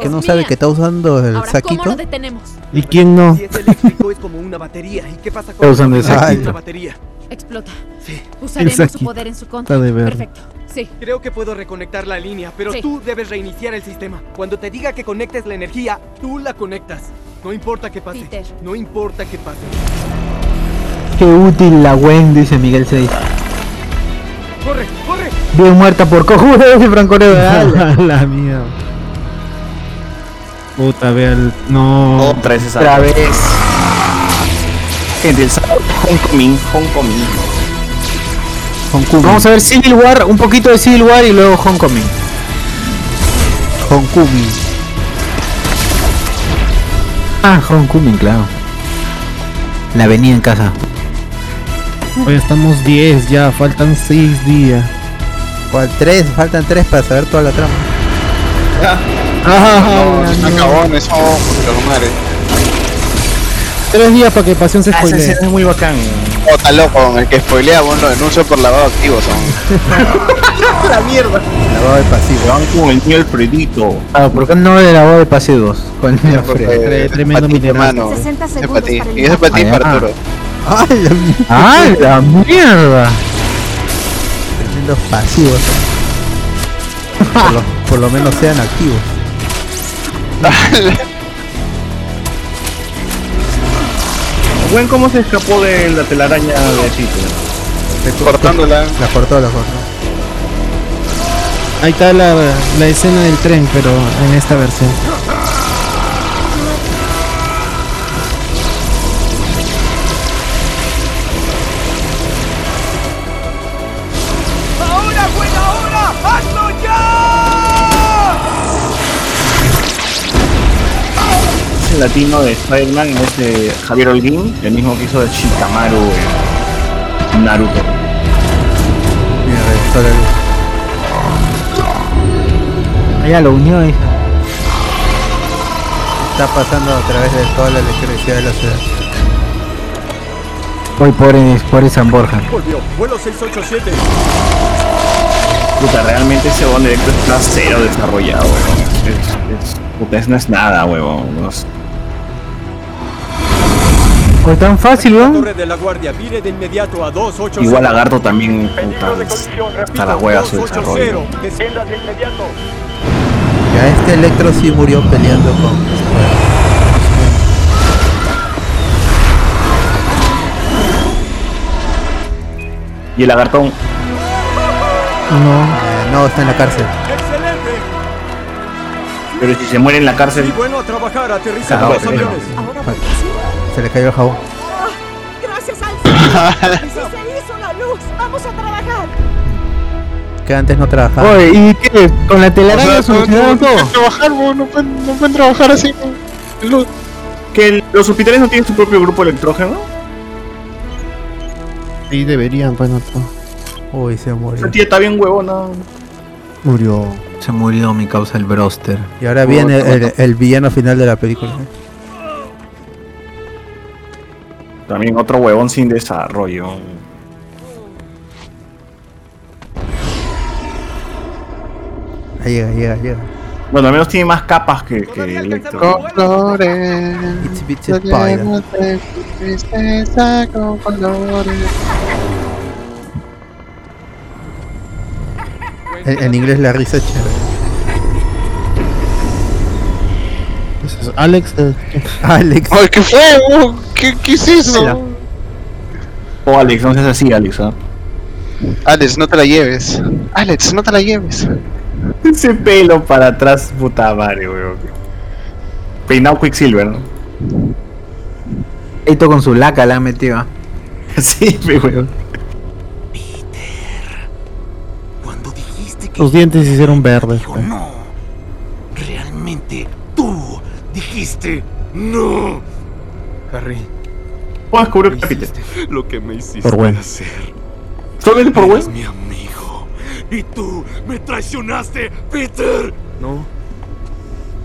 Que no Es sabe mía. que está usando el Ahora, ¿cómo saquito. lo detenemos? ¿Y quién no? Si es eléctrico es como una batería. ¿Y qué pasa Está con usando el saquito. una batería? Explota. Sí. Usaremos su poder en su contra. Está de ver. Perfecto. Sí. Creo que puedo reconectar la línea, pero Sí. tú debes reiniciar el sistema. Cuando te diga que conectes la energía, tú la conectas. No importa qué pase. Peter. No importa qué pase. Qué útil la Gwen, dice Miguel 6. ¡Corre! ¡Corre! Bien muerta por cojudo, dice Franco Reo. la mierda. Puta, vea el. No. Otra vez esa. Otra vez. Gente, el sábado, Homecoming, Homecoming. Homecoming. Vamos a ver Civil War, un poquito de Civil War y luego Homecoming. Homecoming. Ah, Homecoming, claro. La avenida en casa. Hoy estamos 10 ya, faltan 6 días. ¿Cuál? Tres, faltan tres para saber toda la trama. Ah, No, no. cagones, son puta madre. 3 días para que Pasión se Ah, escena es muy bacán. Está loco, el que spoilea, bueno, lo denuncio por lavado activo, son. la mierda. Lavado de pasivo. Van con el niño Alfredito. Ah, ¿por qué no de la voz de pasivos? Con el tremendo mineral. hermano. 60 Es para segundos ti. para el Y eso es para ti, Ah, para ya. Arturo. ¡Ay, la mierda! ¡Ah, la mierda! Tremendos pasivos. Por lo, por lo menos sean activos. Buen cómo se escapó de la telaraña de Tito. Cortándola. La cortó, la cortó. Ahí está la, la escena del tren, pero en esta versión. Latino de Spider-Man es de Javier Holguín, el mismo que hizo de Shikamaru en Naruto. Mira, regresó la luz. Ya lo unió ahí. Está pasando a través de toda la electricidad de la ciudad. Hoy pobre, pobre San Borja. Volvió. Vuelo 687. Puta, realmente ese bond directo está cero desarrollado, weón. Es, es, puta, eso no es nada, huevón. No es- Fue tan fácil, La weón. torre de la guardia. Vire de inmediato a 280. Igual Lagarto también, puta, hasta la hueva su desarrollo. Descienda de inmediato. Ya este Electro sí murió peleando con. Y el lagartón, No. no, está en la cárcel. ¡Excelente! pero si se muere en la cárcel, Y bueno a trabajar. Aterriza Cagao, los aviones. Se le cayó el jabón. Gracias al cielo. ¡Sí se hizo la luz! ¡Vamos a trabajar! Que antes no trabajaba. Oye, ¿y qué? ¿Con la telaraña O sea, no- pueden trabajar, weón, no pueden, no pueden trabajar así. Luz. que el- los hospitales no tienen su propio grupo electrógeno. Sí, deberían, pues no. Uy, se murió. Esa tía está bien huevona. Murió. Se murió mi causa el broster. Y ahora viene el, el villano final de la película. También otro huevón sin desarrollo. Ahí llega, llega, llega. Bueno, al menos tiene más capas que, que Electro. Colores. It's Spider. tristeza con colores. En, en inglés la risa es chévere. Alex. eh, Alex. Ay, ¿qué fue? weón? ¿Qué, ¿Qué es eso? Oh, Alex, no seas así, Alex. ¿ah? Alex, no te la lleves. Alex, no te la lleves. Ese pelo para atrás, puta madre, weón. Peinado Quicksilver, ¿no? Esto con su laca la han metido. sí, pe, weón. Cuando dijiste que Sus dientes se hicieron verdes. no, dijiste no. Harry, ¿Puedo descubrir un capítulo? Lo que me hiciste Por bueno. hacer. ¿Solamente por weón? mi amigo. Y tú me traicionaste, Peter. no.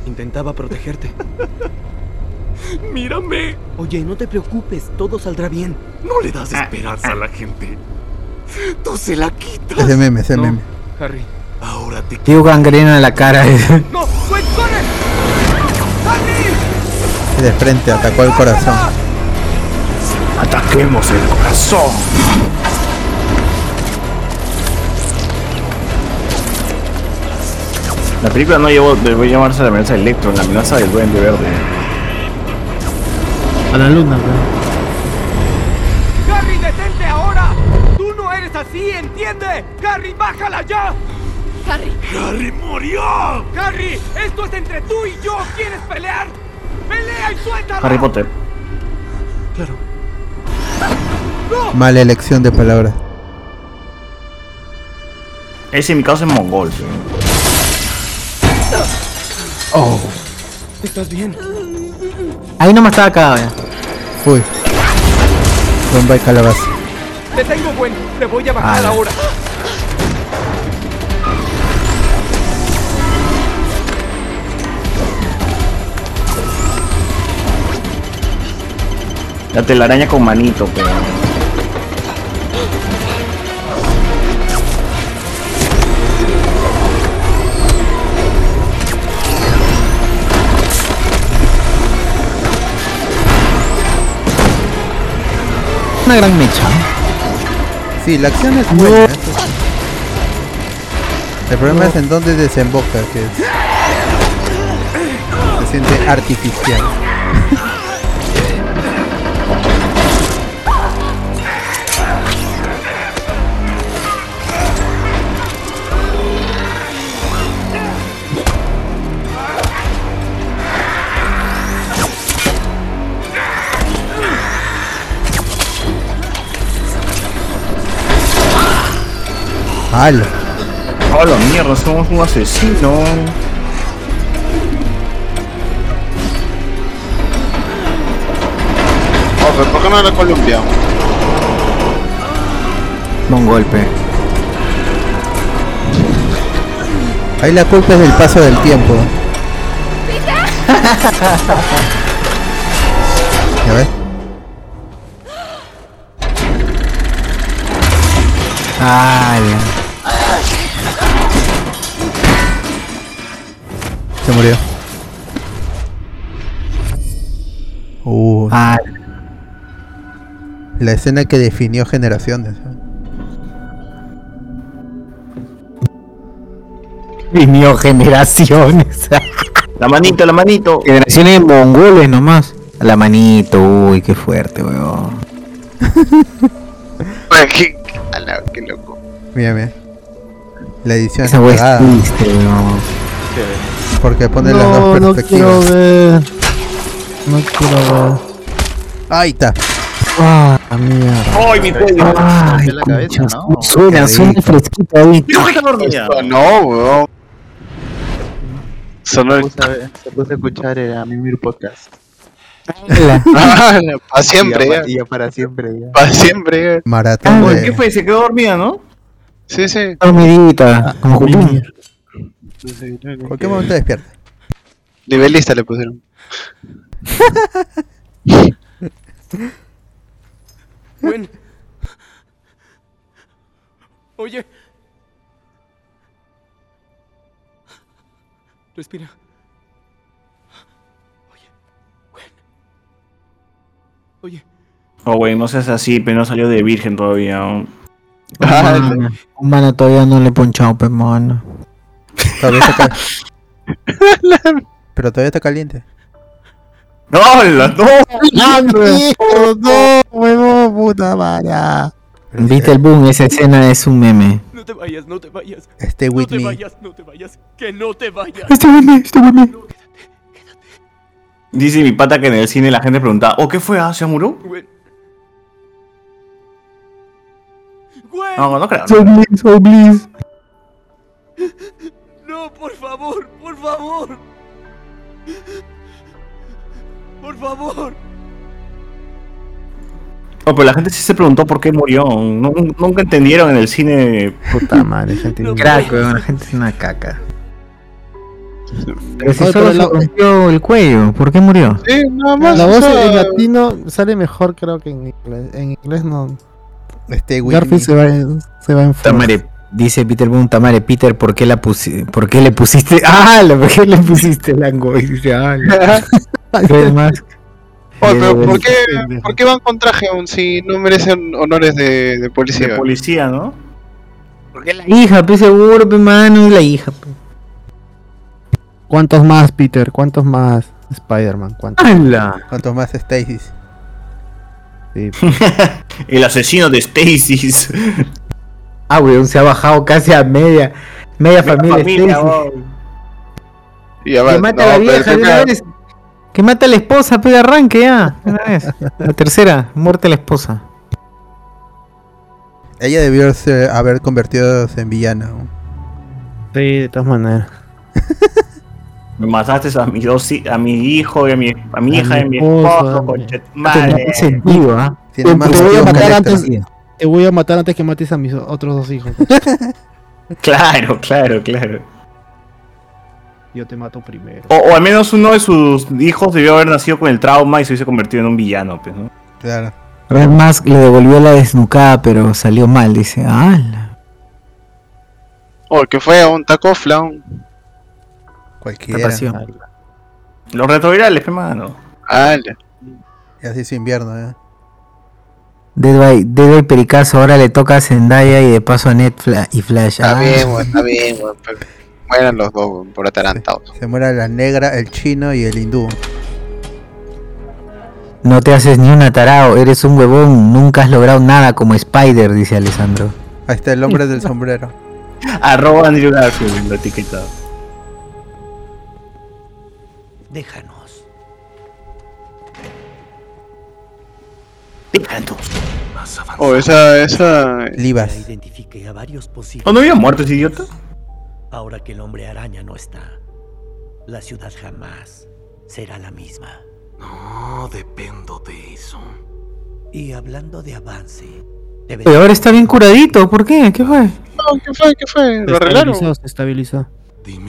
Intentaba protegerte. Mírame. Oye, no te preocupes, todo saldrá bien. No le das esperanza a la gente. Tú se la quitas. Ese meme, ese No. meme. Harry. Ahora te Tío gangrena en la cara. ¡No! ¡Wait, De frente atacó el corazón. Ataquemos el corazón. La película no llevó, debe llamarse la amenaza de Electro, la amenaza del duende verde. A la luna, weón. ¡Harry, detente ahora! ¡Tú no eres así, entiende! ¡Harry, bájala ya! Harry. ¡Harry murió! ¡Harry! ¡Esto es entre tú y yo! ¿Quieres pelear? ¡Pelea y suéltalo! Harry Potter. Claro. Mala elección de palabras. Ese en mi caso es mongol. sí. Oh. ¿Estás bien? Ahí nomás estaba acá. Uy. Bomba y calabaza. Te tengo buen. Te voy a bajar Ah. ahora. La telaraña con manito, pero. Una gran mecha. Sí, la acción es buena. sí. El problema es en dónde desemboca, que es- se siente artificial. ¡Hala! ¡Oh, la mierda! Somos un asesino. Oh, pero ¿por qué no la Colombia? Un golpe. Ahí la culpa es del paso del tiempo. ¿Ya ves? Ah, ya. Murió. Uh, Ah, la escena que definió generaciones. Vinió generaciones. La manito, la manito. Generaciones mongoles nomás. La manito, uy, qué fuerte, weón. Qué, a la- qué loco. Mira, mira. La edición Esa es wea es cagada, triste, weón. Porque pone las No, dos no quiero perspectivas. ver. No quiero ver. Ahí está. Ah, mierda. ¡Ay, mi cuello! Ay, la cabeza, concha, ¿no? Suena, suena fresquito ahí. Esto no, weón. Sonó Se el... se puso a escuchar eh, a Mimir Podcast. para siempre, Y ya, ya. para siempre, ya. Para siempre, ya. Maratón de- ¿Qué fue? Se quedó dormida, ¿no? Sí, sí. Dormidita, como Juli. En cualquier momento despierta. Nivelista le pusieron. Gwen. Oye. Respira. Oye. Gwen. Oye. Oh, güey, no seas así, pero no salió de virgen todavía. aún. Mano, mano, todavía no le he ponchado, pe mano. Todavía está cal- Pero todavía está caliente. ¡Hola! ¡No! Hijo, no, huevón, puta madre. ¿Viste el boom? Esa escena es un meme. No te vayas, no te vayas. Stay No with te me. vayas, no te vayas. Que no te vayas. Este meme, este meme. Dice mi pata que en el cine la gente preguntaba, ¿oh, qué fue? Ah, ¿se murió? No, no creo. So please, so please. No, por favor, por favor. Por favor. Oh, pero la gente sí se preguntó por qué murió. No- nunca entendieron en el cine. Puta madre, gente. Crack, weón, la gente es una caca. Pero si Oye, solo pero se rompió el cuello, ¿por qué murió? Sí, nada más. La voz en latino sale mejor, creo que en inglés. En inglés no. Garfield me. se va en, se va en force. Dice Peter Tamare, Peter, ¿por qué la pusi ¿por qué le pusiste? ¡Ah! ¿Por qué le pusiste Langoy? Dice, ¡ah! ¿Qué más? Oye, pero De- ¿por qué, ¿por qué van con traje aún si no merecen honores de, de policía? De policía, ¿no? Porque la hija, pues seguro, pe mano, es la hija. pe. ¿Cuántos más, Peter? ¿Cuántos más Spider-Man? ¿Cuántos? ¿Cuántos más Stasis? Sí. El asesino de Stacy's. Ah, weón, se ha bajado casi a media. Media Media familia, familia. Y Que mata a la pero vieja de una que- vez. Que mata a la esposa, pega arranque ya. de Una vez. La tercera, muerte a la esposa. Ella debió ser- haber convertido en villana. ¿no? Sí, de todas maneras. Me mataste a mi, dos, hi- a mi hijo, y a mi, a mi A hija, mi y a mi esposo, esposo, madre. sentido, ¿ah? Tiene Te, más te voy a sentido antes. Te voy a matar antes que mates a mis otros dos hijos. Claro, claro, claro. Yo te mato primero. O, o al menos uno de sus hijos debió haber nacido con el trauma y se hubiese convertido en un villano, pues, ¿no? Claro. Red Mask le devolvió la desnucada, pero salió mal, dice. Ah, Oh, que fue un taco flan. Cualquiera. pasión. Los retrovirales, hermano. Ala. Ya se hizo invierno, ¿eh? Dead by, Dead by Pericazo, ahora le toca a Zendaya y de paso a Ned Fla- y Flash. Está Ah. bien, weón, está bien, Mueran los dos, por atarantados. Se muere la negra, el chino y el hindú. No te haces ni un atarao, eres un huevón, nunca has logrado nada como Spider, dice Alessandro. Ahí está el hombre del sombrero. Arroba Andrew Garfield, lo etiquetado. Déjanos. Oh, esa, esa. Livas. Ya identifiqué a varios posibles. ¿Oh, no había muerto ese idiota? Ahora que el hombre araña no está, la ciudad jamás será la misma. No dependo de eso. Y hablando de avance, Pero ahora está bien curadito, ¿por qué? ¿Qué fue? No, ¿qué fue? ¿Qué fue? ¿Lo arreglaron? estabilizó, se estabilizó.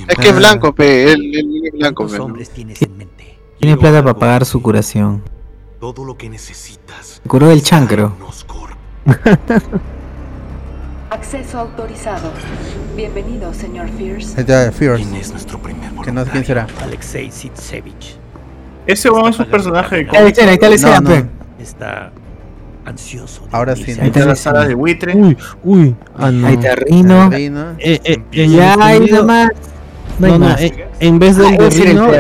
Es que es blanco, pe. Él, él es blanco, pe. hombres tienes en mente. Tiene plata para pagar su curación. Todo lo que necesitas. Curó del chancro. Acceso autorizado. Bienvenido, señor Fierce. Ahí está Fierce. ¿Quién es nuestro primer Que no sé quién será. Alexei Sitsevich. Ese es un personaje de Ahí está, ahí está No, no. Ansioso. Ahora sí. Ahí está la sala de buitre. Uy, uy. Ah, no. Ahí está Rino. Eh, eh, en Ya, ahí video- nomás. No hay No, no, más. eh, en vez del Ah, de Rino,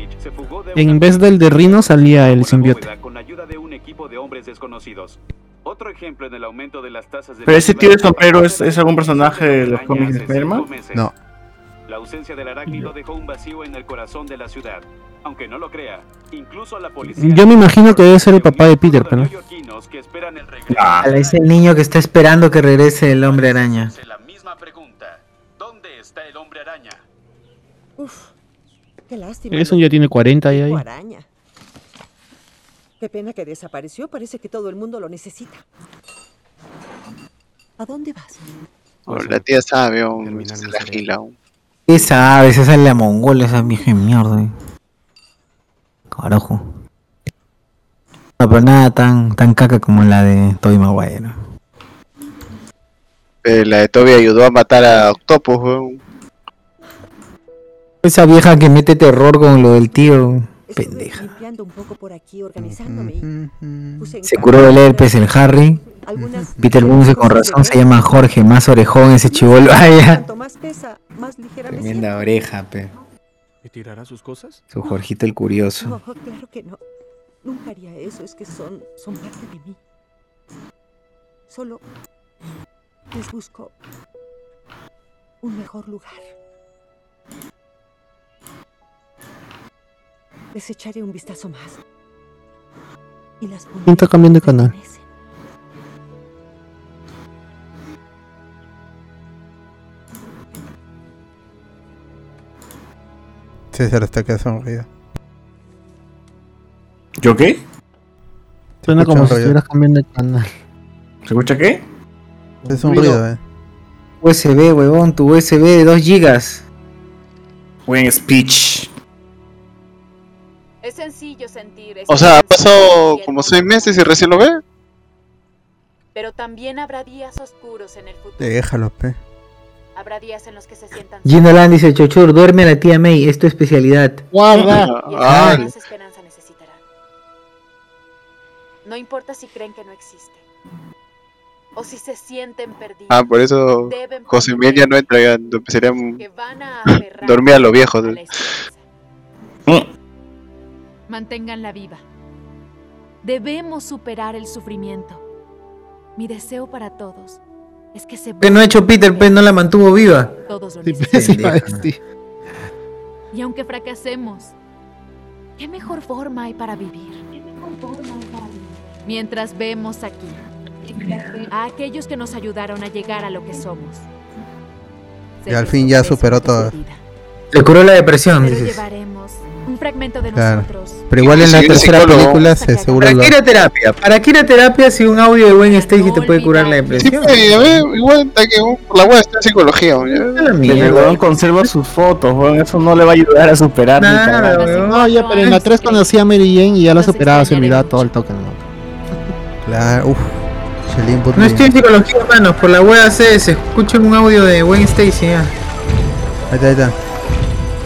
en vez del de Rino salía el simbiote. Ayuda de un equipo de hombres desconocidos. Otro ejemplo en el aumento de las tasas de Pero ese tío de sombrero es, es algún personaje de los cómics de Spider-Man. No. La ausencia del arácnido dejó un vacío en el corazón de la ciudad. Aunque no lo crea, incluso la policía. Yo me imagino que debe ser el papá de Peter, pero. Ah, Es el niño que está esperando que regrese el hombre araña. La misma pregunta. ¿Dónde está el hombre araña? Uf, qué lástima. Eso ya tiene 40 y ahí. Araña. Qué pena que desapareció. Parece que todo el mundo lo necesita. ¿A dónde vas? Oh, la tía sabe, se la gila. oh. Esa ave, esa es la mongola, esa vieja de mierda. eh. Carajo. No, pero nada tan, tan caca como la de Tobey Maguire. Eh, la de Toby ayudó a matar a Octopus, weón. Esa vieja que mete terror con lo del tío. Estuve Pendeja. limpiando un poco por aquí, organizándome. y puse en Se curó del herpes el Harry. algunas Peter Bunce con razón se llama Jorge, más orejón ese chivolo. Ay, ya. Cuanto más pesa, más ligera me Tremenda oreja, pe. ¿Y tirará sus cosas? Su Jorgito el curioso. No, claro que no. Nunca haría eso. Es que son, son parte de mí. Solo les busco un mejor lugar. Les echaré un vistazo más. Y las pondré ¿Quién está cambiando de canal? César está que sonrido. ¿Yo qué? Suena como si estuvieras cambiando de canal. ¿Se escucha qué? Es un ruido, eh. USB, huevón, tu USB de 2 gigas. Buen speech. Es sencillo sentir. O sea, ha pasado como seis meses y recién lo ve. Pero también habrá días oscuros en el futuro. Déjalo, pe. Habrá días en los que se sientan Gino Land dice, Chochur, duerme a la tía May, es tu especialidad. Guarda. y Ah, más esperanza necesitarán. No importa si creen que no existe. O si se sienten perdidos. Ah, por eso José ya no entra, ya empezaría a dormir a lo viejo. a. Manténganla viva. Debemos superar el sufrimiento. Mi deseo para todos es que se Que no ha hecho Peter Pan, no la mantuvo viva. Todos lo Sí, necesitan. sí, sí. Y aunque fracasemos, ¿qué mejor forma hay para vivir? Mientras vemos aquí a aquellos que nos ayudaron a llegar a lo que somos. Y al fin ya superó todo. Le curó la depresión, Pero dices. llevaremos un fragmento de Claro. nosotros. Pero igual en la Sí, tercera psicólogo. película se seguro ¿Para lo... qué ir a terapia? ¿Para qué ir a terapia si un audio de buen Stacy te puede curar la Sí, depresión? pe, a ver, igual está que la wea está en psicología. El weón conserva sus fotos, weón. Eso no le va a ayudar a superar ni Nada. No, ya, pero en la 3 conocí a Mary Jane y ya la superaba, se olvidaba todo el toque. ¿no? Claro, uff. No estoy en psicología, manos. Por la wea CS. Escuchen un audio de Gwen Stacy. ya. Ahí está, ahí está.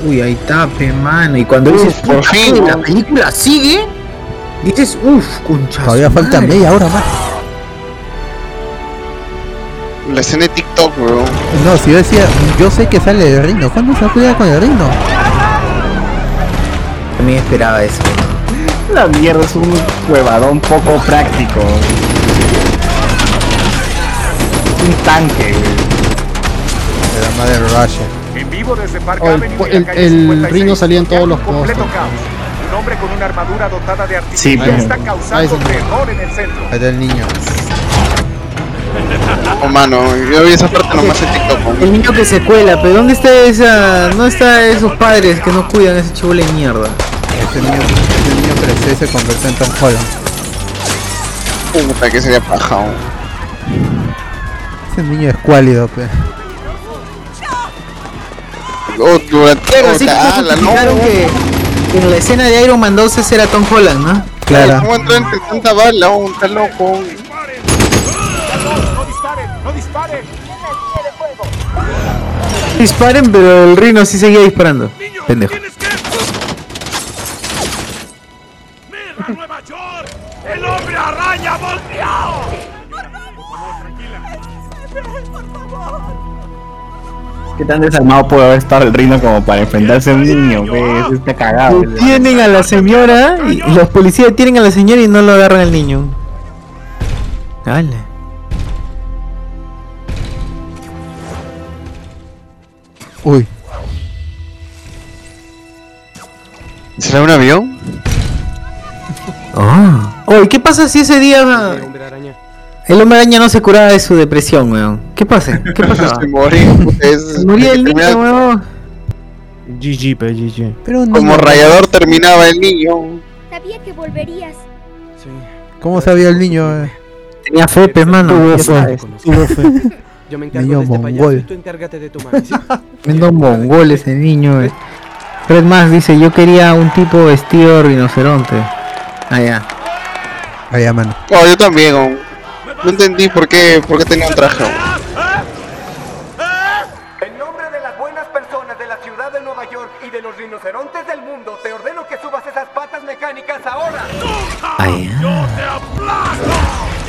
Uy, ahí está, pe, mano. Y cuando Uf, dices, por "Puta, fin, la película sigue, dices, uff, concha. Todavía falta madre". media hora más. La escena de TikTok, bro. No, si yo decía, yo sé que sale el reino. ¿Cuándo se va con el reino? También esperaba eso. La mierda es un huevadón poco práctico. Un tanque, güey. De la madre Russia. En vivo desde Park O el, Avenue y la el, calle el 56, Rino salía en todos los completo caos. Un hombre con una armadura dotada de Sí, artificial pero- está Ahí causando sí. terror en el centro. Ahí está el niño. Oh, mano, yo vi esa parte nomás en TikTok. ¿no? El niño que se cuela, pero ¿dónde está esa. ¿Dónde está esos padres que no cuidan a ese chivolo de mierda? Ese niño, ese niño creció y se convirtió en Tom Holland. Puta, que sería paja. ¿no? Ese niño es cuálido, pe. Oh, durante Pero sí que puta, ala, no. justificaron que, en la escena de Iron Man 2 ese era Tom Holland, ¿no? Claro. ¿Cómo entró entre tanta bala? Oh, está loco. No disparen, no disparen. Disparen, pero el Rino sí seguía disparando. Pendejo. ¿Qué tan desarmado puede haber estado el reino como para enfrentarse a un niño? Eso está cagado. Tienen a la señora y los policías tienen a la señora y no lo agarran al niño. Dale. Uy. ¿Será un avión? Ah. Oh, ¿y qué pasa si ese día Hombre araña. El hombre araña no se curaba de su depresión, weón? ¿Qué pasa? ¿Qué pasaba? Se moría. el niño, weón. GG, pe, GG. Pero un Como rayador terminaba el niño. Sabía que volverías. Sí. ¿Cómo sabía el niño? eh? Tenía fe, pe, mano. Tuvo fe, tuvo fe. Yo me encargo Niño de este mongol. payaso y tú encárgate de tu mami. ¿sí? Tremendo mongol ese niño, eh. Fred más dice, yo quería un tipo vestido de rinoceronte. Ah, ya. Allá, mano. Oh, yo también. No entendí por qué, por qué tenía un traje. En nombre de las buenas personas de la ciudad de Nueva York y de los rinocerontes del mundo, te ordeno que subas esas patas mecánicas ahora. Ay, ¡Yo te aplasto!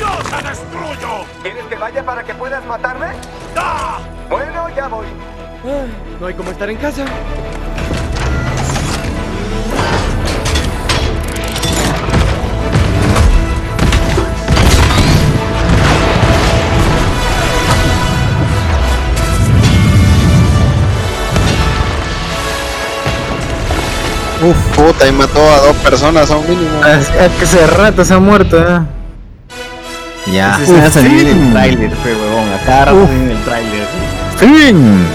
¡Yo te destruyo! ¿Quieres que vaya para que puedas matarme? ¡Ah! Bueno, ya voy. Ay, no hay como estar en casa. Uf. Puta, y mató a dos personas a un mínimo. Hace hace rato se ha muerto, ¿eh? Ya. Esa escena Uf, salió en el tráiler, pe, huevón. A cada rato en el tráiler. Fin.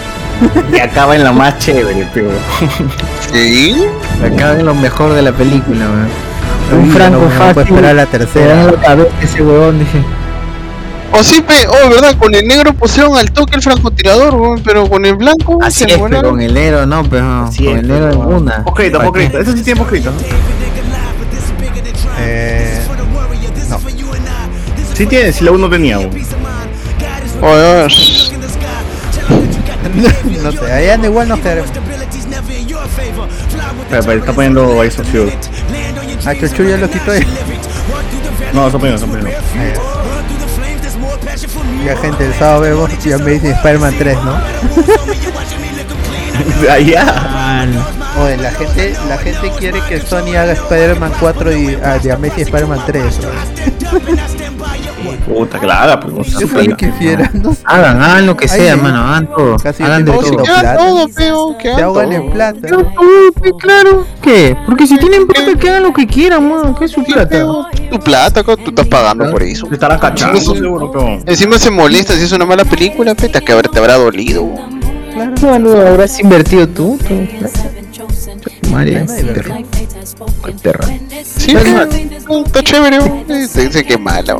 Y acaba en la más chévere, pe, huevón. ¿Sí? Acaba en lo mejor de la película, weón. Un franco no, no fácil. puedo esperar la Se tercera. en la cabeza ese huevón, dije. Oh, sí, pe, oh, verdad, con el negro pusieron al toque el francotirador, weón, pero con el blanco Así es, pero con el negro no, pero no, Así con es, el negro en una. Poscrito, ¿Para poscrito. Eso sí tiene poscrito. ¿no? Eh, no. Sí tiene, si la uno tenía. weón. Oh, Dios. no sé, allá igual nos quedaremos. Pero, pero está poniendo Ice of Fuel. Ah, Chuchu ya lo quitó. ahí. No, está poniendo, está poniendo. Ya gente, el sábado vemos ya me dicen Spider-Man 3, ¿no? Allá. Oye, la gente, la gente quiere que Sony haga Spider-Man 4 y ah, de Amazing Spider-Man 3. ¿no? Puta, que la haga, pues. no se Yo también quisiera. No sé. Hagan, hagan lo que Ay, sea, sí. mano, hagan todo. Casi hagan de todo. tengo plata. todo, feo, que hagan ahogan todo. en plata. claro. ¿Qué? Porque si tienen plata, que hagan lo que quieran, mano. ¿Qué es su plata? Tu plata, tú estás pagando por eso. Te estarán cachando, Encima se- seguro, peón. Encima se molesta si es una mala película, peta, que te habrá dolido. Claro, no, habrás invertido tú. tú María, perra. Sí, está chévere. Se dice que mala.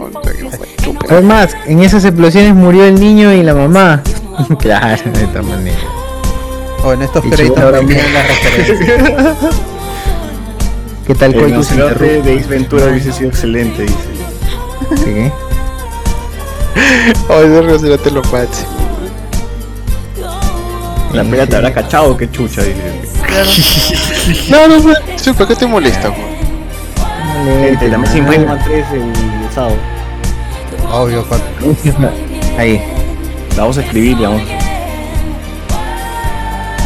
Además, en esas explosiones murió el niño y la mamá. claro, de esta manera. O en estos créditos vienen las referencias. ¿Qué tal El velocidad de? Ace Ventura hubiese sido excelente, dice. ¿Qué? Ay, ese rinoceronte lo máximo. La pelea te habrá cachado, qué chucha, dice. No, no, no. Sí, ¿para qué te molesta, güey? Gente, la mesa Infame 3 el sábado. Obvio, cuando- Ahí. La vamos a escribir, la vamos a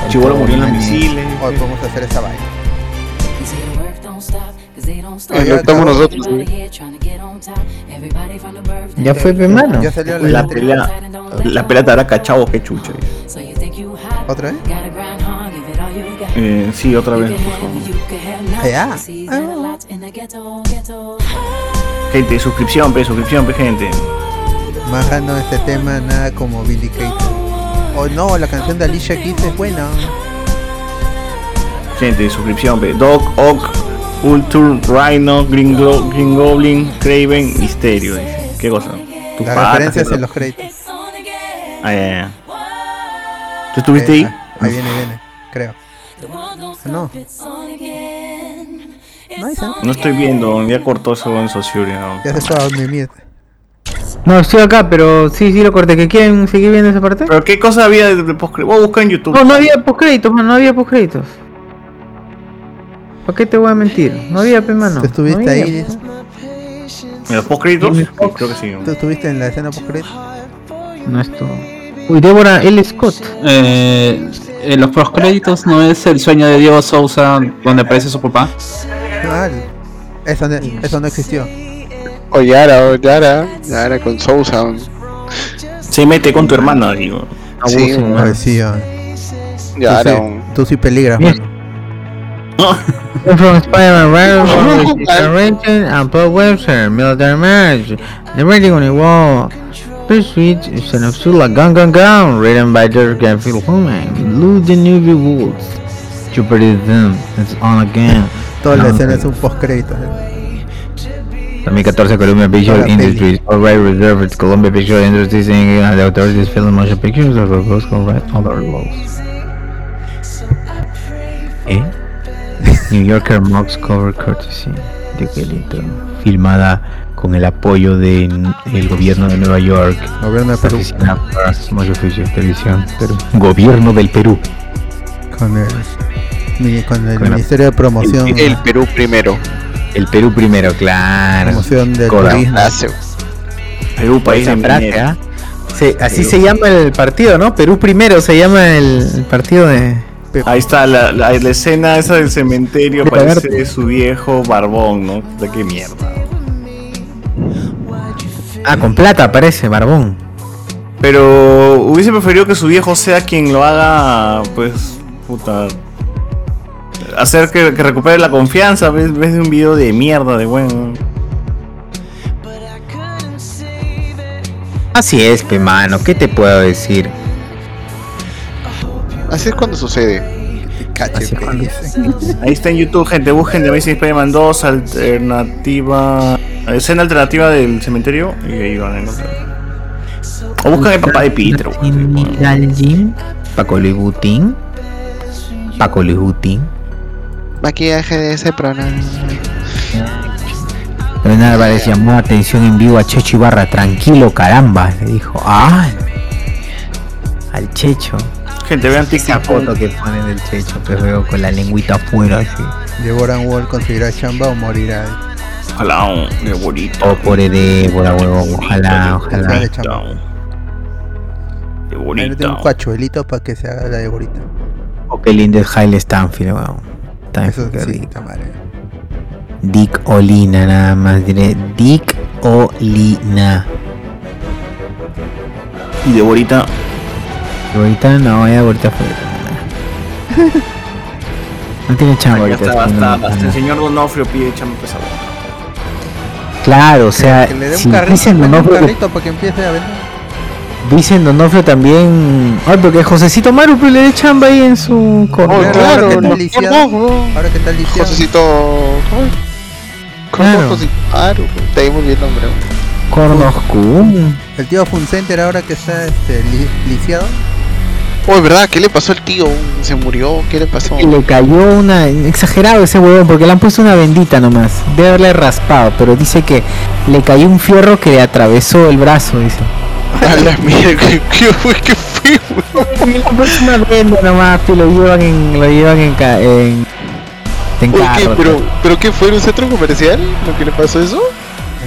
Chibolo murió en los misiles. Hoy podemos hacer esa vaina. Ya estamos nosotros. Ya fue, pe, mano. Ya salió La la pelea, la pelea te habrá cachado, qué chucha. dice. ¿Otra vez? Eh, sí, otra vez. por favor. Ya. Gente, suscripción, pe, suscripción, pe, gente. Bajando este tema, nada como Billy Kate. Oh no, la canción de Alicia Keys es buena. Gente, suscripción, pe. Doc, Ock, Ultur, Rhino, Green, Glo- Green Goblin, Craven, Misterio. ¿Qué cosa? Tu Las referencias ¿qué en los créditos. Ah. ¿Tú estuviste ahí? Ahí viene, viene, creo. No. No estoy viendo, ya cortó eso en Sociuri. ¿no? Ya se fue a dormir, mierda. No, estoy acá, pero sí, sí lo corté. ¿Que quieren seguir viendo esa parte? ¿Pero qué cosa había de, de post Voy a buscar en YouTube. No, no había postcréditos, mano, no había postcréditos. ¿Para qué te voy a mentir? No había, pe, mano. ¿Tú estuviste no había. ahí? ¿En los postcréditos? Sí, Creo que sí. ¿Tú estuviste en la escena post No esto. Uy, Débora L. Scott. Eh, en los postcréditos no es el sueño de Diego Sousa donde aparece su papá. Eso no, eso no existió. O Yara, o Yara, Yara con Sousa. Se mete con tu hermana, digo. Sí, man. sí. Yara, Tú sí- Tú sí peligras, mano. From Spider-Man, Ryan, Rachel, and Paul Webster, Military Marriage, The Writing on the Wall, Pursuit, Son of Sula, Gun Gun Gun, written by George Garfield Human, Lou the Newbie Woods, Jupiter Them, It's On Again. Toda la escena es un post crédito. 2014 Columbia Picture Toda la Industries, all right reserved Columbia Picture Industries and the authorities film motion pictures of proposed right other laws. ¿Eh? New Yorker Mox cover courtesy de Quelito, filmada con el apoyo del gobierno de Nueva York, Gobierno de Perú. Televisión. Gobierno del Perú. Con el, con el Con la- Ministerio de Promoción. El Perú primero. El Perú primero, claro. Promoción del turismo. Perú, país de. ¿ah? Sí, así Perú. se llama el partido, ¿no? Perú primero se llama el, partido de. Ahí está la, la, la escena esa del cementerio, De parece su viejo barbón, ¿no? De qué mierda. Ah, con plata parece, barbón. Pero hubiese preferido que su viejo sea quien lo haga, pues, puta. Hacer que, que recupere la confianza, en vez de un video de mierda, de bueno. Así es, pe mano, ¿qué te puedo decir? Así es cuando sucede. Ahí está en YouTube, gente. Busquen The Amazing Spider-Man 2, alternativa. Escena alternativa del cementerio. Y ahí van a encontrar. O buscan el papá de Peter. Jim, Paco Libutín. Paco Libutín. Maquillaje de ese programa. Leonardo Álvarez llamó la atención en vivo a Checho Ibarra. Tranquilo, caramba, le dijo. ¡Ah! Al Checho. Gente, vean Esa TikTok. foto que ponen del Checho, pues veo con la lengüita afuera así. Devoran Wall conseguirá chamba o morirá. Ojalá, un de bonito. O por Débora, huevón. Ojalá, ojalá. De bonito. un cachuelito para que se haga la devorita. O qué lindo es Haile Stanfield, weón. Stanfield, Eso qué sí, madre. Dick Olina, nada más diré. Dick Olina. Y de Borita. Ahorita no, ya ahorita fue. No tiene chamba Ya ahorita. está, sí, no, no. El señor Donofrio pide chamba pesada. Claro, o sea, Que le dé si carrito, dicen dé un Donofrio, carrito para que empiece a vender. dicen Donofrio también. Ay, porque Josecito Maru pues, le dé chamba ahí en su corner. ahora que está no, lisiado. Ahora que está lisiado. Josecito. Claro. Claro, te ahí muy bien nombre. Cornoscum. El tío Funcenter ahora que está este, li- lisiado. Oh, ¿verdad? ¿Qué le pasó al tío? ¿Se murió? ¿Qué le pasó? Le cayó una. Exagerado ese huevón, porque le han puesto una bendita nomás. Debe haberle raspado, pero dice que le cayó un fierro que le atravesó el brazo, dice. A la mierda, una venda nomás, que lo llevan en. Lo llevan en. en, en Oye, carro, ¿qué? ¿Pero, todo. ¿Pero qué fue? ¿En un centro comercial? ¿Lo que le pasó eso?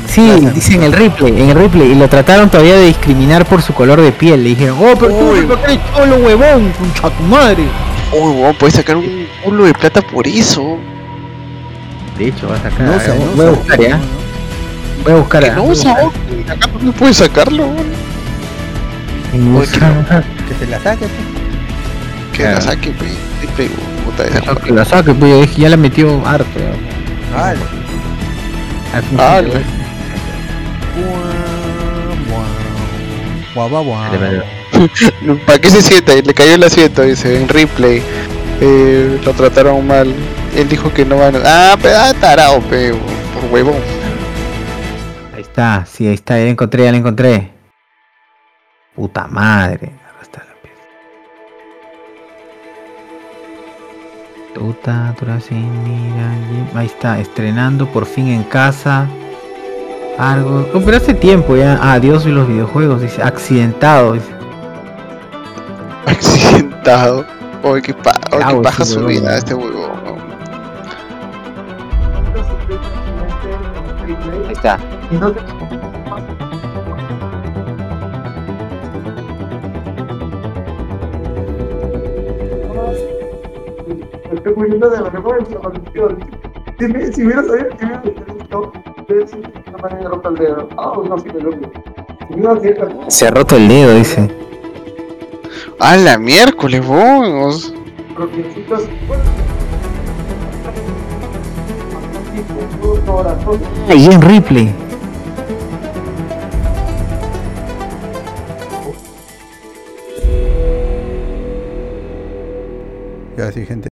Sí, dice en el replay, en el replay, y lo trataron todavía de discriminar por su color de piel. Le dijeron, oh, pero tú Uy. ¿por qué eres cholo huevón, concha tu madre. Uy, weón, puedes sacar un culo de plata por eso. De hecho, va a sacar. No usa, no voy a buscar, ¿ya? Voy a buscar. Que no usa. Acá no puedes sacarlo, Oye, que. Que se la saque. pues. Que la saque, pe. Pe, puta, esa Que la saque, pues ya la metió harto. ya. Vale. Al Ah, Guau, guau, guau. ¿Para qué se sienta? Le cayó el asiento, dice, en replay. Eh, lo trataron mal. Él dijo que no van a... Ah, pero ah, tarado, pe, por huevón. Ahí está, sí, ahí está, ya la encontré, ya la encontré. Puta madre. Arrastra la pieza. Tuta, Ahí está, estrenando por fin en casa. Algo. Oh, pero hace tiempo ya. Ah, Dios y los videojuegos, dice. Accidentado, dice. Accidentado. Oye, qué, pa oye, qué paja su vida este huevón. Ahí está. estoy muriendo de vergüenza, maldición. Si, me, si hubiera sabido que me hubiera sido una manera rota el dedo. Ah, no, sí me lo me hacer Se ha roto el dedo, dice. A la miércoles, vos. corazón. Ahí en Ripley. Ya sí, gente.